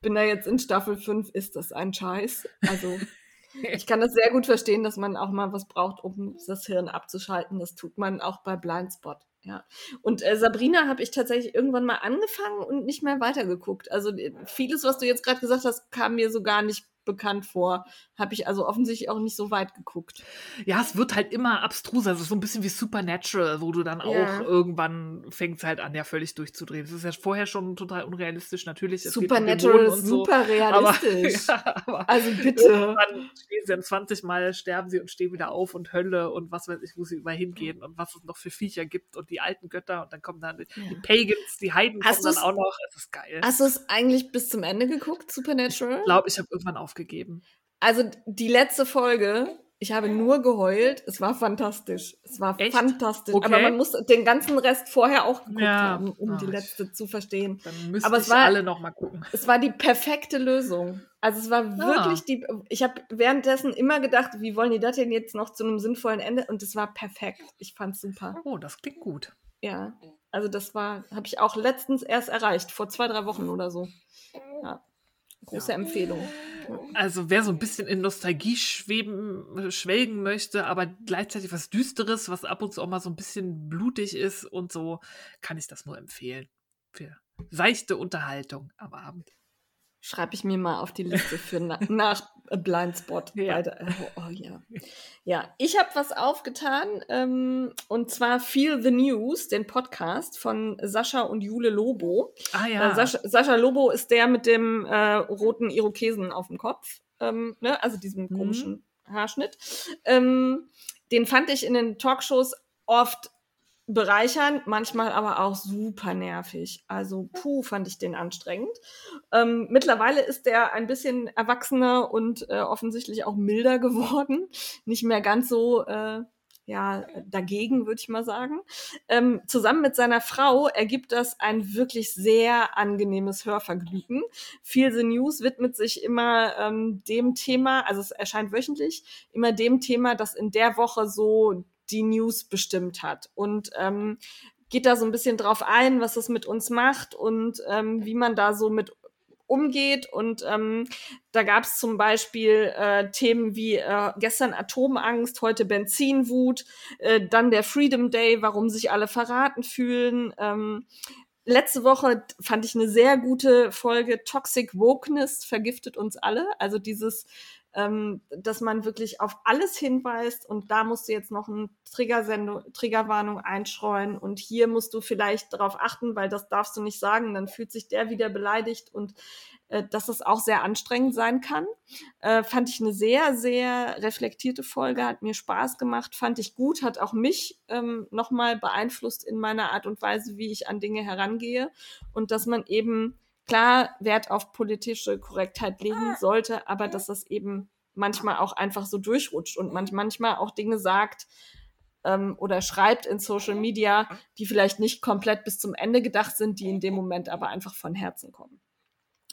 Bin da jetzt in Staffel 5, ist das ein Scheiß. Also ich kann das sehr gut verstehen, dass man auch mal was braucht, um das Hirn abzuschalten. Das tut man auch bei Blindspot. Ja. Und äh, Sabrina habe ich tatsächlich irgendwann mal angefangen und nicht mehr weitergeguckt. Also äh, vieles, was du jetzt gerade gesagt hast, kam mir so gar nicht bekannt vor. Habe ich also offensichtlich auch nicht so weit geguckt. Ja, es wird halt immer abstruser. Es ist so ein bisschen wie Supernatural, wo du dann auch ja. irgendwann fängst halt an, ja völlig durchzudrehen. Es ist ja vorher schon total unrealistisch. Natürlich. Supernatural ist super so, realistisch. Aber, ja, aber also bitte. Dann stehen sie dann 20 Mal, sterben sie und stehen wieder auf und Hölle und was weiß ich, wo sie immer hingehen und was es noch für Viecher gibt und die alten Götter und dann kommen dann ja. die Pagans, die Heiden hast kommen dann auch noch. Es ist geil. Hast du es eigentlich bis zum Ende geguckt, Supernatural? Ich glaube, ich habe irgendwann auf aufgegeben. Also die letzte Folge, ich habe nur geheult. Es war fantastisch. Es war Echt? fantastisch. Okay. Aber man muss den ganzen Rest vorher auch geguckt ja. haben, um oh, die letzte zu verstehen. Dann müssen Aber es war, alle noch mal gucken. Es war die perfekte Lösung. Also es war ja. wirklich die. Ich habe währenddessen immer gedacht, wie wollen die das denn jetzt noch zu einem sinnvollen Ende? Und es war perfekt. Ich fand es super. Oh, das klingt gut. Ja. Also das war, habe ich auch letztens erst erreicht, vor zwei, drei Wochen oder so. Ja. Große ja. Empfehlung. Also wer so ein bisschen in Nostalgie schweben, schwelgen möchte, aber gleichzeitig was Düsteres, was ab und zu auch mal so ein bisschen blutig ist und so, kann ich das nur empfehlen. Für seichte Unterhaltung am Abend. Schreibe ich mir mal auf die Liste für na nach Blindspot. Ja. Oh, oh, ja. ja, ich habe was aufgetan ähm, und zwar Feel the News, den Podcast von Sascha und Jule Lobo. Ah ja. Äh, Sascha, Sascha, Lobo ist der mit dem äh, roten Irokesen auf dem Kopf, ähm, ne? also diesem mhm. komischen Haarschnitt. Ähm, den fand ich in den Talkshows oft bereichern, manchmal aber auch super nervig. Also, puh, fand ich den anstrengend. Ähm, mittlerweile ist der ein bisschen erwachsener und äh, offensichtlich auch milder geworden. Nicht mehr ganz so, äh, ja, dagegen, würde ich mal sagen. Ähm, zusammen mit seiner Frau ergibt das ein wirklich sehr angenehmes Hörvergnügen. Feel the News widmet sich immer ähm, dem Thema, also es erscheint wöchentlich, immer dem Thema, das in der Woche so die News bestimmt hat. Und ähm, geht da so ein bisschen drauf ein, was es mit uns macht und ähm, wie man da so mit umgeht. Und ähm, da gab es zum Beispiel äh, Themen wie äh, gestern Atomangst, heute Benzinwut, äh, dann der Freedom Day, warum sich alle verraten fühlen. Ähm, letzte Woche fand ich eine sehr gute Folge Toxic Wokeness vergiftet uns alle. Also dieses ähm, dass man wirklich auf alles hinweist und da musst du jetzt noch eine Triggerwarnung einstreuen und hier musst du vielleicht darauf achten, weil das darfst du nicht sagen, dann fühlt sich der wieder beleidigt und äh, dass das auch sehr anstrengend sein kann. Äh, fand ich eine sehr, sehr reflektierte Folge, hat mir Spaß gemacht, fand ich gut, hat auch mich ähm, nochmal beeinflusst in meiner Art und Weise, wie ich an Dinge herangehe und dass man eben klar Wert auf politische Korrektheit legen sollte, aber dass das eben manchmal auch einfach so durchrutscht und man manchmal auch Dinge sagt ähm, oder schreibt in Social Media, die vielleicht nicht komplett bis zum Ende gedacht sind, die in dem Moment aber einfach von Herzen kommen.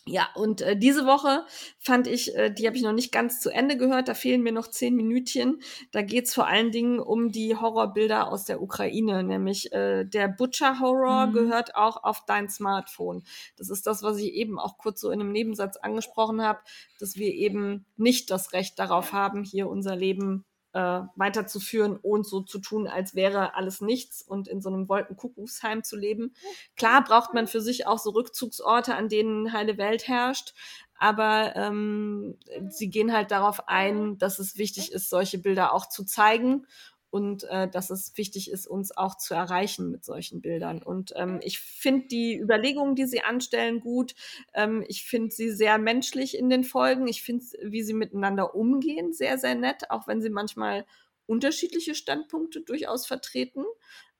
Ja, und äh, diese Woche fand ich, äh, die habe ich noch nicht ganz zu Ende gehört, da fehlen mir noch zehn Minütchen. Da geht's vor allen Dingen um die Horrorbilder aus der Ukraine, nämlich äh, der Butcher-Horror mhm. gehört auch auf dein Smartphone. Das ist das, was ich eben auch kurz so in einem Nebensatz angesprochen habe, dass wir eben nicht das Recht darauf haben, hier unser Leben äh, weiterzuführen und so zu tun, als wäre alles nichts und in so einem Wolkenkuckucksheim zu leben. Klar braucht man für sich auch so Rückzugsorte, an denen heile Welt herrscht, aber ähm, sie gehen halt darauf ein, dass es wichtig ist, solche Bilder auch zu zeigen und äh, dass es wichtig ist, uns auch zu erreichen mit solchen Bildern. Und ähm, ich finde die Überlegungen, die sie anstellen, gut. Ähm, ich finde sie sehr menschlich in den Folgen. Ich finde, wie sie miteinander umgehen, sehr, sehr nett, auch wenn sie manchmal unterschiedliche Standpunkte durchaus vertreten.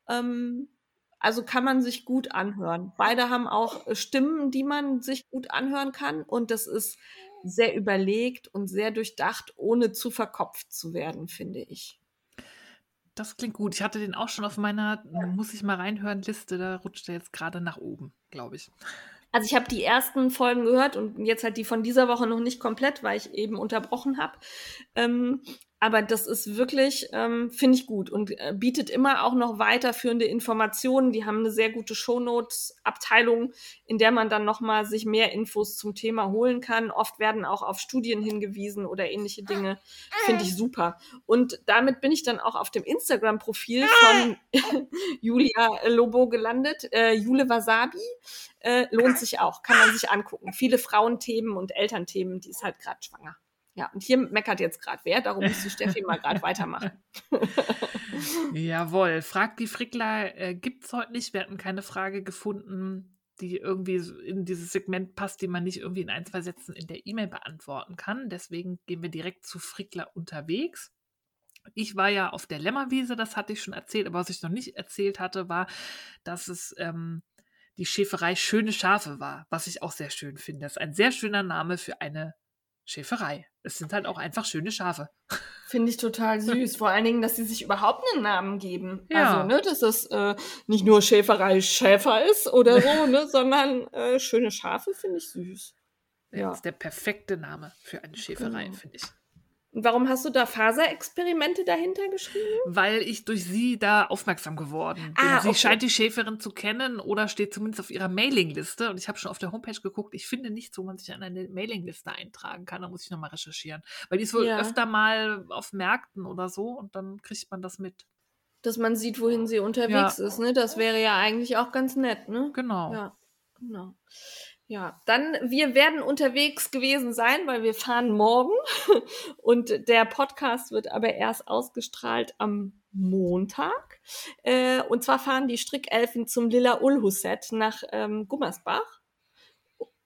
Ähm, also kann man sich gut anhören. Beide haben auch Stimmen, die man sich gut anhören kann. Und das ist sehr überlegt und sehr durchdacht, ohne zu verkopft zu werden, finde ich Das klingt gut. Ich hatte den auch schon auf meiner, muss ich mal reinhören, Liste. Da rutscht er jetzt gerade nach oben, glaube ich. Also ich habe die ersten Folgen gehört und jetzt halt die von dieser Woche noch nicht komplett, weil ich eben unterbrochen habe. Ähm, aber das ist wirklich, ähm, finde ich gut und äh, bietet immer auch noch weiterführende Informationen. Die haben eine sehr gute Shownotes-Abteilung, in der man dann nochmal sich mehr Infos zum Thema holen kann. Oft werden auch auf Studien hingewiesen oder ähnliche Dinge. Finde ich super. Und damit bin ich dann auch auf dem Instagram-Profil von Julia Lobo gelandet. Äh, Jule Wasabi äh, lohnt sich auch, kann man sich angucken. Viele Frauenthemen und Elternthemen, die ist halt gerade schwanger. Ja, und hier meckert jetzt gerade wer, darum muss die Steffi mal gerade weitermachen. Jawohl, fragt die Frickler, äh, gibt es heute nicht. Wir hatten keine Frage gefunden, die irgendwie in dieses Segment passt, die man nicht irgendwie in ein, zwei Sätzen in der E-Mail beantworten kann. Deswegen gehen wir direkt zu Frickler unterwegs. Ich war ja auf der Lämmerwiese, das hatte ich schon erzählt, aber was ich noch nicht erzählt hatte, war, dass es ähm, die Schäferei Schöne Schafe war, was ich auch sehr schön finde. Das ist ein sehr schöner Name für eine Schäferei. Es sind halt auch einfach schöne Schafe. Finde ich total süß. Vor allen Dingen, dass sie sich überhaupt einen Namen geben. Ja. Also, ne, dass es äh, nicht nur Schäferei Schäfer ist oder so, ne, sondern äh, schöne Schafe finde ich süß. Ja. Das ist der perfekte Name für eine Schäferei, genau. finde ich. Warum hast du da Faserexperimente dahinter geschrieben? Weil ich durch sie da aufmerksam geworden bin. Ah, sie okay. scheint die Schäferin zu kennen oder steht zumindest auf ihrer Mailingliste. Und ich habe schon auf der Homepage geguckt. Ich finde nichts, wo man sich an eine Mailingliste eintragen kann. Da muss ich nochmal recherchieren. Weil die ist wohl ja. öfter mal auf Märkten oder so und dann kriegt man das mit. Dass man sieht, wohin sie unterwegs ja. ist, ne? Das wäre ja eigentlich auch ganz nett, ne? Genau. Ja, genau. Ja, dann, wir werden unterwegs gewesen sein, weil wir fahren morgen und der Podcast wird aber erst ausgestrahlt am Montag. Äh, und zwar fahren die Strickelfen zum Lilla Ulhuset nach ähm, Gummersbach.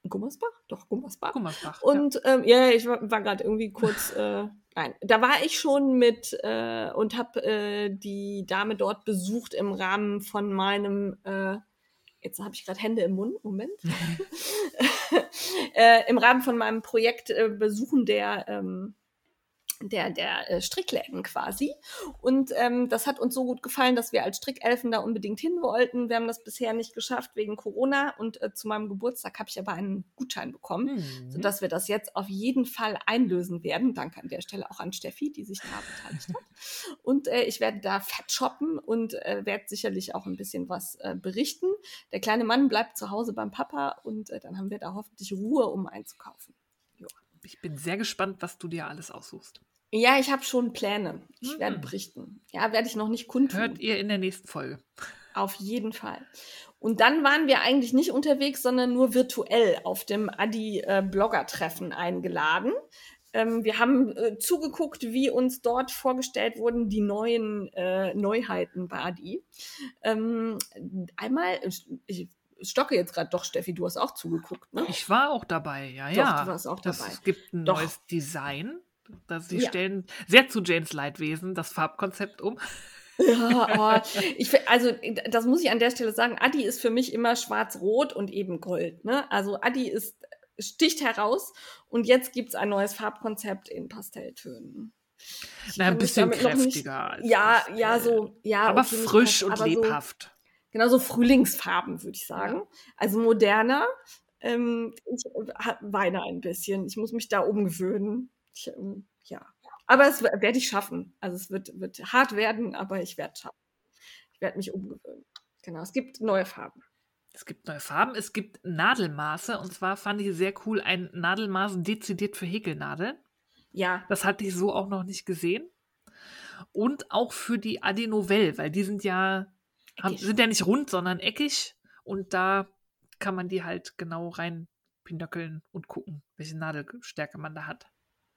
Gummersbach? Doch, Gummersbach. Gummersbach. Und ja, ähm, ja ich war, war gerade irgendwie kurz. Äh, nein, da war ich schon mit äh, und habe äh, die Dame dort besucht im Rahmen von meinem äh, jetzt habe ich gerade Hände im Mund, Moment, äh, im Rahmen von meinem Projekt äh, Besuchen der ähm, der, der äh, Strickläden quasi. Und ähm, das hat uns so gut gefallen, dass wir als Strickelfen da unbedingt hin wollten. Wir haben das bisher nicht geschafft wegen Corona und äh, zu meinem Geburtstag habe ich aber einen Gutschein bekommen, mhm. sodass wir das jetzt auf jeden Fall einlösen werden. Danke an der Stelle auch an Steffi, die sich da beteiligt hat. Und äh, ich werde da fett shoppen und äh, werde sicherlich auch ein bisschen was äh, berichten. Der kleine Mann bleibt zu Hause beim Papa und äh, dann haben wir da hoffentlich Ruhe, um einzukaufen. Ich bin sehr gespannt, was du dir alles aussuchst. Ja, ich habe schon Pläne. Ich mhm. werde berichten. Ja, werde ich noch nicht kundtun. Hört ihr in der nächsten Folge. Auf jeden Fall. Und dann waren wir eigentlich nicht unterwegs, sondern nur virtuell auf dem Adi-Blogger-Treffen äh, eingeladen. Ähm, wir haben äh, zugeguckt, wie uns dort vorgestellt wurden die neuen äh, Neuheiten bei Adi. Ähm, einmal, ich stocke jetzt gerade doch, Steffi, du hast auch zugeguckt, ne? Ich war auch dabei, ja, doch, ja. du warst auch dabei. Es gibt ein doch. neues Design. Das, sie ja. stellen sehr zu Janes Leidwesen das Farbkonzept um. Ja, oh, ich, also das muss ich an der Stelle sagen. Adi ist für mich immer schwarz-rot und eben Gold. Ne? Also Adi ist sticht heraus und jetzt gibt es ein neues Farbkonzept in Pastelltönen. Na, ein bisschen kräftiger. Nicht, ja, ja, so, ja. Aber okay, frisch und lebhaft. So, genau so Frühlingsfarben, würde ich sagen. Also moderner. Ähm, ich weine ein bisschen. Ich muss mich da umgewöhnen. Ich, ähm, ja. Aber es werde ich schaffen. Also es wird, wird hart werden, aber ich werde es schaffen. Ich werde mich umgewöhnen. Genau. Es gibt neue Farben. Es gibt neue Farben, es gibt Nadelmaße und zwar fand ich sehr cool ein Nadelmaß dezidiert für Häkelnadeln. Ja. Das hatte ich so auch noch nicht gesehen. Und auch für die Adenovell, weil die sind ja haben, sind ja nicht rund, sondern eckig. Und da kann man die halt genau rein pinöckeln und gucken, welche Nadelstärke man da hat.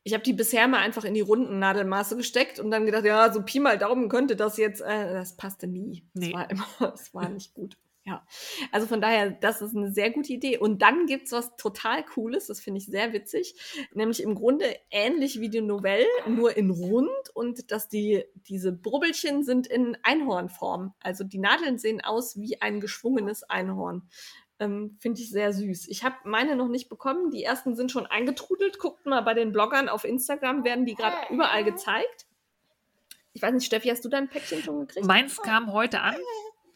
Ich habe die bisher mal einfach in die runden Nadelmaße gesteckt und dann gedacht, ja, so Pi mal Daumen könnte das jetzt, äh, das passte nie. Nee. Das war immer, das war nicht gut. Ja, also von daher, das ist eine sehr gute Idee. Und dann gibt es was total Cooles, das finde ich sehr witzig, nämlich im Grunde ähnlich wie die Novelle, nur in rund und dass die, diese Brubbelchen sind in Einhornform. Also die Nadeln sehen aus wie ein geschwungenes Einhorn. Ähm, finde ich sehr süß. Ich habe meine noch nicht bekommen. Die ersten sind schon eingetrudelt. Guckt mal bei den Bloggern auf Instagram, werden die gerade überall gezeigt. Ich weiß nicht, Steffi, hast du dein Päckchen schon gekriegt? Meins kam heute an.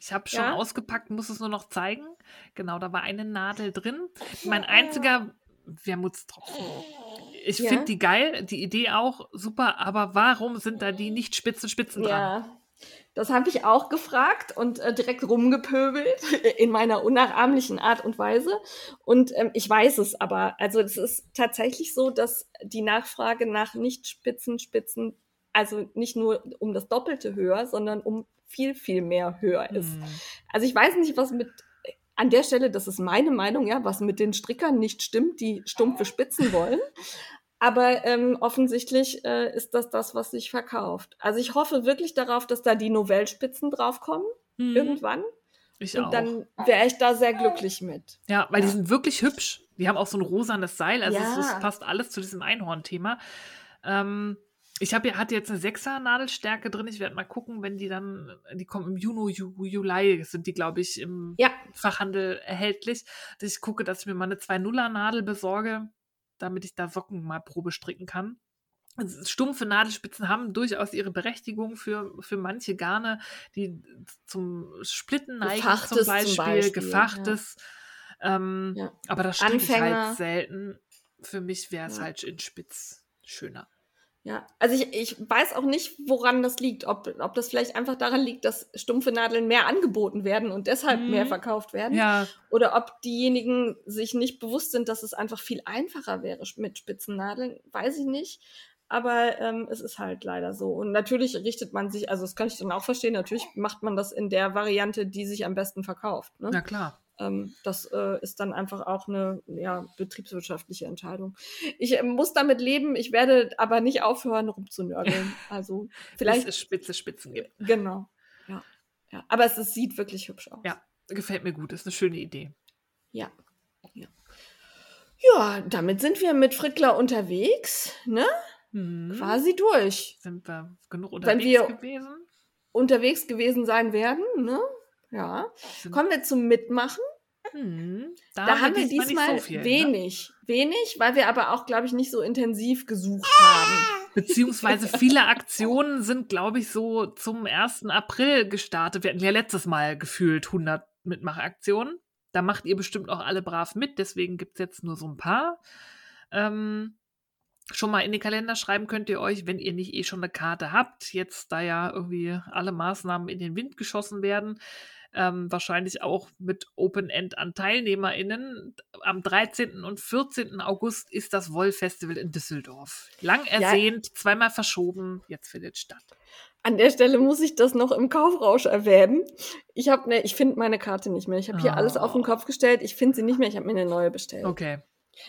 Ich habe schon ja? ausgepackt, muss es nur noch zeigen. Genau, da war eine Nadel drin. Mein einziger Wermutstropfen. Ich ja? finde die geil, die Idee auch super, aber warum sind da die nicht spitzen Spitzen dran? Ja, das habe ich auch gefragt und äh, direkt rumgepöbelt in meiner unnachahmlichen Art und Weise. Und ähm, ich weiß es aber. Also es ist tatsächlich so, dass die Nachfrage nach nicht spitzen Spitzen, also nicht nur um das Doppelte höher, sondern um viel, viel mehr höher ist. Hm. Also ich weiß nicht, was mit an der Stelle, das ist meine Meinung, ja, was mit den Strickern nicht stimmt, die stumpfe Spitzen wollen. Aber ähm, offensichtlich äh, ist das das, was sich verkauft. Also ich hoffe wirklich darauf, dass da die Novellspitzen draufkommen, mhm. irgendwann. Ich Und auch. dann wäre ich da sehr glücklich mit. Ja, weil ja. die sind wirklich hübsch. Die haben auch so ein rosanes Seil. Also ja. es, es passt alles zu diesem Einhorn-Thema. Ähm, ich habe hatte jetzt eine 6er Nadelstärke drin. Ich werde mal gucken, wenn die dann, die kommen im Juni, Ju, Juli, sind die, glaube ich, im ja. Fachhandel erhältlich. Dass ich gucke, dass ich mir mal eine 2-0er Nadel besorge, damit ich da Socken mal Probe stricken kann. Also stumpfe Nadelspitzen haben durchaus ihre Berechtigung für, für manche Garne, die zum Splitten neigen Gefachtes zum Beispiel, zum Beispiel gefachtes. Ja. Ähm, ja. Aber das stricke ich halt selten. Für mich wäre es ja. halt in Spitz schöner. Ja, also ich, ich weiß auch nicht, woran das liegt. Ob, ob das vielleicht einfach daran liegt, dass stumpfe Nadeln mehr angeboten werden und deshalb mhm. mehr verkauft werden. Ja. Oder ob diejenigen sich nicht bewusst sind, dass es einfach viel einfacher wäre mit Spitzennadeln. Weiß ich nicht. Aber ähm, es ist halt leider so. Und natürlich richtet man sich, also das kann ich dann auch verstehen, natürlich macht man das in der Variante, die sich am besten verkauft. Ne? Na klar. Ähm, das äh, ist dann einfach auch eine ja, betriebswirtschaftliche Entscheidung. Ich äh, muss damit leben, ich werde aber nicht aufhören, rumzunörgeln. Also vielleicht. Bis es spitze Spitzen gibt. Genau. Ja. ja. Aber es, es sieht wirklich hübsch aus. Ja, gefällt mir gut. Ist eine schöne Idee. Ja. Ja, ja damit sind wir mit Frickler unterwegs, ne? Mhm. Quasi durch. Sind wir genug unterwegs Wenn wir gewesen? Unterwegs gewesen sein werden, ne? Ja. Kommen wir zum Mitmachen. Hm, da, da haben wir diesmal, so viel, ne? wenig. Ne? Wenig, weil wir aber auch, glaube ich, nicht so intensiv gesucht haben. Beziehungsweise viele Aktionen sind, glaube ich, so zum 1. April gestartet. Wir hatten ja letztes Mal gefühlt 100 Mitmachaktionen. Da macht ihr bestimmt auch alle brav mit, deswegen gibt es jetzt nur so ein paar. Ähm, schon mal in den Kalender schreiben könnt ihr euch, wenn ihr nicht eh schon eine Karte habt, jetzt da ja irgendwie alle Maßnahmen in den Wind geschossen werden ähm, wahrscheinlich auch mit Open End an TeilnehmerInnen. Am 13. und 14. August ist das Woll-Festival in Düsseldorf. Lang ersehnt, ja. zweimal verschoben, jetzt findet statt. An der Stelle muss ich das noch im Kaufrausch erwähnen. Ich habe ne, ich finde meine Karte nicht mehr. Ich habe hier oh. alles auf den Kopf gestellt. Ich finde sie nicht mehr. Ich habe mir eine neue bestellt. Okay.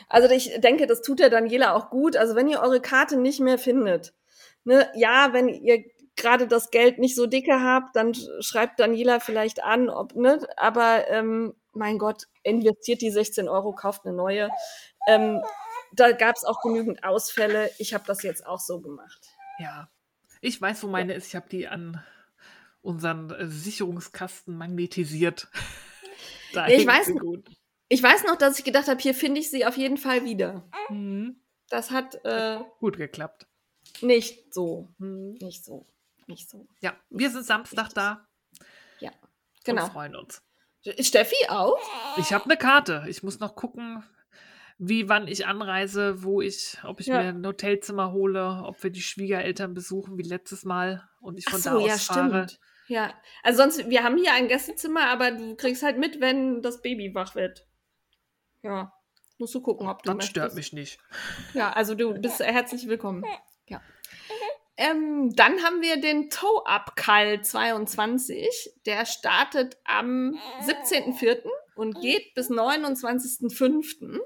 Also ich denke, das tut der Daniela auch gut. Also wenn ihr eure Karte nicht mehr findet, ne, ja, wenn ihr gerade das Geld nicht so dicke habt, dann schreibt Daniela vielleicht an, ob, ne, aber ähm, mein Gott, investiert die 16 Euro, kauft eine neue. Ähm, da gab es auch genügend Ausfälle. Ich habe das jetzt auch so gemacht. Ja, ich weiß, wo meine ja. ist. Ich habe die an unseren äh, Sicherungskasten magnetisiert. da ich weiß, gut. ich weiß noch, dass ich gedacht habe, hier finde ich sie auf jeden Fall wieder. Mhm. Das hat äh, gut geklappt. Nicht so. Mhm. Nicht so nicht so. Ja, wir sind Samstag richtig. da. Ja, genau. Und freuen uns. Steffi auch? Ich habe eine Karte. Ich muss noch gucken, wie, wann ich anreise, wo ich, ob ich ja. mir ein Hotelzimmer hole, ob wir die Schwiegereltern besuchen wie letztes Mal und ich von so, da aus ja, fahre. Stimmt. Ja, also sonst, wir haben hier ein Gästezimmer, aber du kriegst halt mit, wenn das Baby wach wird. Ja, musst du gucken, ob du Das stört mich nicht. Ja, also du bist herzlich willkommen. Ähm, dann haben wir den Toe-Up Call 22. Der startet am 17.04. und geht bis 29.05.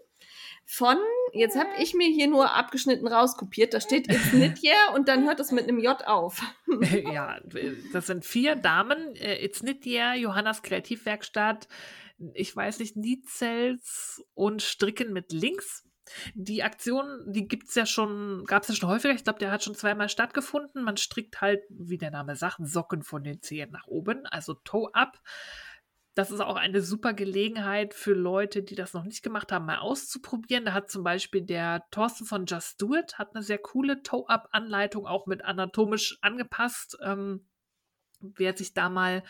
Von, jetzt habe ich mir hier nur abgeschnitten rauskopiert, da steht It's Knit Yeah und dann hört es mit einem J auf. ja, das sind vier Damen. Äh, It's Knit Yeah, Johannas Kreativwerkstatt, ich weiß nicht, Nietzels und Stricken mit Links. Die Aktion, die gibt's ja schon, gab es ja schon häufiger. Ich glaube, der hat schon zweimal stattgefunden. Man strickt halt, wie der Name sagt, Socken von den Zehen nach oben, also Toe up. das ist auch eine super Gelegenheit für Leute, die das noch nicht gemacht haben, mal auszuprobieren. Da hat zum Beispiel der Thorsten von Just Do It hat eine sehr coole Toe-Up-Anleitung, auch mit anatomisch angepasst. Ähm, wer sich da mal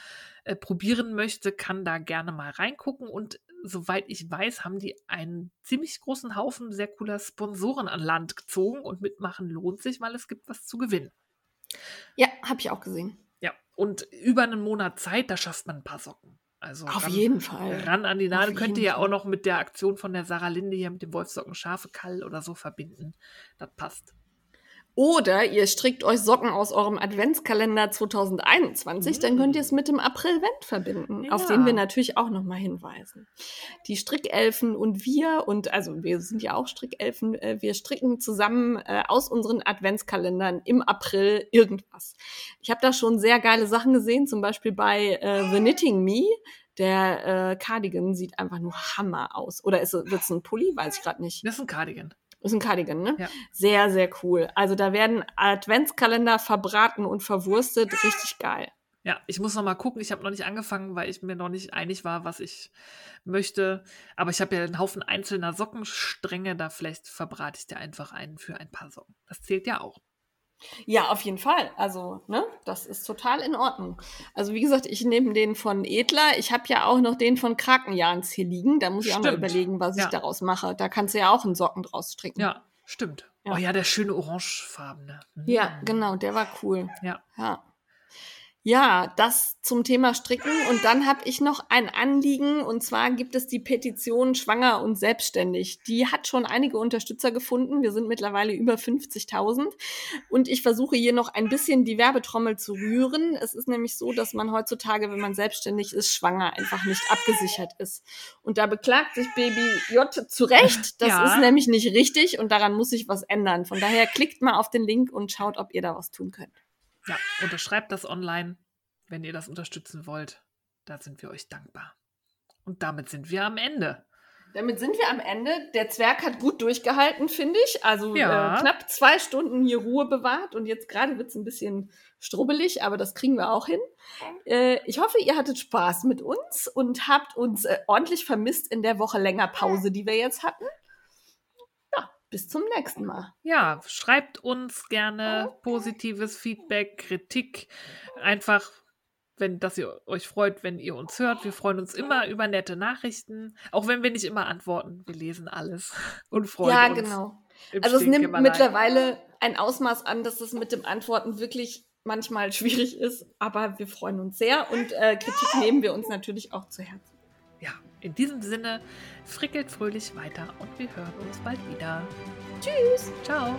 äh, probieren möchte, kann da gerne mal reingucken. Und soweit ich weiß, haben die einen ziemlich großen Haufen sehr cooler Sponsoren an Land gezogen und mitmachen lohnt sich, weil es gibt was zu gewinnen. Ja, habe ich auch gesehen. Ja, und über einen Monat Zeit, da schafft man ein paar Socken. Also auf jeden Fall. Ran an die Nadel könnt ihr ja auch noch mit der Aktion von der Sarah Linde hier mit dem Wolfsocken Schafe Kall oder so verbinden. Das passt. Oder ihr strickt euch Socken aus eurem Adventskalender 2021, mhm. dann könnt ihr es mit dem April-Vent verbinden, ja. auf den wir natürlich auch nochmal hinweisen. Die Strickelfen und wir, und also wir sind ja auch Strickelfen, äh, wir stricken zusammen äh, aus unseren Adventskalendern im April irgendwas. Ich habe da schon sehr geile Sachen gesehen, zum Beispiel bei äh, The Knitting Me. Der äh, Cardigan sieht einfach nur Hammer aus. Oder wird es ein Pulli? Weiß ich gerade nicht. Das ist ein Cardigan. Ist ein Cardigan, ne? Ja. Sehr, sehr cool. Also da werden Adventskalender verbraten und verwurstet. Richtig geil. Ja, ich muss noch mal gucken. Ich habe noch nicht angefangen, weil ich mir noch nicht einig war, was ich möchte. Aber ich habe ja einen Haufen einzelner Sockenstränge. Da vielleicht verbrate ich dir einfach einen für ein paar Socken. Das zählt ja auch. Ja, auf jeden Fall. Also, ne, das ist total in Ordnung. Also, wie gesagt, ich nehme den von Edler. Ich habe ja auch noch den von Krakenjans hier liegen. Da muss ich stimmt. auch mal überlegen, was ja. ich daraus mache. Da kannst du ja auch einen Socken draus stricken. Ja, stimmt. Ja. Oh ja, der schöne orangefarbene. Mhm. Ja, genau, der war cool. Ja. Ja. Ja, das zum Thema Stricken. Und dann habe ich noch ein Anliegen. Und zwar gibt es die Petition Schwanger und Selbstständig. Die hat schon einige Unterstützer gefunden. Wir sind mittlerweile über 50.000. Und ich versuche hier noch ein bisschen die Werbetrommel zu rühren. Es ist nämlich so, dass man heutzutage, wenn man selbstständig ist, schwanger einfach nicht abgesichert ist. Und da beklagt sich Baby J zu Recht. Das ja. ist nämlich nicht richtig und daran muss sich was ändern. Von daher klickt mal auf den Link und schaut, ob ihr da was tun könnt. Ja, unterschreibt das online, wenn ihr das unterstützen wollt. Da sind wir euch dankbar. Und damit sind wir am Ende. Damit sind wir am Ende. Der Zwerg hat gut durchgehalten, finde ich. Also ja. äh, knapp zwei Stunden hier Ruhe bewahrt und jetzt gerade wird es ein bisschen strubbelig, aber das kriegen wir auch hin. Äh, ich hoffe, ihr hattet Spaß mit uns und habt uns äh, ordentlich vermisst in der Woche länger Pause, die wir jetzt hatten bis zum nächsten Mal. Ja, schreibt uns gerne positives Feedback, Kritik. Einfach, wenn das ihr euch freut, wenn ihr uns hört. Wir freuen uns immer über nette Nachrichten, auch wenn wir nicht immer antworten. Wir lesen alles und freuen ja, uns. Ja, genau. Also es nimmt mittlerweile ein Ausmaß an, dass es mit dem Antworten wirklich manchmal schwierig ist, aber wir freuen uns sehr und äh, Kritik nehmen wir uns natürlich auch zu Herzen. In diesem Sinne, frickelt fröhlich weiter und wir hören uns bald wieder. Tschüss. Ciao.